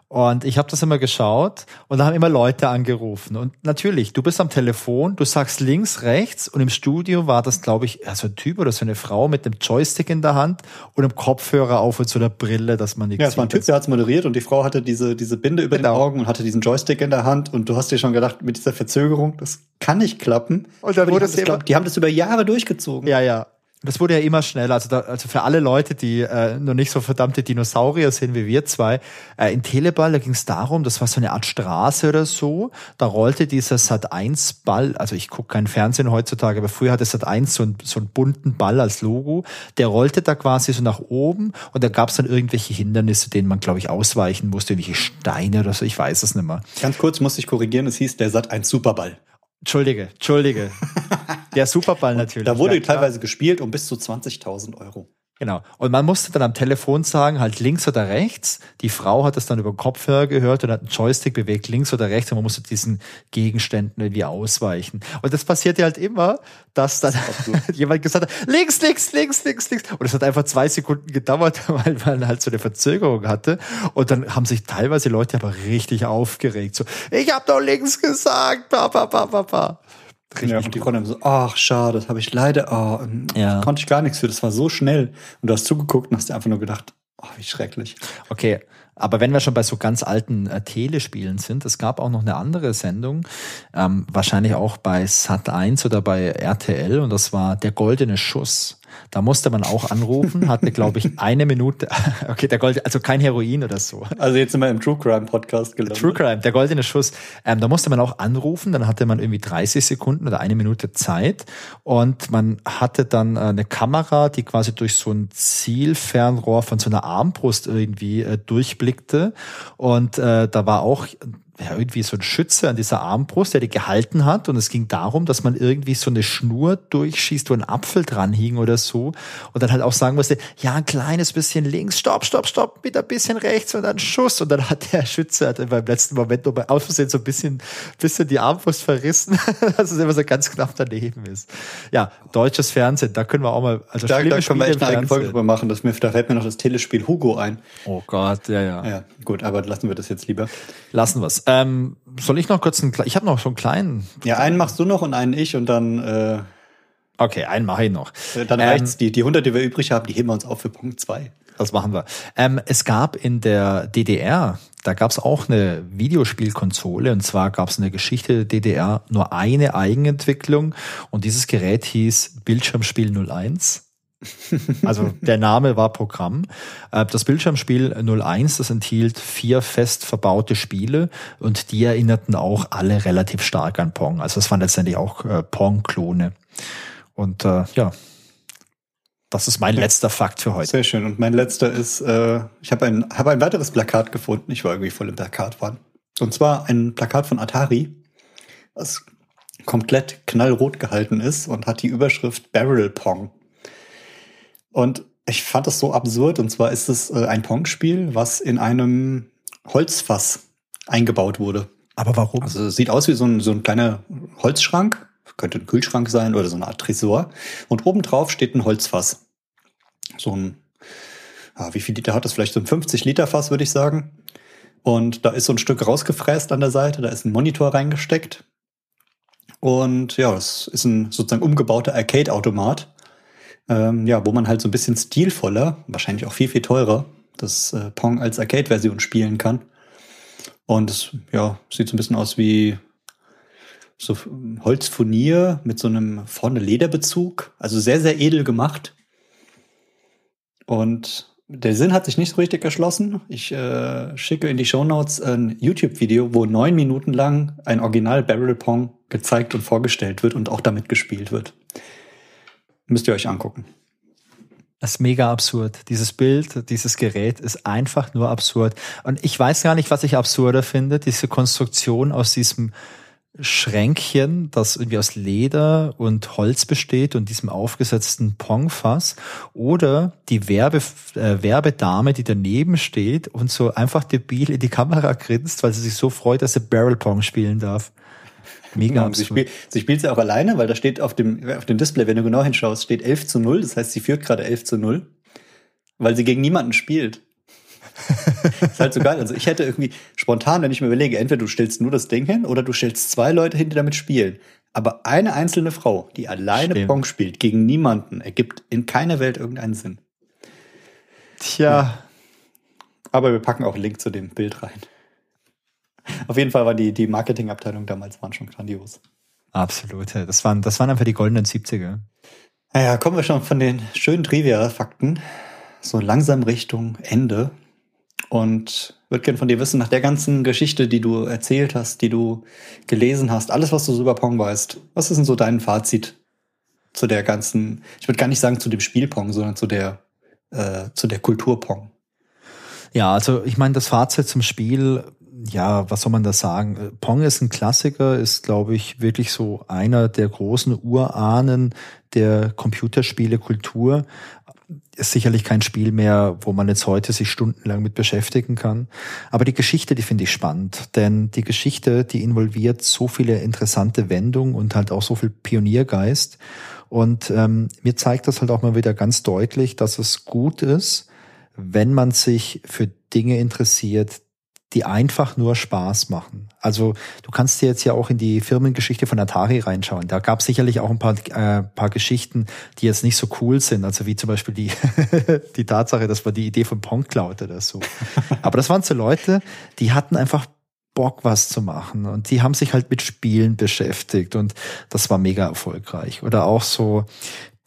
Und ich habe das immer geschaut und da haben immer Leute angerufen. Und natürlich, du bist am Telefon, du sagst links, rechts und im Studio war das, glaube ich, so ein Typ oder so eine Frau mit einem Joystick in der Hand und einem Kopfhörer auf und so einer Brille, dass man nichts Ja, es war ein Typ, der hat's moderiert und die Frau hatte diese, diese Binde über genau. den Augen und hatte diesen Joystick in der Hand und du hast dir schon gedacht, mit dieser Verzögerung, das kann nicht klappen. Und dann wurde die, haben das, die haben das über Jahre durchgezogen. Ja, ja das wurde ja immer schneller. Also, da, also für alle Leute, die äh, noch nicht so verdammte Dinosaurier sind wie wir zwei, äh, in Teleball, da ging es darum, das war so eine Art Straße oder so. Da rollte dieser Sat 1 Ball, also ich gucke kein Fernsehen heutzutage, aber früher hatte Sat 1 so, ein, so einen bunten Ball als Logo. Der rollte da quasi so nach oben und da gab es dann irgendwelche Hindernisse, denen man, glaube ich, ausweichen musste, irgendwelche Steine oder so, ich weiß es nicht mehr. Ganz kurz muss ich korrigieren, es hieß der Sat 1 Superball. Entschuldige, Entschuldige. Der Superball natürlich. Da wurde ja, teilweise gespielt um bis zu 20.000 Euro. Genau. Und man musste dann am Telefon sagen, halt links oder rechts. Die Frau hat das dann über den Kopfhörer gehört und hat einen Joystick bewegt, links oder rechts. Und man musste diesen Gegenständen irgendwie ausweichen. Und das passierte halt immer, dass dann das jemand gesagt hat, links, links, links, links, links. Und es hat einfach zwei Sekunden gedauert, weil man halt so eine Verzögerung hatte. Und dann haben sich teilweise Leute aber richtig aufgeregt. So, ich habe doch links gesagt, ba, ba, ba, ba, ba. Richtig ja, und die konnten so, ach, schade, das habe ich leider, oh, ja. konnte ich gar nichts für, das war so schnell. Und du hast zugeguckt und hast dir einfach nur gedacht, oh, wie schrecklich. Okay, aber wenn wir schon bei so ganz alten äh, Telespielen sind, es gab auch noch eine andere Sendung, ähm, wahrscheinlich auch bei Sat 1 oder bei RTL, und das war Der Goldene Schuss. Da musste man auch anrufen, hatte, glaube ich, eine Minute. Okay, der Gold, also kein Heroin oder so. Also jetzt sind wir im True Crime Podcast gelandet. True Crime, der goldene Schuss. Ähm, da musste man auch anrufen, dann hatte man irgendwie 30 Sekunden oder eine Minute Zeit und man hatte dann äh, eine Kamera, die quasi durch so ein Zielfernrohr von so einer Armbrust irgendwie äh, durchblickte und äh, da war auch ja, irgendwie so ein Schütze an dieser Armbrust, der die gehalten hat. Und es ging darum, dass man irgendwie so eine Schnur durchschießt, wo ein Apfel dran hing oder so. Und dann halt auch sagen musste, ja, ein kleines bisschen links, stopp, stopp, stopp, mit ein bisschen rechts und dann Schuss. Und dann hat der Schütze hat beim letzten Moment noch bei aus Versehen so ein bisschen, bisschen die Armbrust verrissen, dass es immer so ganz knapp daneben ist. Ja, deutsches Fernsehen, da können wir auch mal, also da, da können wir echt eine Folge drüber machen. Das mir, da fällt mir noch das Telespiel Hugo ein. Oh Gott, ja, ja. Ja, gut, aber lassen wir das jetzt lieber. Lassen wir es. Ähm, soll ich noch kurz einen, ich habe noch so einen kleinen. Ja, einen machst du noch und einen ich und dann. Äh, okay, einen mache ich noch. Äh, dann ähm, reicht's. Die, die 100, die wir übrig haben, die heben wir uns auf für Punkt zwei. Das machen wir. Ähm, es gab in der DDR, da gab es auch eine Videospielkonsole und zwar gab es in der Geschichte der DDR nur eine Eigenentwicklung und dieses Gerät hieß Bildschirmspiel 01. Also der Name war Programm. Äh, das Bildschirmspiel 01, das enthielt vier fest verbaute Spiele und die erinnerten auch alle relativ stark an Pong. Also es waren letztendlich auch äh, Pong-Klone. Und äh, ja, das ist mein letzter Fakt für heute. Sehr schön. Und mein letzter ist, äh, ich habe ein, hab ein weiteres Plakat gefunden. Ich war irgendwie voll im Plakatwahn. Und zwar ein Plakat von Atari, das komplett knallrot gehalten ist und hat die Überschrift Barrel Pong. Und ich fand das so absurd. Und zwar ist es äh, ein Pong-Spiel, was in einem Holzfass eingebaut wurde. Aber warum? Also es sieht aus wie so ein, so ein kleiner Holzschrank. Könnte ein Kühlschrank sein oder so eine Art Tresor. Und obendrauf steht ein Holzfass. So ein, ah, wie viel Liter hat das? Vielleicht so ein 50 Liter Fass, würde ich sagen. Und da ist so ein Stück rausgefräst an der Seite. Da ist ein Monitor reingesteckt. Und ja, es ist ein sozusagen umgebauter Arcade-Automat ähm, ja, wo man halt so ein bisschen stilvoller, wahrscheinlich auch viel, viel teurer, das äh, Pong als Arcade-Version spielen kann. Und es ja, sieht so ein bisschen aus wie so Holzfurnier mit so einem vorne Lederbezug. Also sehr, sehr edel gemacht. Und der Sinn hat sich nicht so richtig erschlossen. Ich äh, schicke in die Show Notes ein YouTube-Video, wo neun Minuten lang ein Original Barrel Pong gezeigt und vorgestellt wird und auch damit gespielt wird. Müsst ihr euch angucken. Das ist mega absurd. Dieses Bild, dieses Gerät ist einfach nur absurd. Und ich weiß gar nicht, was ich absurder finde. Diese Konstruktion aus diesem Schränkchen, das irgendwie aus Leder und Holz besteht und diesem aufgesetzten Pongfass oder die Werbe, äh, Werbedame, die daneben steht und so einfach debil in die Kamera grinst, weil sie sich so freut, dass sie Barrel Pong spielen darf. Mega genau, sie, spielt, sie spielt sie auch alleine, weil da steht auf dem, auf dem Display, wenn du genau hinschaust, steht 11 zu 0. Das heißt, sie führt gerade 11 zu 0, weil sie gegen niemanden spielt. ist halt so geil. Also ich hätte irgendwie spontan, wenn ich mir überlege, entweder du stellst nur das Ding hin oder du stellst zwei Leute hin, die damit spielen. Aber eine einzelne Frau, die alleine Stimmt. Pong spielt, gegen niemanden, ergibt in keiner Welt irgendeinen Sinn. Tja. Ja. Aber wir packen auch einen Link zu dem Bild rein. Auf jeden Fall war die, die Marketingabteilung damals waren schon grandios. Absolut. Das waren, das waren einfach die goldenen 70er. Naja, kommen wir schon von den schönen Trivia-Fakten so langsam Richtung Ende. Und würde gerne von dir wissen, nach der ganzen Geschichte, die du erzählt hast, die du gelesen hast, alles, was du so über Pong weißt, was ist denn so dein Fazit zu der ganzen, ich würde gar nicht sagen zu dem Spiel Pong, sondern zu der, äh, zu der Kultur Pong? Ja, also ich meine, das Fazit zum Spiel ja, was soll man da sagen? Pong ist ein Klassiker, ist, glaube ich, wirklich so einer der großen Urahnen der Computerspiele-Kultur. Ist sicherlich kein Spiel mehr, wo man jetzt heute sich stundenlang mit beschäftigen kann. Aber die Geschichte, die finde ich spannend, denn die Geschichte, die involviert so viele interessante Wendungen und halt auch so viel Pioniergeist. Und ähm, mir zeigt das halt auch mal wieder ganz deutlich, dass es gut ist, wenn man sich für Dinge interessiert, die einfach nur Spaß machen. Also du kannst dir jetzt ja auch in die Firmengeschichte von Atari reinschauen. Da gab es sicherlich auch ein paar, äh, paar Geschichten, die jetzt nicht so cool sind. Also wie zum Beispiel die, die Tatsache, dass man die Idee von Pong klaut oder so. Aber das waren so Leute, die hatten einfach Bock, was zu machen. Und die haben sich halt mit Spielen beschäftigt und das war mega erfolgreich. Oder auch so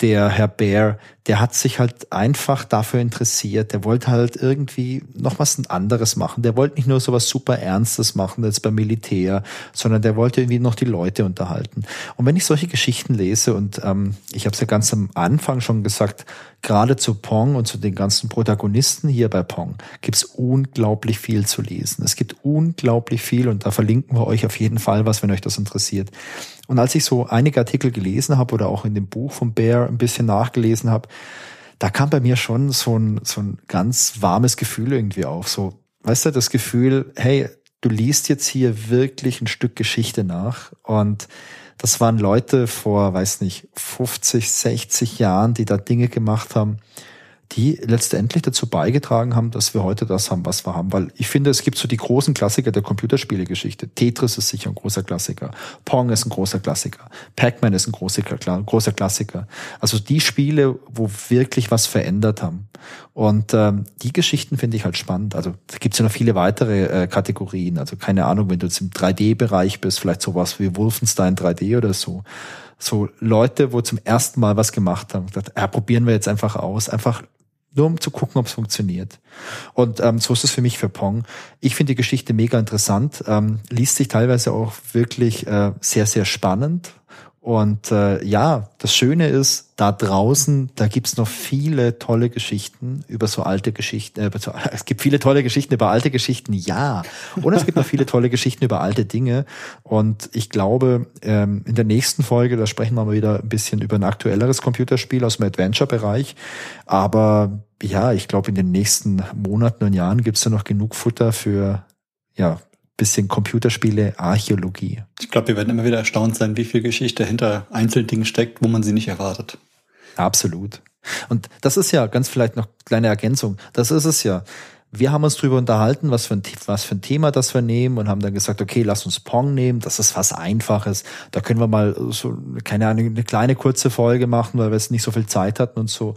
der Herr Bär, der hat sich halt einfach dafür interessiert. Der wollte halt irgendwie noch was anderes machen. Der wollte nicht nur so was super Ernstes machen, jetzt beim Militär, sondern der wollte irgendwie noch die Leute unterhalten. Und wenn ich solche Geschichten lese, und ähm, ich habe es ja ganz am Anfang schon gesagt, gerade zu Pong und zu den ganzen Protagonisten hier bei Pong gibt's unglaublich viel zu lesen. Es gibt unglaublich viel und da verlinken wir euch auf jeden Fall was, wenn euch das interessiert. Und als ich so einige Artikel gelesen habe oder auch in dem Buch von Bear ein bisschen nachgelesen habe, da kam bei mir schon so ein, so ein ganz warmes Gefühl irgendwie auf. So, weißt du, das Gefühl, hey, du liest jetzt hier wirklich ein Stück Geschichte nach und das waren Leute vor, weiß nicht, 50, 60 Jahren, die da Dinge gemacht haben, die letztendlich dazu beigetragen haben, dass wir heute das haben, was wir haben. Weil ich finde, es gibt so die großen Klassiker der Computerspielegeschichte. Tetris ist sicher ein großer Klassiker. Pong ist ein großer Klassiker. Pac-Man ist ein großer, großer Klassiker. Also die Spiele, wo wirklich was verändert haben. Und ähm, die Geschichten finde ich halt spannend. Also da gibt es ja noch viele weitere äh, Kategorien. Also keine Ahnung, wenn du jetzt im 3D-Bereich bist, vielleicht sowas wie Wolfenstein 3D oder so So Leute, wo zum ersten Mal was gemacht haben, gesagt, ja, probieren wir jetzt einfach aus, einfach nur um zu gucken, ob es funktioniert. Und ähm, so ist es für mich für Pong. Ich finde die Geschichte mega interessant, ähm, liest sich teilweise auch wirklich äh, sehr, sehr spannend. Und äh, ja, das Schöne ist, da draußen, da gibt's noch viele tolle Geschichten über so alte Geschichten. Äh, so, es gibt viele tolle Geschichten über alte Geschichten, ja. Und es gibt noch viele tolle Geschichten über alte Dinge. Und ich glaube, ähm, in der nächsten Folge, da sprechen wir mal wieder ein bisschen über ein aktuelleres Computerspiel aus dem Adventure-Bereich. Aber ja, ich glaube, in den nächsten Monaten und Jahren gibt's da noch genug Futter für ja, bisschen Computerspiele, Archäologie. Ich glaube, wir werden immer wieder erstaunt sein, wie viel Geschichte hinter Einzeldingen steckt, wo man sie nicht erwartet. Absolut. Und das ist ja ganz vielleicht noch kleine Ergänzung. Das ist es ja. Wir haben uns drüber unterhalten, was für ein, was für ein Thema das wir nehmen und haben dann gesagt, okay, lass uns Pong nehmen. Das ist was Einfaches. Da können wir mal so, keine Ahnung, eine kleine kurze Folge machen, weil wir es nicht so viel Zeit hatten und so.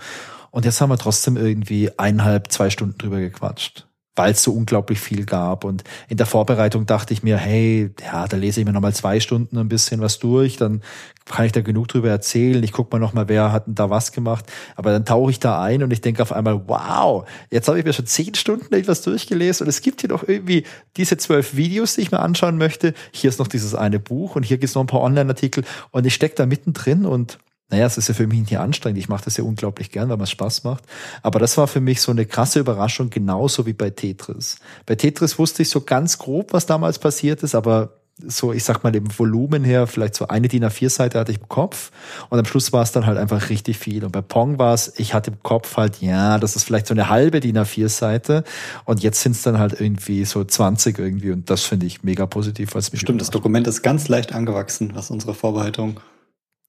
Und jetzt haben wir trotzdem irgendwie eineinhalb, zwei Stunden drüber gequatscht weil es so unglaublich viel gab. Und in der Vorbereitung dachte ich mir, hey, ja, da lese ich mir nochmal zwei Stunden ein bisschen was durch, dann kann ich da genug drüber erzählen. Ich gucke mal nochmal, wer hat denn da was gemacht. Aber dann tauche ich da ein und ich denke auf einmal, wow, jetzt habe ich mir schon zehn Stunden etwas durchgelesen und es gibt hier noch irgendwie diese zwölf Videos, die ich mir anschauen möchte. Hier ist noch dieses eine Buch und hier gibt es noch ein paar Online-Artikel und ich stecke da mittendrin und naja, es ist ja für mich nicht anstrengend. Ich mache das ja unglaublich gern, weil mir Spaß macht. Aber das war für mich so eine krasse Überraschung, genauso wie bei Tetris. Bei Tetris wusste ich so ganz grob, was damals passiert ist, aber so, ich sag mal, im Volumen her, vielleicht so eine DIN A4-Seite hatte ich im Kopf und am Schluss war es dann halt einfach richtig viel. Und bei Pong war es, ich hatte im Kopf halt, ja, das ist vielleicht so eine halbe DIN A4-Seite und jetzt sind es dann halt irgendwie so 20 irgendwie und das finde ich mega positiv. Was mich Stimmt, das Dokument ist ganz leicht angewachsen, was unsere Vorbereitung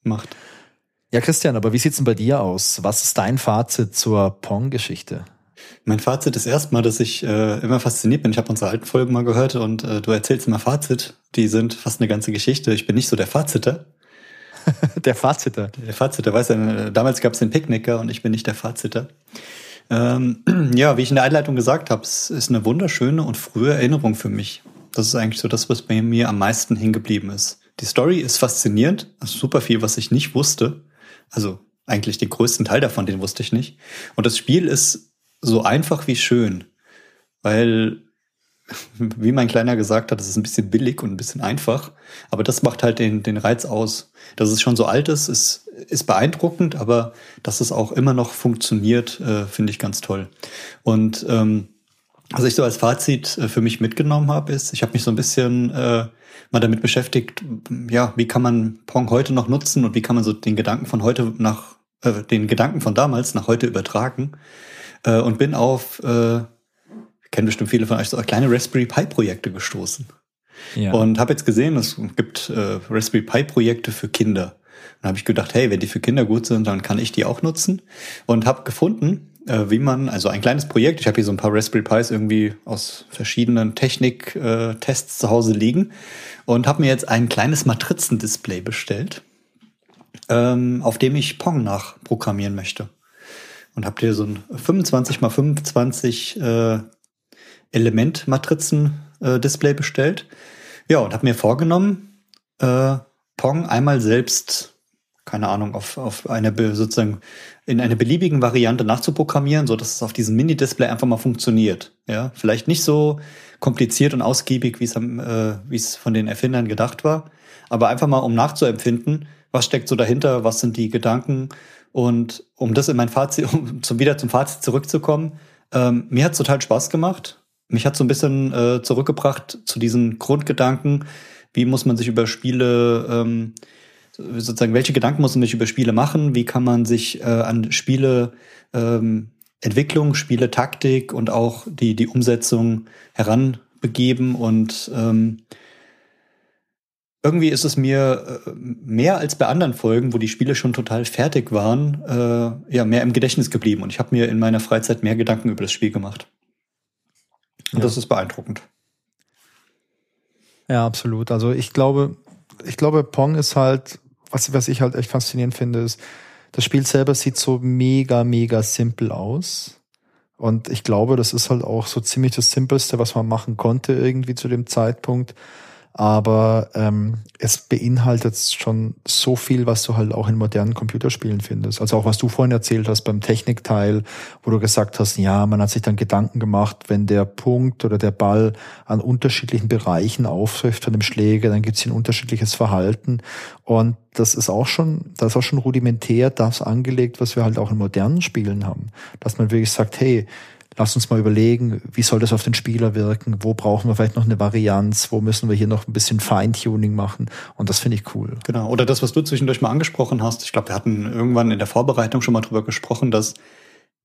macht. Ja, Christian, aber wie sieht's denn bei dir aus? Was ist dein Fazit zur Pong-Geschichte? Mein Fazit ist erstmal, dass ich äh, immer fasziniert bin. Ich habe unsere alten Folgen mal gehört und äh, du erzählst immer Fazit. Die sind fast eine ganze Geschichte. Ich bin nicht so der Faziter. der Faziter. Der Faziter, weißt du, äh, damals gab es den Picknicker und ich bin nicht der Faziter. Ähm, ja, wie ich in der Einleitung gesagt habe, es ist eine wunderschöne und frühe Erinnerung für mich. Das ist eigentlich so das, was bei mir am meisten hingeblieben ist. Die Story ist faszinierend, also super viel, was ich nicht wusste. Also eigentlich den größten Teil davon, den wusste ich nicht. Und das Spiel ist so einfach wie schön, weil, wie mein Kleiner gesagt hat, es ist ein bisschen billig und ein bisschen einfach, aber das macht halt den, den Reiz aus. Dass es schon so alt ist, ist, ist beeindruckend, aber dass es auch immer noch funktioniert, äh, finde ich ganz toll. Und ähm, was ich so als Fazit äh, für mich mitgenommen habe, ist, ich habe mich so ein bisschen äh, mal damit beschäftigt, ja, wie kann man Pong heute noch nutzen und wie kann man so den Gedanken von heute nach, äh, den Gedanken von damals nach heute übertragen. Äh, und bin auf, äh, kennen bestimmt viele von euch, so kleine Raspberry Pi Projekte gestoßen. Ja. Und habe jetzt gesehen, es gibt äh, Raspberry Pi Projekte für Kinder. Dann habe ich gedacht, hey, wenn die für Kinder gut sind, dann kann ich die auch nutzen. Und habe gefunden, äh, wie man, also ein kleines Projekt, ich habe hier so ein paar Raspberry Pis irgendwie aus verschiedenen Technik-Tests zu Hause liegen und habe mir jetzt ein kleines Matrizendisplay bestellt, ähm, auf dem ich Pong nachprogrammieren möchte. Und habe hier so ein 25 x 25 äh, Element-Matrizen-Display äh, bestellt. Ja, und habe mir vorgenommen, äh, Pong einmal selbst keine Ahnung, auf, auf eine sozusagen in einer beliebigen Variante nachzuprogrammieren, so dass es auf diesem Mini-Display einfach mal funktioniert. Ja, vielleicht nicht so kompliziert und ausgiebig, wie es äh, wie es von den Erfindern gedacht war, aber einfach mal um nachzuempfinden, was steckt so dahinter, was sind die Gedanken und um das in mein Fazit, um zum, wieder zum Fazit zurückzukommen, ähm, mir hat total Spaß gemacht. Mich hat so ein bisschen äh, zurückgebracht zu diesen Grundgedanken, wie muss man sich über Spiele ähm, sozusagen, welche Gedanken muss man sich über Spiele machen? Wie kann man sich äh, an Spiele ähm, Entwicklung, Spiele Taktik und auch die, die Umsetzung heranbegeben und ähm, irgendwie ist es mir äh, mehr als bei anderen Folgen, wo die Spiele schon total fertig waren, äh, ja, mehr im Gedächtnis geblieben. Und ich habe mir in meiner Freizeit mehr Gedanken über das Spiel gemacht. Und ja. das ist beeindruckend. Ja, absolut. Also ich glaube, ich glaube, Pong ist halt, was, was ich halt echt faszinierend finde, ist, das Spiel selber sieht so mega, mega simpel aus. Und ich glaube, das ist halt auch so ziemlich das Simpelste, was man machen konnte irgendwie zu dem Zeitpunkt. Aber ähm, es beinhaltet schon so viel, was du halt auch in modernen Computerspielen findest. Also auch was du vorhin erzählt hast beim Technikteil, wo du gesagt hast, ja, man hat sich dann Gedanken gemacht, wenn der Punkt oder der Ball an unterschiedlichen Bereichen auftrifft von dem Schläger, dann gibt es ein unterschiedliches Verhalten. Und das ist auch schon, das ist auch schon rudimentär das angelegt, was wir halt auch in modernen Spielen haben. Dass man wirklich sagt, hey, lass uns mal überlegen, wie soll das auf den Spieler wirken, wo brauchen wir vielleicht noch eine Varianz, wo müssen wir hier noch ein bisschen Feintuning machen? Und das finde ich cool. Genau, oder das, was du zwischendurch mal angesprochen hast, ich glaube, wir hatten irgendwann in der Vorbereitung schon mal drüber gesprochen, dass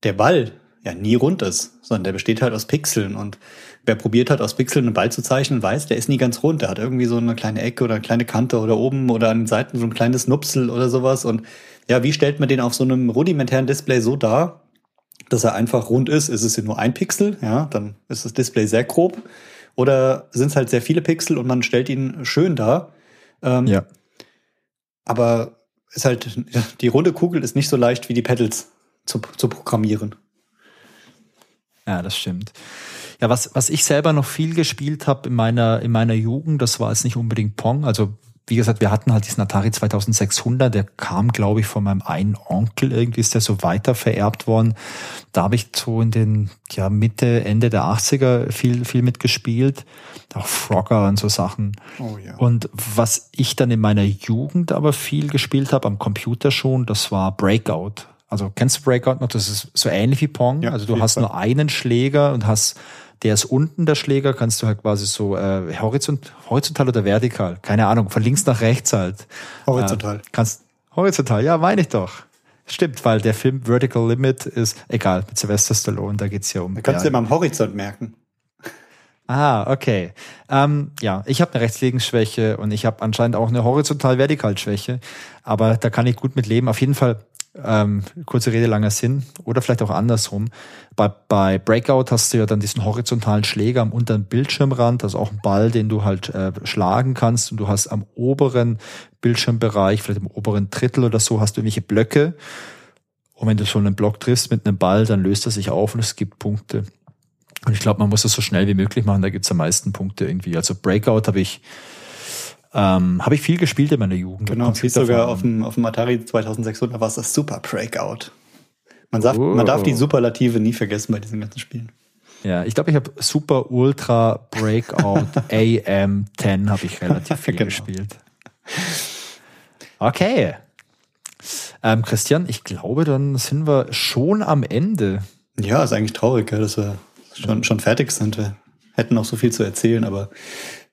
der Ball ja nie rund ist, sondern der besteht halt aus Pixeln. Und wer probiert hat, aus Pixeln einen Ball zu zeichnen, weiß, der ist nie ganz rund, der hat irgendwie so eine kleine Ecke oder eine kleine Kante oder oben oder an den Seiten so ein kleines Nupsel oder sowas. Und ja, wie stellt man den auf so einem rudimentären Display so dar, dass er einfach rund ist, ist es ja nur ein Pixel, ja, dann ist das Display sehr grob. Oder sind es halt sehr viele Pixel und man stellt ihn schön dar. Ähm, ja. Aber ist halt, die runde Kugel ist nicht so leicht wie die Pedals zu, zu programmieren. Ja, das stimmt. Ja, was, was ich selber noch viel gespielt habe in meiner, in meiner Jugend, das war jetzt nicht unbedingt Pong. Also wie gesagt, wir hatten halt diesen Atari 2600, der kam, glaube ich, von meinem einen Onkel, irgendwie ist der so weiter vererbt worden. Da habe ich so in den ja, Mitte, Ende der 80er viel, viel mitgespielt. Auch Frogger und so Sachen. Oh, ja. Und was ich dann in meiner Jugend aber viel gespielt habe, am Computer schon, das war Breakout. Also kennst du Breakout noch? Das ist so ähnlich wie Pong. Ja, also du hast Fall. nur einen Schläger und hast der ist unten, der Schläger, kannst du halt quasi so äh, horizont, horizontal oder vertikal, keine Ahnung, von links nach rechts halt. Horizontal. Äh, kannst horizontal, ja, meine ich doch. Stimmt, weil der Film Vertical Limit ist, egal, mit Sylvester Stallone, da geht's ja um. Da kannst du immer am Horizont merken. Ah, okay. Ähm, ja, ich habe eine Rechts-Links-Schwäche und ich habe anscheinend auch eine Horizontal-Vertikal-Schwäche, aber da kann ich gut mit leben. Auf jeden Fall ähm, kurze Rede, langer Sinn. Oder vielleicht auch andersrum. Bei, bei Breakout hast du ja dann diesen horizontalen Schläger am unteren Bildschirmrand, also auch ein Ball, den du halt äh, schlagen kannst. Und du hast am oberen Bildschirmbereich, vielleicht im oberen Drittel oder so, hast du irgendwelche Blöcke. Und wenn du so einen Block triffst mit einem Ball, dann löst er sich auf und es gibt Punkte. Und ich glaube, man muss das so schnell wie möglich machen, da gibt's am meisten Punkte irgendwie. Also Breakout habe ich ähm, Habe ich viel gespielt in meiner Jugend. Genau, es sogar auf dem, auf dem Atari 2600 war es das Super Breakout. Man, sagt, oh. man darf die Superlative nie vergessen bei diesen ganzen Spielen. Ja, ich glaube, ich habe Super Ultra Breakout AM 10 habe ich relativ viel genau. gespielt. Okay. Ähm, Christian, ich glaube, dann sind wir schon am Ende. Ja, ist eigentlich traurig, dass wir schon, schon fertig sind. Wir hätten noch so viel zu erzählen, aber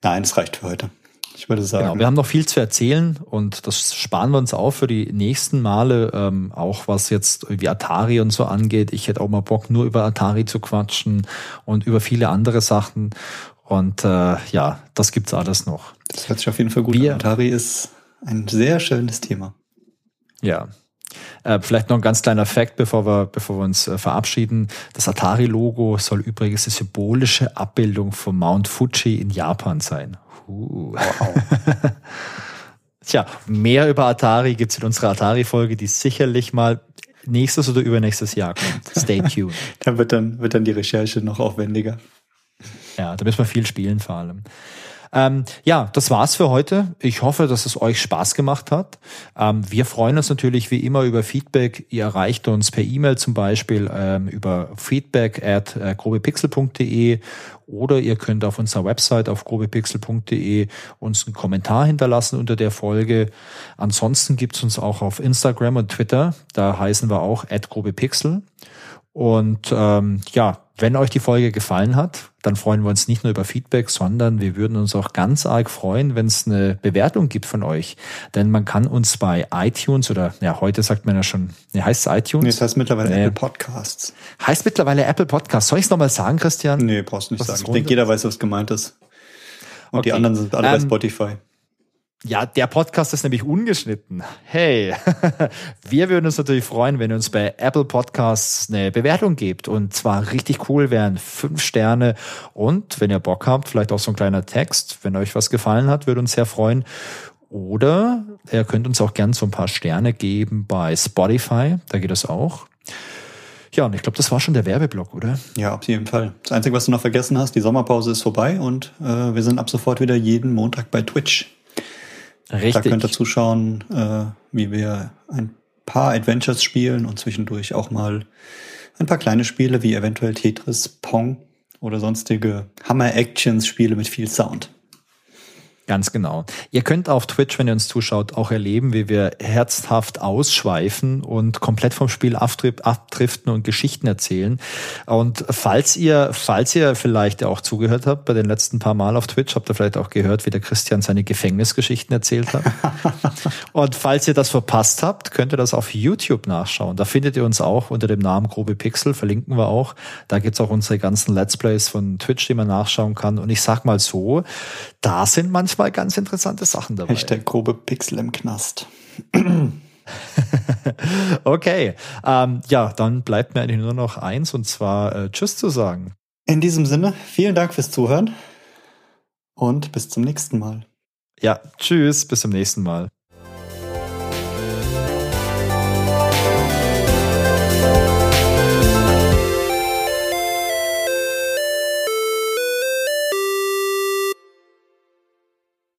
nein, es reicht für heute. Ich würde sagen. Genau, wir haben noch viel zu erzählen und das sparen wir uns auf für die nächsten Male, ähm, auch was jetzt irgendwie Atari und so angeht. Ich hätte auch mal Bock, nur über Atari zu quatschen und über viele andere Sachen. Und äh, ja, das gibt's alles noch. Das hört sich auf jeden Fall gut wir, an. Atari ist ein sehr schönes Thema. Ja, äh, vielleicht noch ein ganz kleiner Fact, bevor wir, bevor wir uns äh, verabschieden. Das Atari-Logo soll übrigens eine symbolische Abbildung von Mount Fuji in Japan sein. Uh. Wow. Tja, mehr über Atari gibt's in unserer Atari-Folge, die sicherlich mal nächstes oder übernächstes Jahr kommt. Stay tuned. dann wird dann, wird dann die Recherche noch aufwendiger. Ja, da müssen wir viel spielen vor allem. Ähm, ja, das war's für heute. Ich hoffe, dass es euch Spaß gemacht hat. Ähm, wir freuen uns natürlich wie immer über Feedback. Ihr erreicht uns per E-Mail zum Beispiel ähm, über feedback at äh, grobepixel.de oder ihr könnt auf unserer Website auf grobepixel.de uns einen Kommentar hinterlassen unter der Folge. Ansonsten gibt's uns auch auf Instagram und Twitter. Da heißen wir auch at grobepixel. Und ähm, ja, wenn euch die Folge gefallen hat, dann freuen wir uns nicht nur über Feedback, sondern wir würden uns auch ganz arg freuen, wenn es eine Bewertung gibt von euch. Denn man kann uns bei iTunes oder ja, heute sagt man ja schon, ne, heißt es iTunes? Nee, es heißt mittlerweile nee. Apple Podcasts. Heißt mittlerweile Apple Podcasts. Soll ich es nochmal sagen, Christian? Nee, brauchst du nicht was sagen. Ich denke, jeder weiß, was gemeint ist. Und okay. die anderen sind alle ähm, bei Spotify. Ja, der Podcast ist nämlich ungeschnitten. Hey, wir würden uns natürlich freuen, wenn ihr uns bei Apple Podcasts eine Bewertung gebt. Und zwar richtig cool wären fünf Sterne. Und wenn ihr Bock habt, vielleicht auch so ein kleiner Text. Wenn euch was gefallen hat, würde uns sehr freuen. Oder ihr könnt uns auch gern so ein paar Sterne geben bei Spotify. Da geht es auch. Ja, und ich glaube, das war schon der Werbeblock, oder? Ja, auf jeden Fall. Das Einzige, was du noch vergessen hast, die Sommerpause ist vorbei und äh, wir sind ab sofort wieder jeden Montag bei Twitch. Richtig. Da könnt ihr zuschauen, äh, wie wir ein paar Adventures spielen und zwischendurch auch mal ein paar kleine Spiele wie eventuell Tetris, Pong oder sonstige Hammer-Actions-Spiele mit viel Sound. Ganz genau. Ihr könnt auf Twitch, wenn ihr uns zuschaut, auch erleben, wie wir herzhaft ausschweifen und komplett vom Spiel abdriften und Geschichten erzählen. Und falls ihr, falls ihr vielleicht auch zugehört habt bei den letzten paar Mal auf Twitch, habt ihr vielleicht auch gehört, wie der Christian seine Gefängnisgeschichten erzählt hat. und falls ihr das verpasst habt, könnt ihr das auf YouTube nachschauen. Da findet ihr uns auch unter dem Namen Grobe Pixel, verlinken wir auch. Da gibt's auch unsere ganzen Let's Plays von Twitch, die man nachschauen kann. Und ich sag mal so, da sind manche zwei ganz interessante Sachen dabei. Hashtag grobe Pixel im Knast. okay, ähm, ja, dann bleibt mir eigentlich nur noch eins und zwar äh, Tschüss zu sagen. In diesem Sinne, vielen Dank fürs Zuhören und bis zum nächsten Mal. Ja, tschüss, bis zum nächsten Mal.